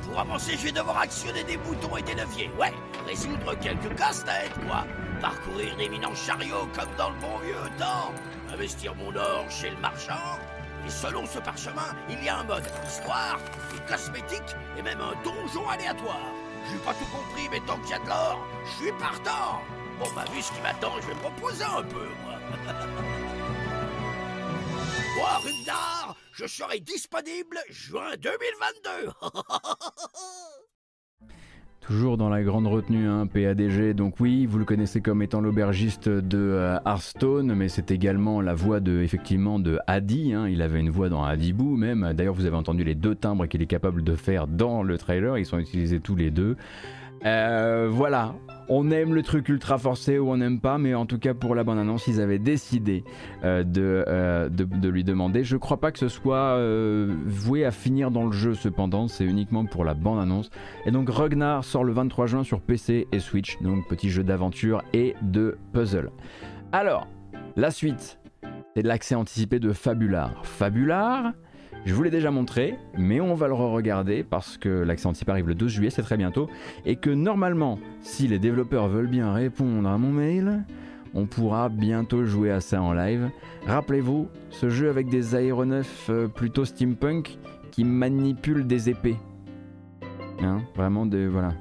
Pour avancer, je vais devoir actionner des boutons et des leviers. Ouais, résoudre quelques casse-têtes, quoi. Parcourir d'éminents chariots comme dans le bon vieux temps. Investir mon or chez le marchand. Et selon ce parchemin, il y a un mode histoire, des cosmétiques et même un donjon aléatoire. J'ai pas tout compris, mais tant qu'il y a de l'or, je suis partant. Bon, bah, vu ce qui m'attend, je vais me reposer un peu, moi. <laughs> moi, Rugnar, je serai disponible juin 2022. <laughs> Toujours dans la grande retenue, hein, PADG. Donc oui, vous le connaissez comme étant l'aubergiste de euh, Hearthstone, mais c'est également la voix de, effectivement, de Adi. Hein. Il avait une voix dans Adibou même. D'ailleurs, vous avez entendu les deux timbres qu'il est capable de faire dans le trailer. Ils sont utilisés tous les deux. Euh, voilà, on aime le truc ultra forcé ou on n'aime pas, mais en tout cas pour la bonne annonce, ils avaient décidé euh, euh, de, de, lui demander. Je crois pas que ce soit voué à finir dans le jeu cependant, c'est uniquement pour la bande annonce. Et donc Ragnar sort le 23 juin sur PC et Switch, donc petit jeu d'aventure et de puzzle. Alors, la suite, c'est de l'accès anticipé de Fabular. Fabular, je vous l'ai déjà montré, mais on va le re-regarder parce que l'accent anticipé arrive le 12 juillet, c'est très bientôt, et que normalement, si les développeurs veulent bien répondre à mon mail, on pourra bientôt jouer à ça en live. Rappelez-vous, ce jeu avec des aéronefs euh, plutôt steampunk qui manipulent des épées. Hein, vraiment des. Voilà.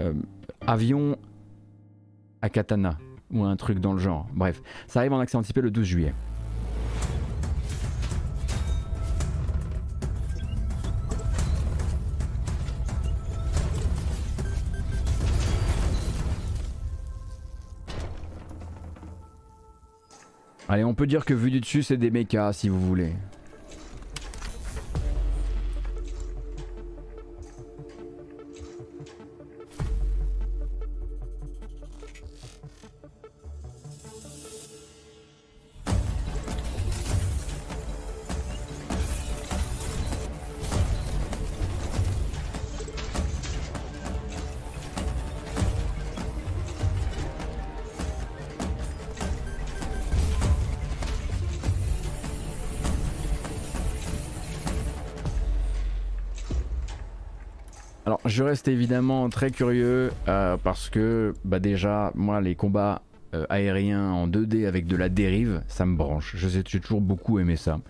Euh, avion à katana, ou un truc dans le genre. Bref, ça arrive en accès anticipé le 12 juillet. Allez, on peut dire que vu du dessus, c'est des mechas si vous voulez. Reste évidemment très curieux euh, parce que bah déjà, moi, les combats euh, aériens en 2D avec de la dérive, ça me branche. Je sais, j'ai toujours beaucoup aimé ça.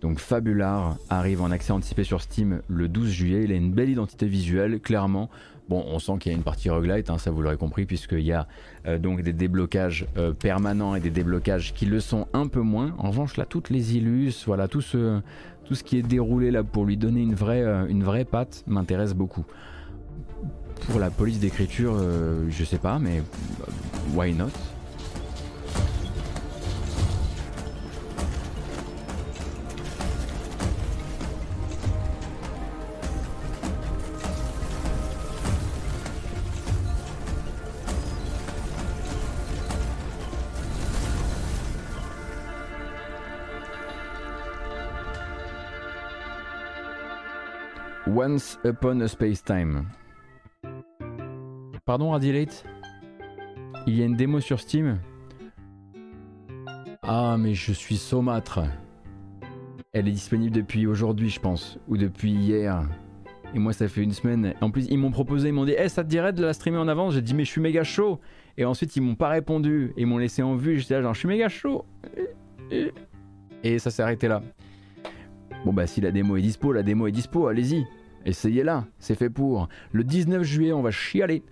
Donc Fabular arrive en accès anticipé sur Steam le 12 juillet. Il a une belle identité visuelle, clairement. Bon, on sent qu'il y a une partie roguelite, hein, ça vous l'aurez compris, puisqu'il y a euh, donc des déblocages permanents et des déblocages qui le sont un peu moins. En revanche, là, toutes les illus, voilà, tout ce, tout ce qui est déroulé là pour lui donner une vraie, une vraie patte m'intéresse beaucoup. Pour la police d'écriture, euh, je sais pas, mais euh, why not? Once Upon a Space Time. Pardon, Radilate Il y a une démo sur Steam Ah, mais je suis saumâtre. Elle est disponible depuis aujourd'hui, je pense, ou depuis hier. Et moi, ça fait une semaine. En plus, ils m'ont proposé, ils m'ont dit, Eh, ça te dirait de la streamer en avance? J'ai dit, mais je suis méga chaud. Et ensuite, ils m'ont pas répondu. Ils m'ont laissé en vue. J'étais là, genre, je suis méga chaud. Et ça s'est arrêté là. Bon, bah, si la démo est dispo, la démo est dispo, allez-y. Essayez-la, c'est fait pour. Le 19 juillet, on va chialer.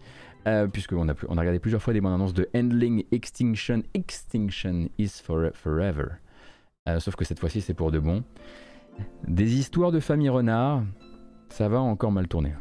Euh, puisqu'on a, on a regardé plusieurs fois des bandes annonces de Handling Extinction. Extinction is for, forever. Euh, sauf que cette fois-ci, c'est pour de bon. Des histoires de famille renard, ça va encore mal tourner.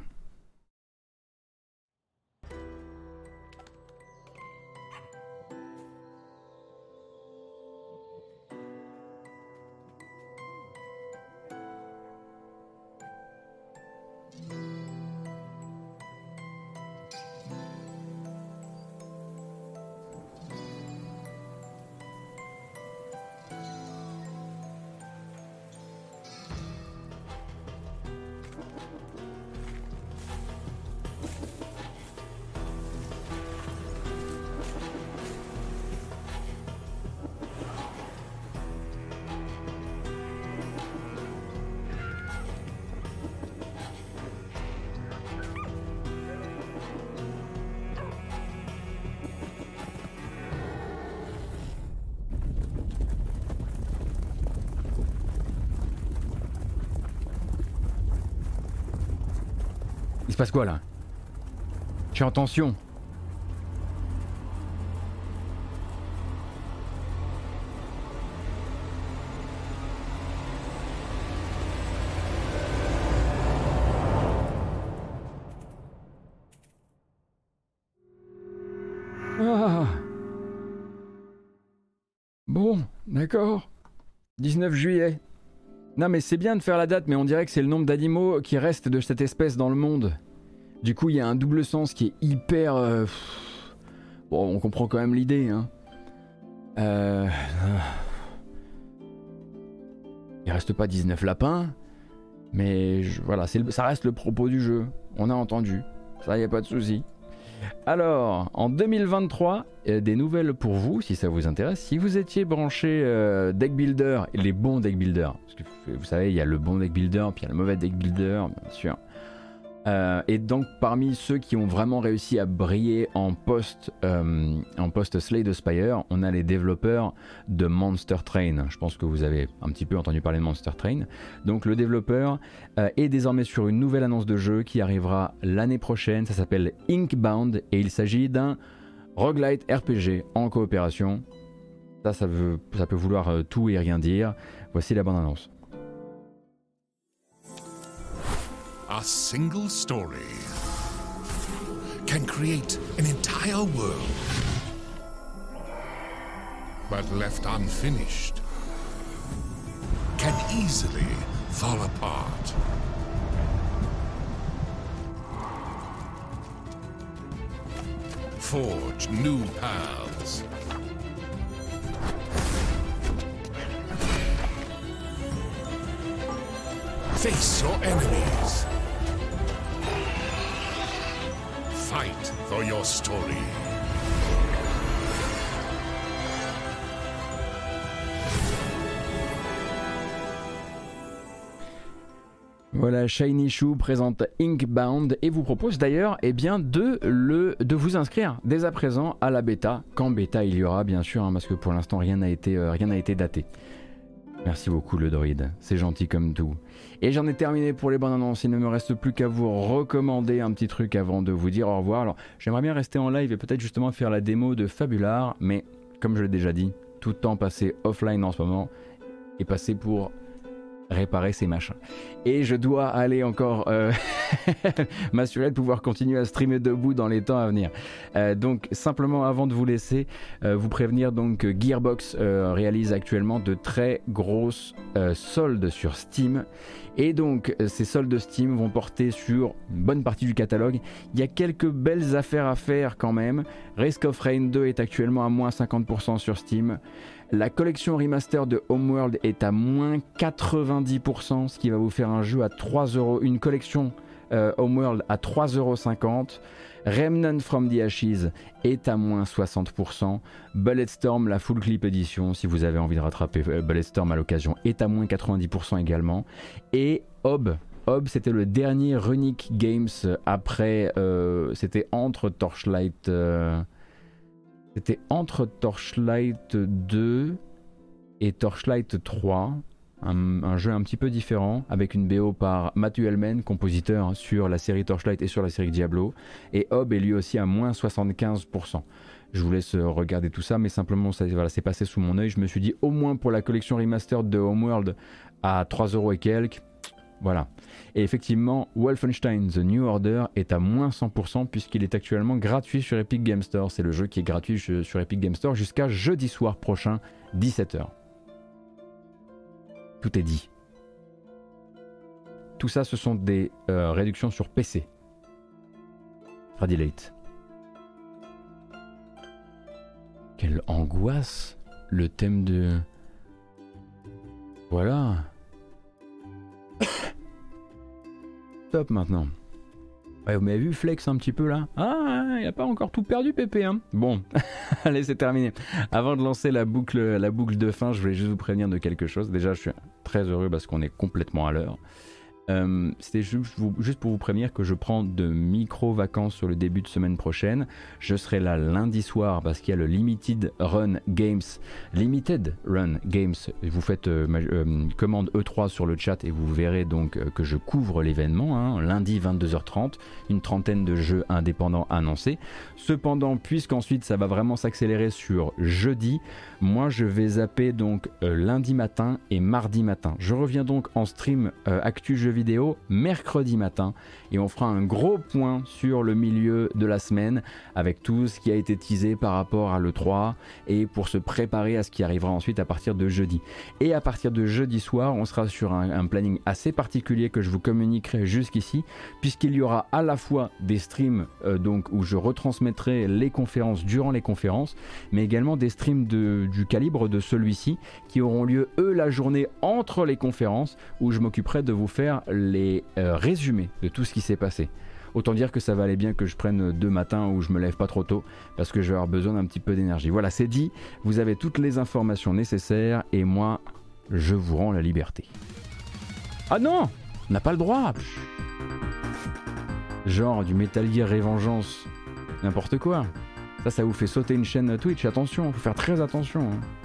passe quoi là? Je suis en tension. Ah. Bon, d'accord. 19 juillet. Non mais c'est bien de faire la date, mais on dirait que c'est le nombre d'animaux qui restent de cette espèce dans le monde. Du coup, il y a un double sens qui est hyper... euh, Bon, on comprend quand même l'idée. Hein. Euh... Il reste pas 19 lapins, mais voilà, ça reste le propos du jeu. On a entendu. Ça, y a pas de souci. Alors, en 2023, euh, des nouvelles pour vous, si ça vous intéresse. Si vous étiez branché euh, deck builder, les bons deck builder, parce que vous savez, il y a le bon deck builder, puis il y a le mauvais deck builder, bien sûr. Euh, et donc parmi ceux qui ont vraiment réussi à briller en post euh, en post Slay the Spire, on a les développeurs de Monster Train. Je pense que vous avez un petit peu entendu parler de Monster Train. Donc le développeur euh, est désormais sur une nouvelle annonce de jeu qui arrivera l'année prochaine. Ça s'appelle Inkbound et il s'agit d'un roguelite RPG en coopération. Ça, ça, peut vouloir euh, tout et rien dire. Voici la bande annonce. A single story can create an entire world. But left unfinished, can easily fall apart. Forge new paths. Face your enemies. Fight for your story. Voilà, Shiny Shoe présente Inkbound et vous propose d'ailleurs eh bien, de, le, de vous inscrire dès à présent à la bêta, quand bêta il y aura bien sûr, hein, parce que pour l'instant rien n'a été, euh, été daté. Merci beaucoup le droïde, c'est gentil comme tout. Et j'en ai terminé pour les bandes annonces, il ne me reste plus qu'à vous recommander un petit truc avant de vous dire au revoir. Alors j'aimerais bien rester en live et peut-être justement faire la démo de Fabular, mais comme je l'ai déjà dit, tout le temps passé offline en ce moment est passé pour réparer ces machins. Et je dois aller encore euh, <laughs> m'assurer de pouvoir continuer à streamer debout dans les temps à venir. Euh, donc simplement avant de vous laisser, euh, vous prévenir donc Gearbox réalise actuellement de très grosses soldes sur Steam. Et donc ces soldes Steam vont porter sur une bonne partie du catalogue. Il y a quelques belles affaires à faire quand même. Risk of Rain 2 est actuellement à moins 50% sur Steam. La collection remaster de Homeworld est à moins 90%, ce qui va vous faire un jeu à 3 euros, une collection euh, Homeworld à 3,50 euros. Remnant from the Ashes est à moins 60%. Bulletstorm, la full clip edition, si vous avez envie de rattraper euh, Bulletstorm à l'occasion, est à moins 90% également. Et Hob, Hob, c'était le dernier Runic Games après. euh, c'était entre Torchlight. Euh, c'était entre Torchlight 2 et Torchlight 3. Un, jeu un petit peu différent avec une BO par Matthew Hellman, compositeur sur la série Torchlight et sur la série Diablo. Et Hob est lui aussi à moins 75%. Je vous laisse regarder tout ça, mais simplement voilà, c'est passé sous mon œil. Je me suis dit au moins pour la collection remastered de Homeworld à 3 euros et quelques. Voilà. Et effectivement, Wolfenstein The New Order est à moins 100% puisqu'il est actuellement gratuit sur Epic Game Store. C'est le jeu qui est gratuit sur Epic Game Store jusqu'à jeudi soir prochain, 17h. Tout est dit. Tout ça, ce sont des euh, réductions sur PC. Freddy Late. Quelle angoisse le thème de... Voilà. <laughs> Top maintenant. Vous m'avez vu flex un petit peu là Ah, il a pas encore tout perdu Pépé hein Bon, <laughs> allez c'est terminé. Avant de lancer la boucle, la boucle de fin, je voulais juste vous prévenir de quelque chose. Déjà, je suis très heureux parce qu'on est complètement à l'heure. Euh, C'était juste, pour vous prévenir que je prends de micro-vacances sur le début de semaine prochaine. Je serai là lundi soir parce qu'il y a le Limited Run Games. Limited Run Games. Vous faites euh, euh, commande E3 sur le chat et vous verrez donc que je couvre l'événement. hein, lundi 22h30, une trentaine de jeux indépendants annoncés. Cependant, puisqu'ensuite ça va vraiment s'accélérer sur jeudi, moi je vais zapper donc lundi matin et mardi matin. Je reviens donc en stream Actu Jeux mercredi matin et on fera un gros point sur le milieu de la semaine avec tout ce qui a été teasé par rapport à l'E3 et pour se préparer à ce qui arrivera ensuite à partir de jeudi. Et à partir de jeudi soir, on sera sur un, planning assez particulier que je vous communiquerai jusqu'ici puisqu'il y aura à la fois des streams euh, donc où je retransmettrai les conférences durant les conférences mais également des streams du calibre de celui-ci qui auront lieu eux la journée entre les conférences où je m'occuperai de vous faire les euh, résumés de tout ce qui s'est passé. Autant dire que ça va aller bien que je prenne deux matins où je me lève pas trop tôt parce que je vais avoir besoin d'un petit peu d'énergie. Voilà, c'est dit, vous avez toutes les informations nécessaires et moi, je vous rends la liberté. Ah non On n'a pas le droit Genre du Metal Gear Revengeance, n'importe quoi. Ça, ça vous fait sauter une chaîne Twitch, attention, faut faire très attention. Hein.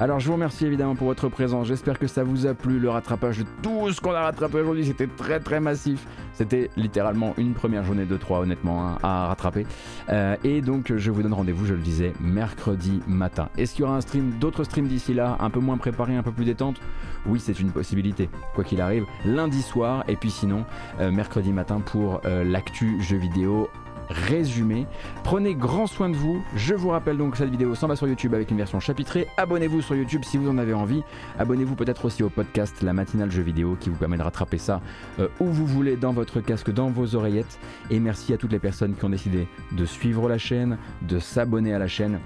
Alors je vous remercie évidemment pour votre présence, j'espère que ça vous a plu, le rattrapage de tout ce qu'on a rattrapé aujourd'hui, c'était très très massif. C'était littéralement une première journée de 3 honnêtement hein, à rattraper. Euh, et donc je vous donne rendez-vous, je le disais, mercredi matin. Est-ce qu'il y aura un stream, d'autres streams d'ici là, un peu moins préparés, un peu plus détente? Oui, c'est une possibilité, quoi qu'il arrive. Lundi soir, et puis sinon, euh, mercredi matin pour euh, l'actu jeu vidéo résumé. Prenez grand soin de vous. Je vous rappelle donc que cette vidéo s'en va sur YouTube avec une version chapitrée. Abonnez-vous sur YouTube si vous en avez envie. Abonnez-vous peut-être aussi au podcast La Matinale Jeux Vidéo qui vous permet de rattraper ça euh, où vous voulez dans votre casque, dans vos oreillettes. Et merci à toutes les personnes qui ont décidé de suivre la chaîne, de s'abonner à la chaîne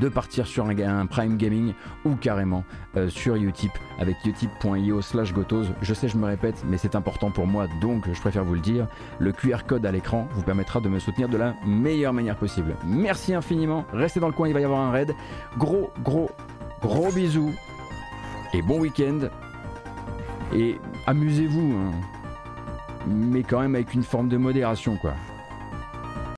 de partir sur un, Prime Gaming ou carrément euh, sur Utip avec utip.io slash gotos. Je sais, je me répète, mais c'est important pour moi, donc je préfère vous le dire. Le QR code à l'écran vous permettra de me soutenir de la meilleure manière possible. Merci infiniment, restez dans le coin, il va y avoir un raid. Gros, gros, gros bisous et bon week-end. Et amusez-vous, hein. mais quand même avec une forme de modération, quoi.